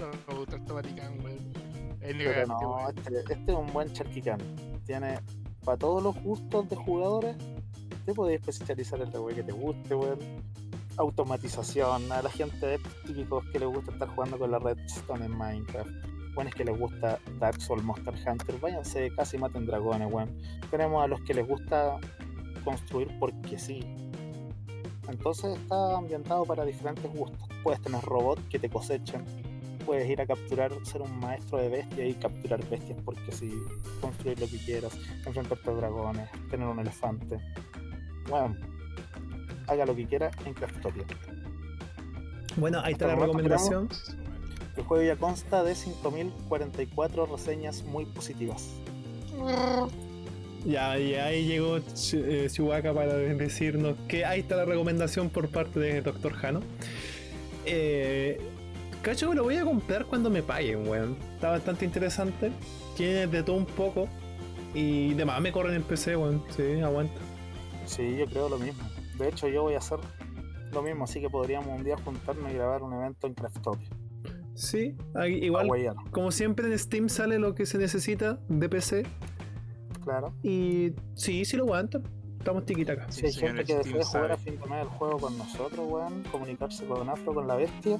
No me gusta el tomaticán, weón. Es Pero no, este, este es un buen charquicán. Tiene para todos los gustos de jugadores. Te podéis especializar en la weá que te guste, weón. Automatización, a la gente de típicos que les gusta estar jugando con la redstone en Minecraft. Bueno, es que les gusta Dark Souls, Monster Hunter, váyanse casi maten dragones, weón. Tenemos a los que les gusta construir porque sí. Entonces está ambientado para diferentes gustos. Puedes tener robots que te cosechen, puedes ir a capturar, ser un maestro de bestias y capturar bestias porque si construir lo que quieras, enfrentarte a dragones, tener un elefante. Bueno, haga lo que quiera en Craftopia. Bueno, ahí está la recomendación. El juego ya consta de 5044 reseñas muy positivas. Ya, y ahí llegó Ch- eh, Chihuahua para decirnos que ahí está la recomendación por parte de Dr. Jano. Eh, cacho, lo voy a comprar cuando me paguen, weón. Está bastante interesante. Tiene de todo un poco. Y demás me corren en PC, weón. Sí, aguanta. Sí, yo creo lo mismo. De hecho, yo voy a hacer lo mismo, así que podríamos un día juntarnos y grabar un evento en Craftopia. Sí, igual, como siempre en Steam sale lo que se necesita de PC. claro. Y sí, sí lo aguanta. Estamos tiquitaca. Si hay Sí, gente señor, que desea jugar a fin de mes el juego con nosotros, weón, comunicarse con Afro, con la bestia,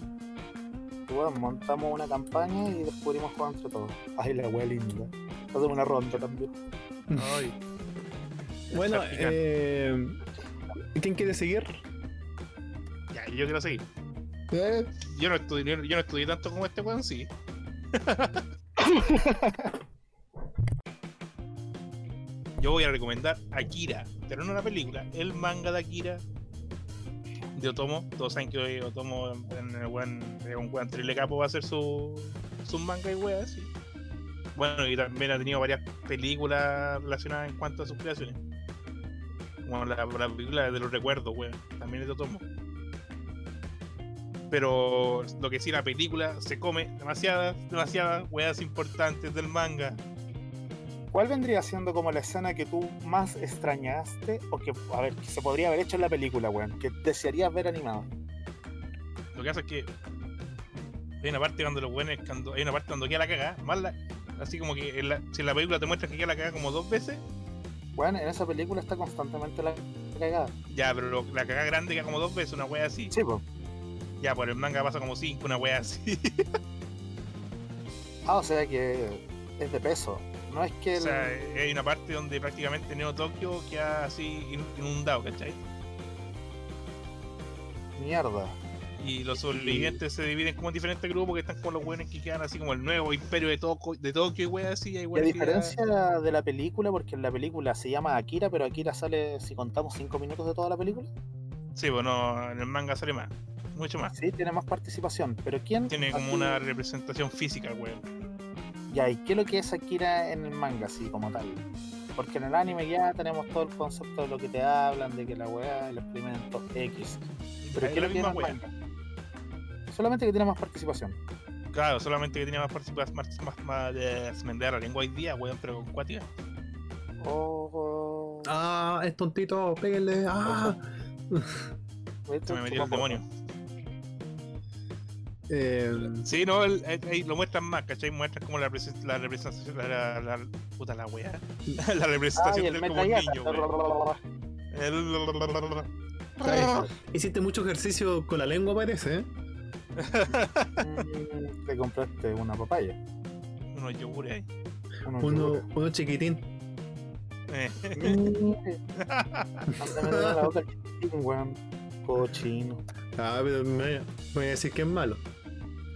y, weón, montamos una campaña y descubrimos jugar entre todos. Ay, la wea linda. Hacemos una ronda también. Ay, Bueno, eh, ¿quién quiere seguir? ya, yo quiero seguir. Eh, Yo no estudié, yo no estudié tanto como este weón, sí. *laughs* Yo voy a recomendar Akira, pero no la película, el manga de Akira de Otomo. Todos saben que Otomo en el weón, es un weón trile capo va a hacer su, su manga y weas. Bueno, y también ha tenido varias películas relacionadas en cuanto a sus creaciones. Como la, la película de los recuerdos, weón, también es de Otomo. Pero lo que sí, la película se come demasiadas, demasiadas weas importantes del manga. ¿Cuál vendría siendo como la escena que tú más extrañaste o que, a ver, que se podría haber hecho en la película, weón, que desearías ver animado? Lo que hace es que hay una parte cuando los buenos, cuando hay una parte cuando queda la cagada, más la- así como que en la- si en la película te muestran que queda la cagada como dos veces, Bueno, en esa película está constantemente la cagada. ya, pero lo- la cagada grande queda como dos veces, una wea así. Sí, pues. Ya, por el manga pasa como cinco, una wea así. *laughs* Ah, o sea que es de peso. No es que o el- sea, eh, hay una parte donde prácticamente Neo Tokio queda así in- inundado, ¿cachai? Mierda. Y los sobrevivientes se dividen como en diferentes grupos que están como los buenos que quedan así como el nuevo imperio de Tokio, de Tokio y weas así. Hay a ya- diferencia de la película, porque en la película se llama Akira, pero Akira sale, si contamos 5 minutos de toda la película, Sí, bueno, en el manga sale más. Mucho más. sí, tiene más participación. Pero ¿quién? Tiene como una representación física, weón. Ya, ¿y qué es lo que es Akira en el manga, así como tal? Porque en el anime ya tenemos todo el concepto de lo que te hablan, de que la weá, el experimento X. Pero Es ¿qué es lo que tiene el manga? Solamente que tiene más participación. Claro, solamente que tenía más participación, más, más, más de enreda la lengua hoy día, weón, pero con cuática. Oh, Ah, es tontito, péguenle. Ah. *laughs* Se me metió el demonio. Eh, Sí, no, el- el- ahí lo muestran más, ¿cachai? Muestran como la, la representación, la, la, la- puta la wea. *laughs* la representación el de él como niño. El- *laughs* hiciste mucho ejercicio con la lengua, parece, ¿eh? *laughs* Te compraste una papaya. Unos yogures ahí. Uno, yogures. uno chiquitín. Eh, *laughs* la boca el chiquitín, weón. Cochino. Ah, pero me voy a decir que es malo.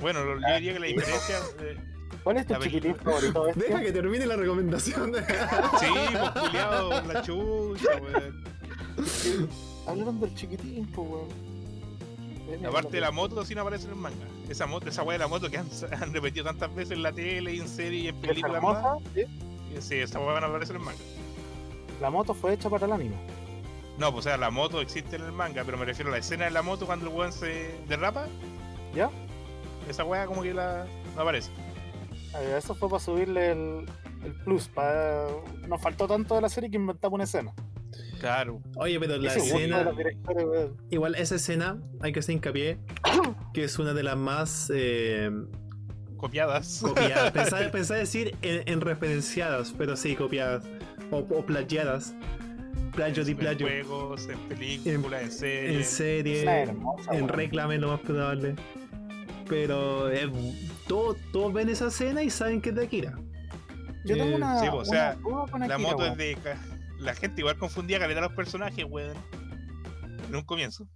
Bueno, lo- yo diría que la diferencia. eh, ¿Cuál es tu chiquitín favorito? bestia? Deja que termine la recomendación. *laughs* sí, pues la chucha, weón. Hablaron del chiquitín, pues, weón. Ven, Aparte de la moto, sí no aparece en el manga. Esa moto, esa weá de la moto que han, *laughs* han repetido tantas veces en la tele, y en serie y en ¿Es películas? Sí. Sí, esa weá no aparece en el manga. La moto fue hecha para el anime. No, pues o sea, la moto existe en el manga, pero me refiero a la escena de la moto cuando el weón se derrapa. ¿Ya? Esa weá como que la no aparece. Eh, Eso fue para subirle el, el plus. Para... Nos faltó tanto de la serie que inventamos una escena. Claro. Oye, pero la Ese escena. Igual esa escena, hay que hacer hincapié, *coughs* que es una de las más eh, Copiadas. copiadas. *laughs* Pensaba, pensaba decir en, en referenciadas, pero sí, copiadas. O, o plagiadas. Plagio di en plagio. juegos, en películas, en, En series. Una serie, hermosa, en reclame lo más probable. Pero es- todos, todos ven esa escena y saben que es de Akira. Yo tengo Eh, una. sí, o sea, una duda con La Akira, moto weón. es de. La gente igual confundía caleta a los personajes, weón. En un comienzo.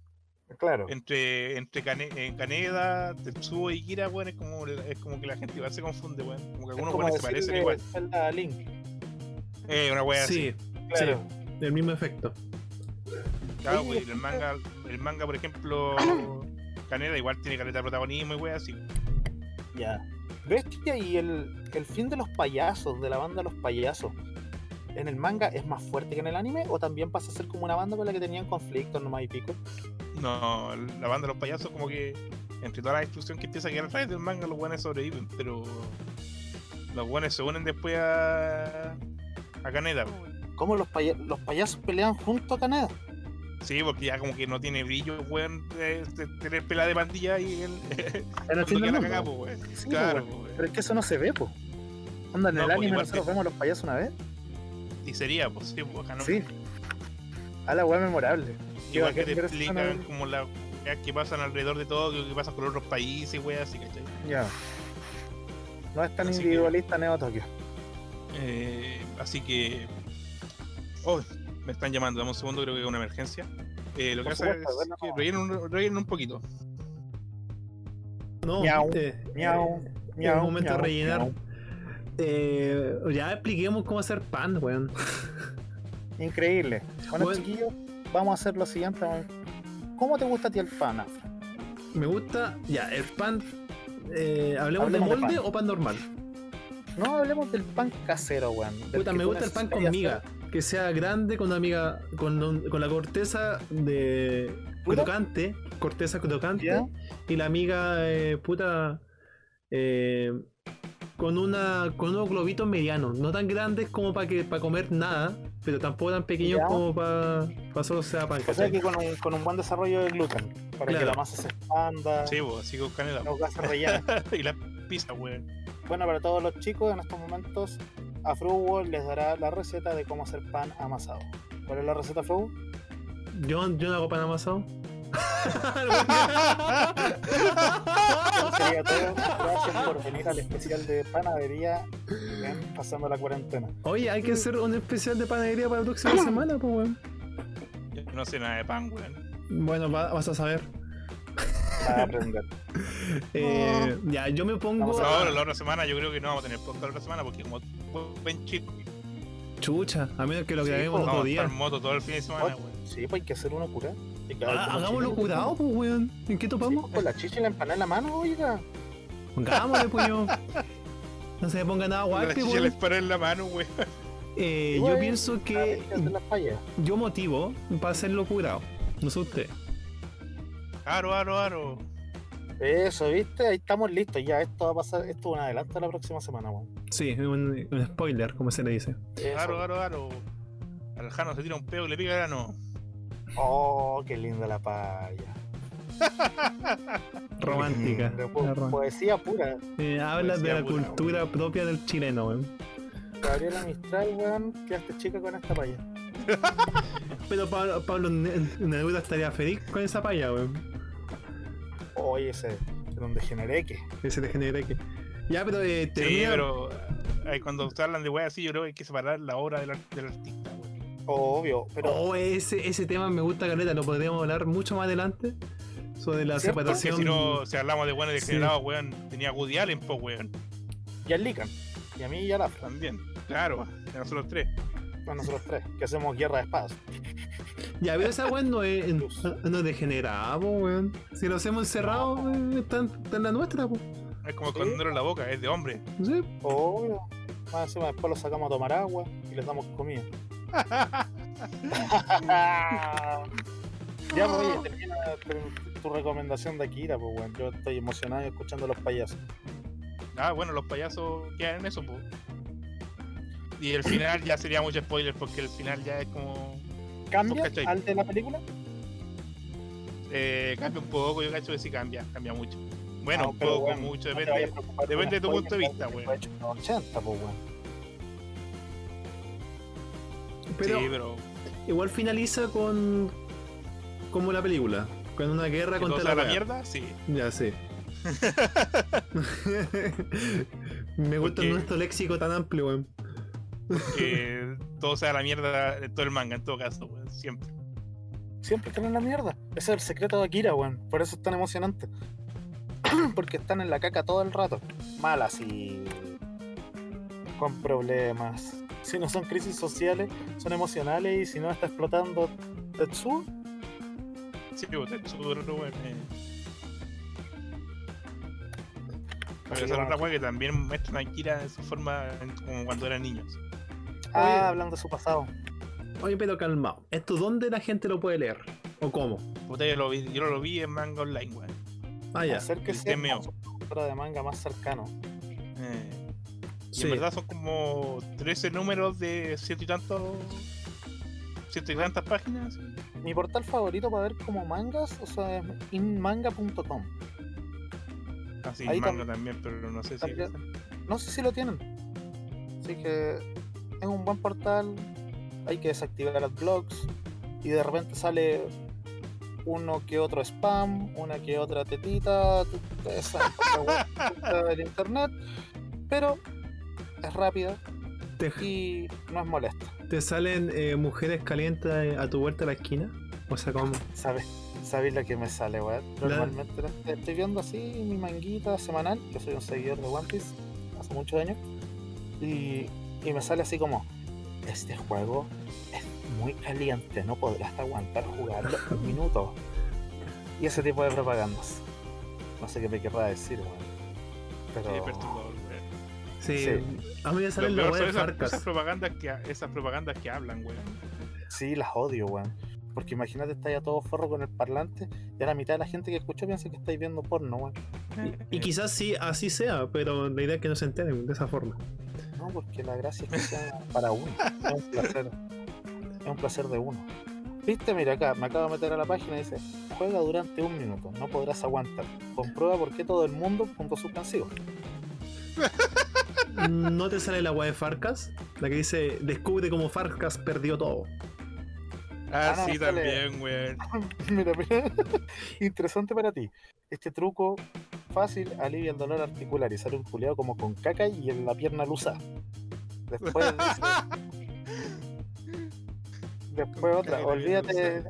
Claro. Entre, entre eh, Kaneda, Tetsuo y Kira, weón, es como, es como que la gente igual se confunde, weón. Como que algunos weones se parecen igual. Zelda a Link. Eh, una así. Sí, Claro. sí, el mismo efecto. Claro, pues, y el manga, el manga, por ejemplo, *coughs* Kaneda igual tiene caleta de protagonismo y wea así. Ya. Bestia y el, el fin de los payasos, de la banda Los Payasos, ¿en el manga es más fuerte que en el anime? ¿O también pasa a ser como una banda con la que tenían conflictos nomás y pico? No, la banda de los payasos como que entre toda la destrucción que empieza a quedar a través del manga los buenos sobreviven, pero los buenos se unen después a, a Kaneda. pues. ¿Cómo los, paya- los payasos pelean junto a Kaneda? Sí, porque ya como que no tiene brillo, weón, tener pela de pandilla y el *laughs* En el fin cuando del queda la weón. Sí, Claro, weón. Pero es que eso no se ve, po. Anda, en No, el anime nosotros vemos los payasos una vez. Y sería, pues sí, pues. Sí. A la weá memorable. Igual que te explican como las weas que pasan alrededor de todo, que pasan con otros países, así, ¿cachai? Ya. No es tan Así que- individualista Neo Tokio. Eh, así que. Oh, me están llamando, dame un segundo, creo que es una emergencia. Eh, lo que Por pasa es bueno, que rellenen un, rellenen un poquito. No, Miau, Miau, eh, miau, momento de rellenar. miau. Eh, ya expliquemos cómo hacer pan, weón. Increíble. Bueno, Bueno. chiquillos, vamos a hacer lo siguiente. ¿Cómo te gusta a ti el pan, Afra? Me gusta, ya, el pan. eh, ¿Hablemos, Hablemos de de molde pan. o pan normal? No hablemos del pan casero, weón. Puta, me gusta el pan con miga. Que sea grande, con una miga. Con, un- con la corteza de. ¿Pura? crocante. Corteza crocante. ¿Ya? Y la miga, eh, puta. eh, con una. Con unos globitos medianos. No tan grandes como para que para comer nada. Pero tampoco tan pequeños Ya. como para. Para solo sea pan. O sea que con un, con un buen desarrollo de gluten. Para que la masa se expanda. Sí, pues, así con canela. No gase rellena. *laughs* y la pizza, weón. bueno, para todos los chicos, en estos momentos, Afro les dará la receta de cómo hacer pan amasado. ¿Cuál es la receta, Afro? Yo, yo no hago pan amasado. Sería todo. Gracias por venir al especial de panadería Pasando la Cuarentena. Oye, hay que hacer un especial de panadería para la próxima *clears throat* semana, pues, weón. Yo no sé nada de pan, weón. Bueno, va- vas a saber. a aprender. *laughs* Eh, ya, yo me pongo. Vamos a- ahora la otra semana yo creo que no vamos a tener podcast la otra semana porque como ven chico, Chucha, a menos que lo Sí, grabemos pues, otro vamos a día. estar en moto todo el fin de semana, weón. Sí, pues hay que hacer uno curado. Ah, hagámoslo curado, pues, weón. ¿En qué topamos? pues, con la chicha y la empanada en la mano, oiga. Hagámosle, puño. *laughs* No se ponga nada La chicha weón. les para en la mano, weón. Eh, yo pienso que yo motivo para hacerlo curado. No sé usted. Aro, aro, aro. Eso, ¿viste? Ahí estamos listos. Ya, esto va a pasar. Esto es un adelanto la próxima semana, weón. Sí, un, un spoiler, como se le dice. Eso. Aro, aro, aro. Al Jano se tira un peo y le pica el ano. Oh, qué linda la paya. *laughs* Romántica. De po- poesía pura. Eh, habla de la pura, cultura propia del chileno, weón. Gabriela Mistral, weón. Quedaste chica con esta paya. *laughs* Pero Pablo, Pablo Ne- Neruda estaría feliz con esa paya, weón. Oye, ese. Era un degenereque. Ese te genera que. Ya, pero eh, Sí, termina- pero eh, cuando se hablan de weas así, yo creo que hay que separar la obra del, del artista. Obvio, pero. Oh, ese, ese tema me gusta, Caleta, lo podríamos hablar mucho más adelante. Sobre la ¿Cierto? Porque separación. si no, si hablamos de buenos Sí. degenerados, weón, tenía Woody Allen, pues, weón. Y al Lican. Y a mí y a la También. Claro, de nosotros tres. A nosotros tres. Que hacemos guerra de espadas. Ya, pero esa weón no es, no es degenerada, po, weón. Si lo hacemos encerrado, weón, está, en- está en la nuestra, po. Es como Sí. esconderlo en la boca, es de hombre. Sí. Obvio. Más encima después lo sacamos a tomar agua y les damos comida. Ya, pues, oye, termina tu, recomendación de Akira, pues, weón. Yo estoy emocionado escuchando a los payasos. Ah, bueno, los payasos quedan en eso, pues. Y el final ya sería mucho spoiler porque el final ya es como. ¿Cambia al de la película? Eh, cambia un poco, yo cacho que sí cambia, cambia mucho. Bueno, No, un poco, mucho, depende. depende de tu un punto de vista, weón. fue hecho en los 80, pues, weón. Pero sí, pero. igual finaliza con. como la película. Con una guerra ¿Que todo contra la, la mierda? Sí. Ya sé. *laughs* Me gusta Porque- nuestro léxico tan amplio, weón. Que todo sea la mierda de todo el manga, en todo caso, weón, siempre. Siempre están en la mierda. Ese es el secreto de Akira, weón. Por eso es tan emocionante. *clears throat* Porque están en la caca todo el rato. Malas y. con problemas. Si no son crisis sociales, son emocionales y si no está explotando Tetsuo, Sí, pues, Tetsuo, weón. eh. Pero esa es otra que también muestran a Akira en su forma en- como cuando eran niños. Ah, Oye. hablando de su pasado. Oye, pero calmado. ¿Esto dónde la gente lo puede leer? ¿O cómo? Puta, yo lo vi, yo lo vi en manga online, weón. Ah, ya. Acérquese a su de manga más cercano. Eh, y Sí. en verdad son como 13 números de ciento y tantos. ciento y tantas páginas. Mi portal favorito para ver como mangas, o sea, es inmanga.com. Así, Ahí manga también, pero no sé si. No sé si lo tienen. Así que es un buen portal. Hay que desactivar los blogs. Y de repente sale uno que otro spam, una que otra tetita. *laughs* web del internet. Pero es rápida ¿Te, y no es molesta. te salen eh, mujeres calientes a tu vuelta a la esquina? O sea, como. ¿Sabes? ¿Sabéis lo que me sale, weón? La- Normalmente la- estoy viendo así mi manguita semanal. Yo soy un seguidor de One Piece hace muchos años. Y, y me sale así como: Este juego es muy caliente, no podrás aguantar jugarlo un *laughs* minuto. Y ese tipo de propagandas. No sé qué me querrá decir, weón. Sí, Pero. perturbador, weón. Sí. Sí. A mí me Lo salen la peor web son de esas, Farcas. esas propagandas que esas propagandas que hablan, weón. Sí, las odio, weón. Porque imagínate, estáis a todo forro con el parlante y a la mitad de la gente que escucha piensa que estáis viendo porno, weón. Y quizás sí, así sea, pero la idea es que no se enteren de esa forma. No, porque la gracia es que sea para uno. Es un placer. Es un placer de uno. Viste, mira acá, me acabo de meter a la página y dice, juega durante un minuto, no podrás aguantar. Comprueba por qué todo el mundo, punto suspensivo. *laughs* *laughs* ¿No te sale la web de Farcas? La que dice, descubre cómo Farcas perdió todo. Ah, Ah, sí, sale- también, weón. *laughs* mira, mira. *laughs* Interesante para ti. Este truco fácil alivia el dolor articular y sale un culeado como con caca y en la pierna lusa. Después dice- Después otra, olvídate,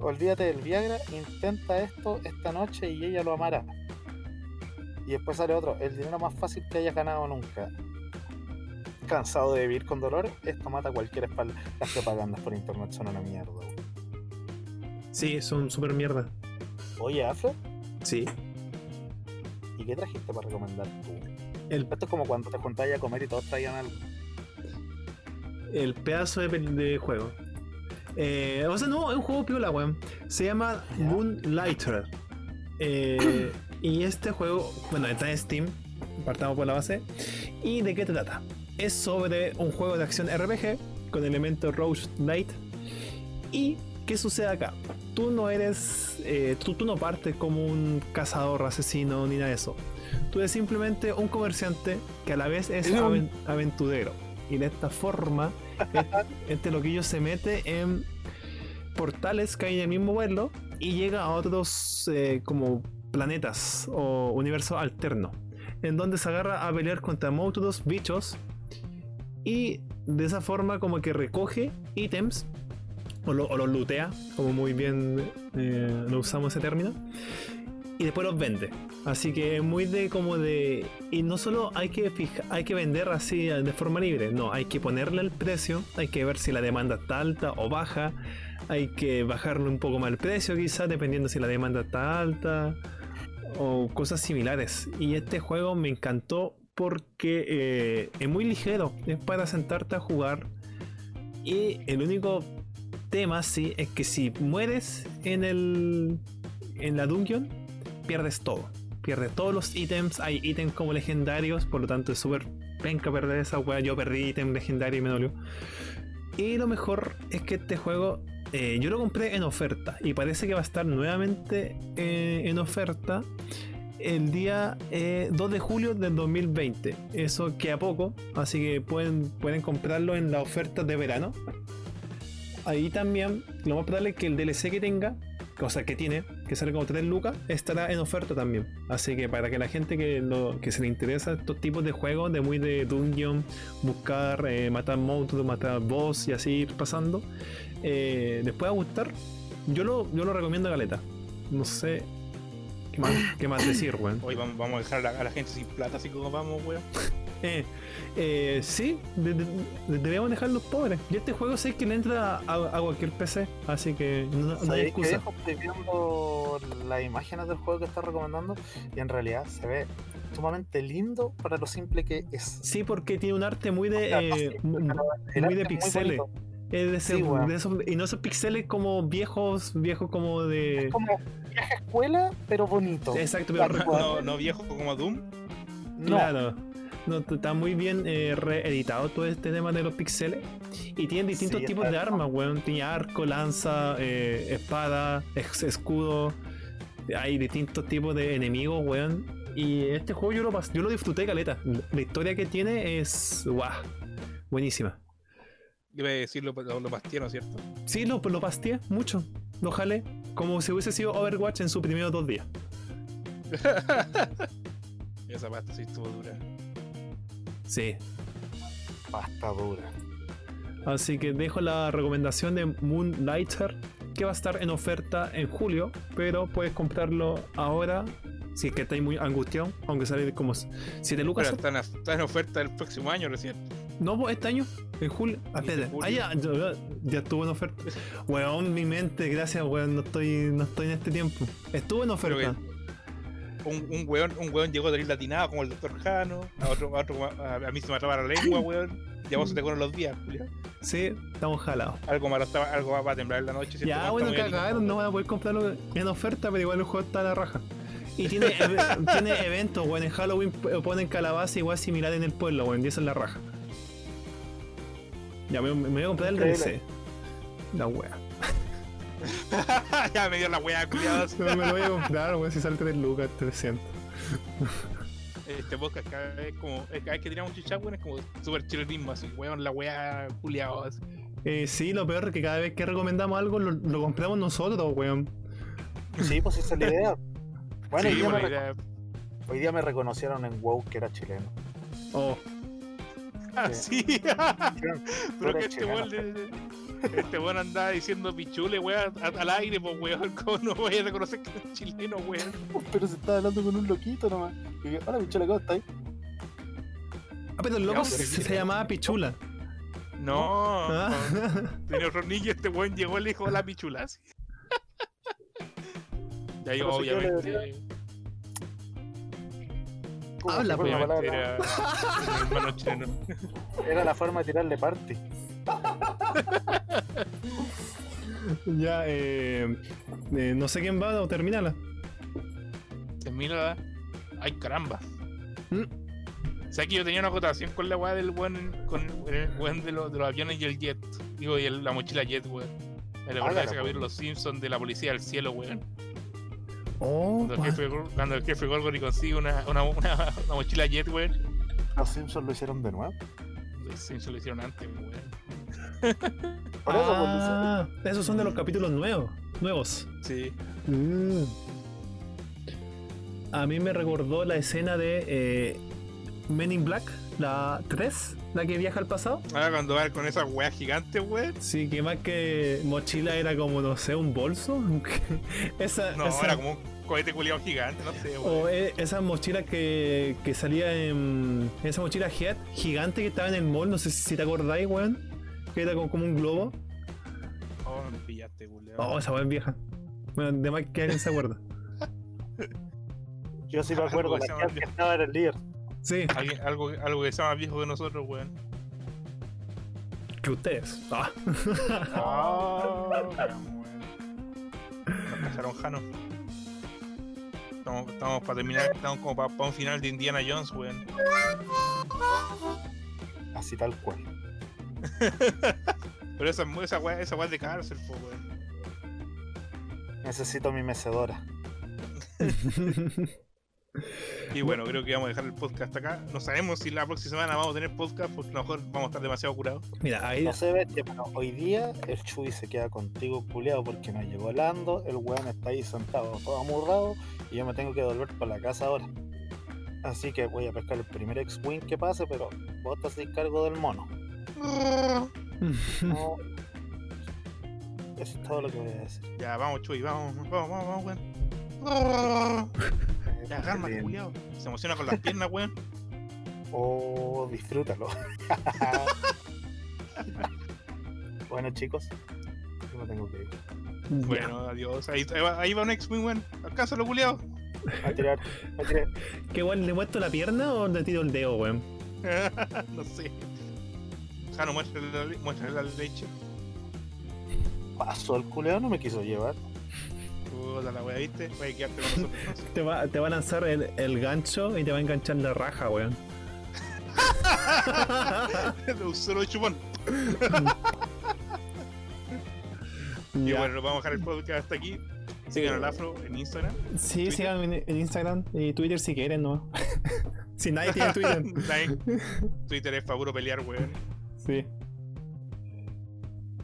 olvídate del Viagra, intenta esto esta noche y ella lo amará. Y después sale otro, el dinero más fácil que hayas ganado nunca. Cansado de vivir con dolor, esto mata a cualquier espalda. Las propagandas por internet son una mierda. Sí, son súper mierda. Oye, Afro, Sí. ¿y qué trajiste para recomendar tú? El, Esto es como cuando te juntabas a comer y todos traían algo. el pedazo de, de juego. Eh, o sea, no, es un juego piola, weón. Se llama. Moonlighter. Eh, *clears throat* y este juego, bueno, está en Steam. Partamos por la base. ¿Y de qué trata? Es sobre un juego de acción RPG con elementos Roach Light. ¿Y qué sucede acá? Tú no eres. eh, tú, tú no partes como un cazador, asesino, ni nada de eso. Tú eres simplemente un comerciante que a la vez es aven- aventurero. Y de esta forma, *laughs* este loquillo se mete en portales que hay en el mismo vuelo y llega a otros eh, como planetas o universos alternos. En donde se agarra a pelear contra monstruos, bichos. Y de esa forma como que recoge ítems. O los lootea, como muy bien eh, lo usamos ese término. Y después los vende. Así que es muy de como de. Y no solo hay que fija- hay que vender así de forma libre, no, hay que ponerle el precio, hay que ver si la demanda está alta o baja, hay que bajarle un poco más el precio quizás, dependiendo si la demanda está alta o cosas similares. Y este juego me encantó porque eh, es muy ligero, es para sentarte a jugar. Y el único tema sí es que si mueres en el en la dungeon, pierdes todo. Pierdes todos los ítems. Hay ítems como legendarios, por lo tanto es súper penca perder esa wea. Yo perdí ítem legendario y me dolió. Y lo mejor es que este juego eh, yo lo compré en oferta y parece que va a estar nuevamente eh, en oferta el día eh, 2 de julio del 2020. Eso que a poco, así que pueden, pueden comprarlo en la oferta de verano. Ahí también lo más probable es que el DLC que tenga, o sea que tiene, que sale como 3 lucas, estará en oferta también. Así que para que la gente que, lo- que se le interesa estos tipos de juegos, de muy de dungeon, buscar, eh, matar monstruos, matar boss y así ir pasando, eh, les pueda gustar, yo lo, yo lo recomiendo Galeta. No sé qué más, *laughs* qué más decir, weón. Hoy vamos, vamos a dejar a la, a la gente sin plata, así como vamos, weón. *laughs* Eh, eh, sí, de- de- de- debemos dejar los pobres. Y este juego sé que le entra a, a cualquier PC, así que no, no hay ¿Sabéis qué excusa. Estoy viendo las imágenes del juego que está recomendando y en realidad se ve sumamente lindo para lo simple que es. Sí, porque tiene un arte muy O sea, de, eh, muy arte de muy pixeles. Es de ese- Sí, weón. de esos- y no esos pixeles como viejos, viejos como de. Es como vieja escuela, pero bonito. Exacto, pero. No, no viejo como Doom. No, Claro. No, está muy bien eh, reeditado todo este tema de los pixeles. Y tiene distintos Sí, tipos de armas, weón. Tiene arco, lanza, eh, espada, ex- escudo. Hay distintos tipos de enemigos, weón. Y este juego yo lo, yo lo disfruté, caleta. La historia que tiene es. ¡Guau! Buenísima. Iba a decir lo, lo, lo pastiano, ¿cierto? Sí, lo, lo pasteé mucho. Lo jalé. Como si hubiese sido Overwatch en sus primeros dos días. *laughs* Esa pasta sí estuvo dura. Sí. pasta dura. Así que dejo la recomendación de Moonlighter, que va a estar en oferta en julio, pero puedes comprarlo ahora si es que estáis muy angustiado, aunque sale como 7 lucas. Pero está en, está en oferta el próximo año recién. No, pues, este año, en julio. Ah, ¿Y de espérate. julio? Ah, ya, ya, ya estuvo en oferta. Weón, mi mente, gracias, weón, no estoy, no estoy en este tiempo. Estuvo en oferta. Un, un weón, un weón llegó de ir latinado como el doctor Jano. A otro, a otro a, a mí se me atrapa la lengua, weón. Y a vos se te corren los días, Julián. Sí, estamos jalados. Algo malo estaba, algo va a temblar en la noche. Ya, bueno, cagaron, no van a poder comprarlo en oferta, pero igual el juego está a la raja. Y tiene, *laughs* tiene eventos, weón. En Halloween p- ponen calabaza igual similar en el pueblo, weón. Y eso es la raja. Ya, me, me voy a comprar el. DLC. La wea. *laughs* ya me dio la wea, culiados. *laughs* No, me lo voy a comprar, weón. Si sale 3 lucas, 300. Este podcast cada vez como. es Cada vez que tiramos chicha, weón, es como súper chill el mismo, así, weón, la wea, culiados. Eh, sí, lo peor es que cada vez que recomendamos algo lo, lo compramos nosotros, weón. Sí, pues esa es la *laughs* idea. Bueno, sí, hoy, día buena me, idea. hoy día me reconocieron en WoW que era chileno. Oh, Ah, sí. Tú *laughs* Pero que este weón. Este weón andaba diciendo pichule, weón, al aire, pues weón. *laughs* ¿Cómo no voy a reconocer que es chileno, weón? Pero se estaba hablando con un loquito nomás. Y Hola, bichola, ¿cómo estás? Ah, pero el loco Ya, se, sí. llamaba Pichula. No, Ah. tenía otro niño, este weón llegó y le dijo la pichula. así. *laughs* Y ahí, Pero si yo obviamente, ¿Cómo Habla, palabra? *laughs* era la forma de tirarle parte. *laughs* Ya, eh, eh, no sé quién va o termínala. Se mira. Ay, caramba. Mm. O sea que yo tenía una acotación con la weá del weón, con el weón de, los- de los aviones y el jet. Digo, y el- la mochila jet, weón. Me recuerda Hágala, ese pues. capítulo Los Simpsons de la policía del cielo, weón. Oh, Cuando el jefe, cuando el jefe Gorgory consigue una, una, una, una mochila jet, weón. Los Simpsons lo hicieron de nuevo. Los Simpsons lo hicieron antes, weón. Por eso, pues, ah, esos son de los capítulos nuevos. Nuevos. Sí. Mm. A mí me recordó la escena de eh, Men in Black, la 3, la que viaja al pasado. Ahora cuando va con esas weas gigantes, weón. Sí, que más que mochila era como, no sé, un bolso. *laughs* esa, No, esa- era como un cohete culiado gigante, no sé, O weón. eh, esa mochila que, que salía en. Esa mochila Head gigante que estaba en el mall, no sé si te acordáis, weón. Que era como, como un globo. Oh, me pillaste, culiao. Oh, esa weón es vieja. Bueno, de más que alguien se acuerda. Yo sí me *laughs* acuerdo, que se la que estaba en el líder. Sí, Alguien- algo, algo que sea más viejo que nosotros, weón. que ustedes. Ah. Ah, *laughs* weón. Nos cacharon Jano. Estamos, estamos para terminar, estamos como para, un final de Indiana Jones, weón. Así tal cual. *laughs* Pero esa, esa weá esa weá de cárcel, po, weón. Necesito mi mecedora. *laughs* Y bueno, creo que vamos a dejar el podcast hasta acá. No sabemos si la próxima semana vamos a tener podcast porque a lo mejor vamos a estar demasiado curados. Mira, ahí. No sé, bestia, pero hoy día el Chuy se queda contigo culeado porque no llegó Lando, el weón está ahí sentado todo amurrado y yo me tengo que volver para la casa ahora. Así que voy a pescar el primer X-Wing que pase, pero vos te haces cargo del mono. *laughs* No. Eso es todo lo que voy a decir. Ya, vamos, Chuy, vamos, vamos, vamos, vamos, weón. *laughs* Ya, cálmate, Bien. culiao. Se emociona con las piernas, weón. *laughs* Oh, disfrútalo. *laughs* bueno, chicos, yo me tengo que ir. Bueno, adiós. Ahí, ahí va, ahí va un X-Wing, weón. Alcánzalo, culiao. A tirar, a tirar. ¿Qué weón le muestro la pierna o le tiro el dedo, weón? *laughs* no sé. Jano, muéstrale la, le- muéstrale la leche. Pasó el culeo, no me quiso llevar. Puta la wea, ¿viste? Voy a quedarte con nosotros. *laughs* entonces. Te va, te va a lanzar el, el gancho y te va a enganchar la raja, weón. De *laughs* un solo chupón. *laughs* Y Ya. bueno, vamos a dejar el podcast hasta aquí. Sigan al afro en Instagram. Sí, Twitter. síganme en, en Instagram y Twitter si quieren, ¿no? si nadie tiene Twitter. Like. Twitter es para puro pelear, weón. Sí.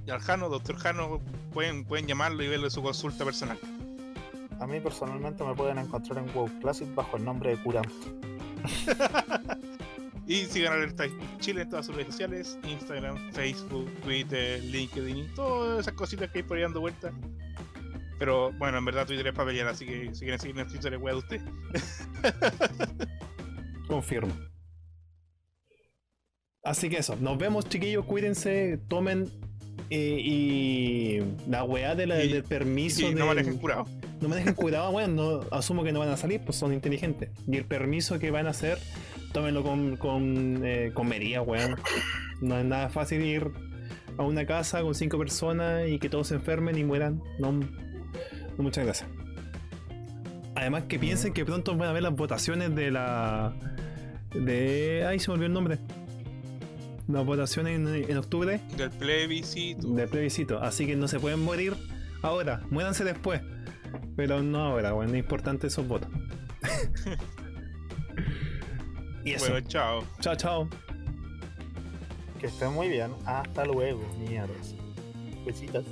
Y al Jano, doctor Jano, pueden, pueden llamarlo y verle su consulta personal. A mí personalmente me pueden encontrar en WoW Classic bajo el nombre de Curanto. *laughs* Y sigan Alerta Chile en todas sus redes sociales, Instagram, Facebook, Twitter, LinkedIn y todas esas cositas que hay por ahí dando vueltas. Pero bueno, en verdad Twitter es para pelear, así que si quieren seguir en Twitter es wea de usted. *laughs* Confirmo. Así que eso, nos vemos chiquillos, cuídense, tomen eh, y la weá de la- Y- del permiso Y de... no manejen curado. no manejen cuidado, bueno, no, asumo que no van a salir, pues son inteligentes. Y el permiso que van a hacer, tómenlo con, con, eh, con medida, weón. No es nada fácil ir a una casa con cinco personas y que todos se enfermen y mueran. No, no, muchas gracias. Además que piensen que pronto van a ver las votaciones de la... De... Ay, se me olvidó el nombre. Las votaciones en, en octubre Del plebiscito. de plebiscito. Así que no se pueden morir ahora. Muéranse después. Pero no ahora, bueno, es importante esos votos. *laughs* y eso. Bueno, chao. Chao, chao. Que estén muy bien. Hasta luego, mierdas. Besitos.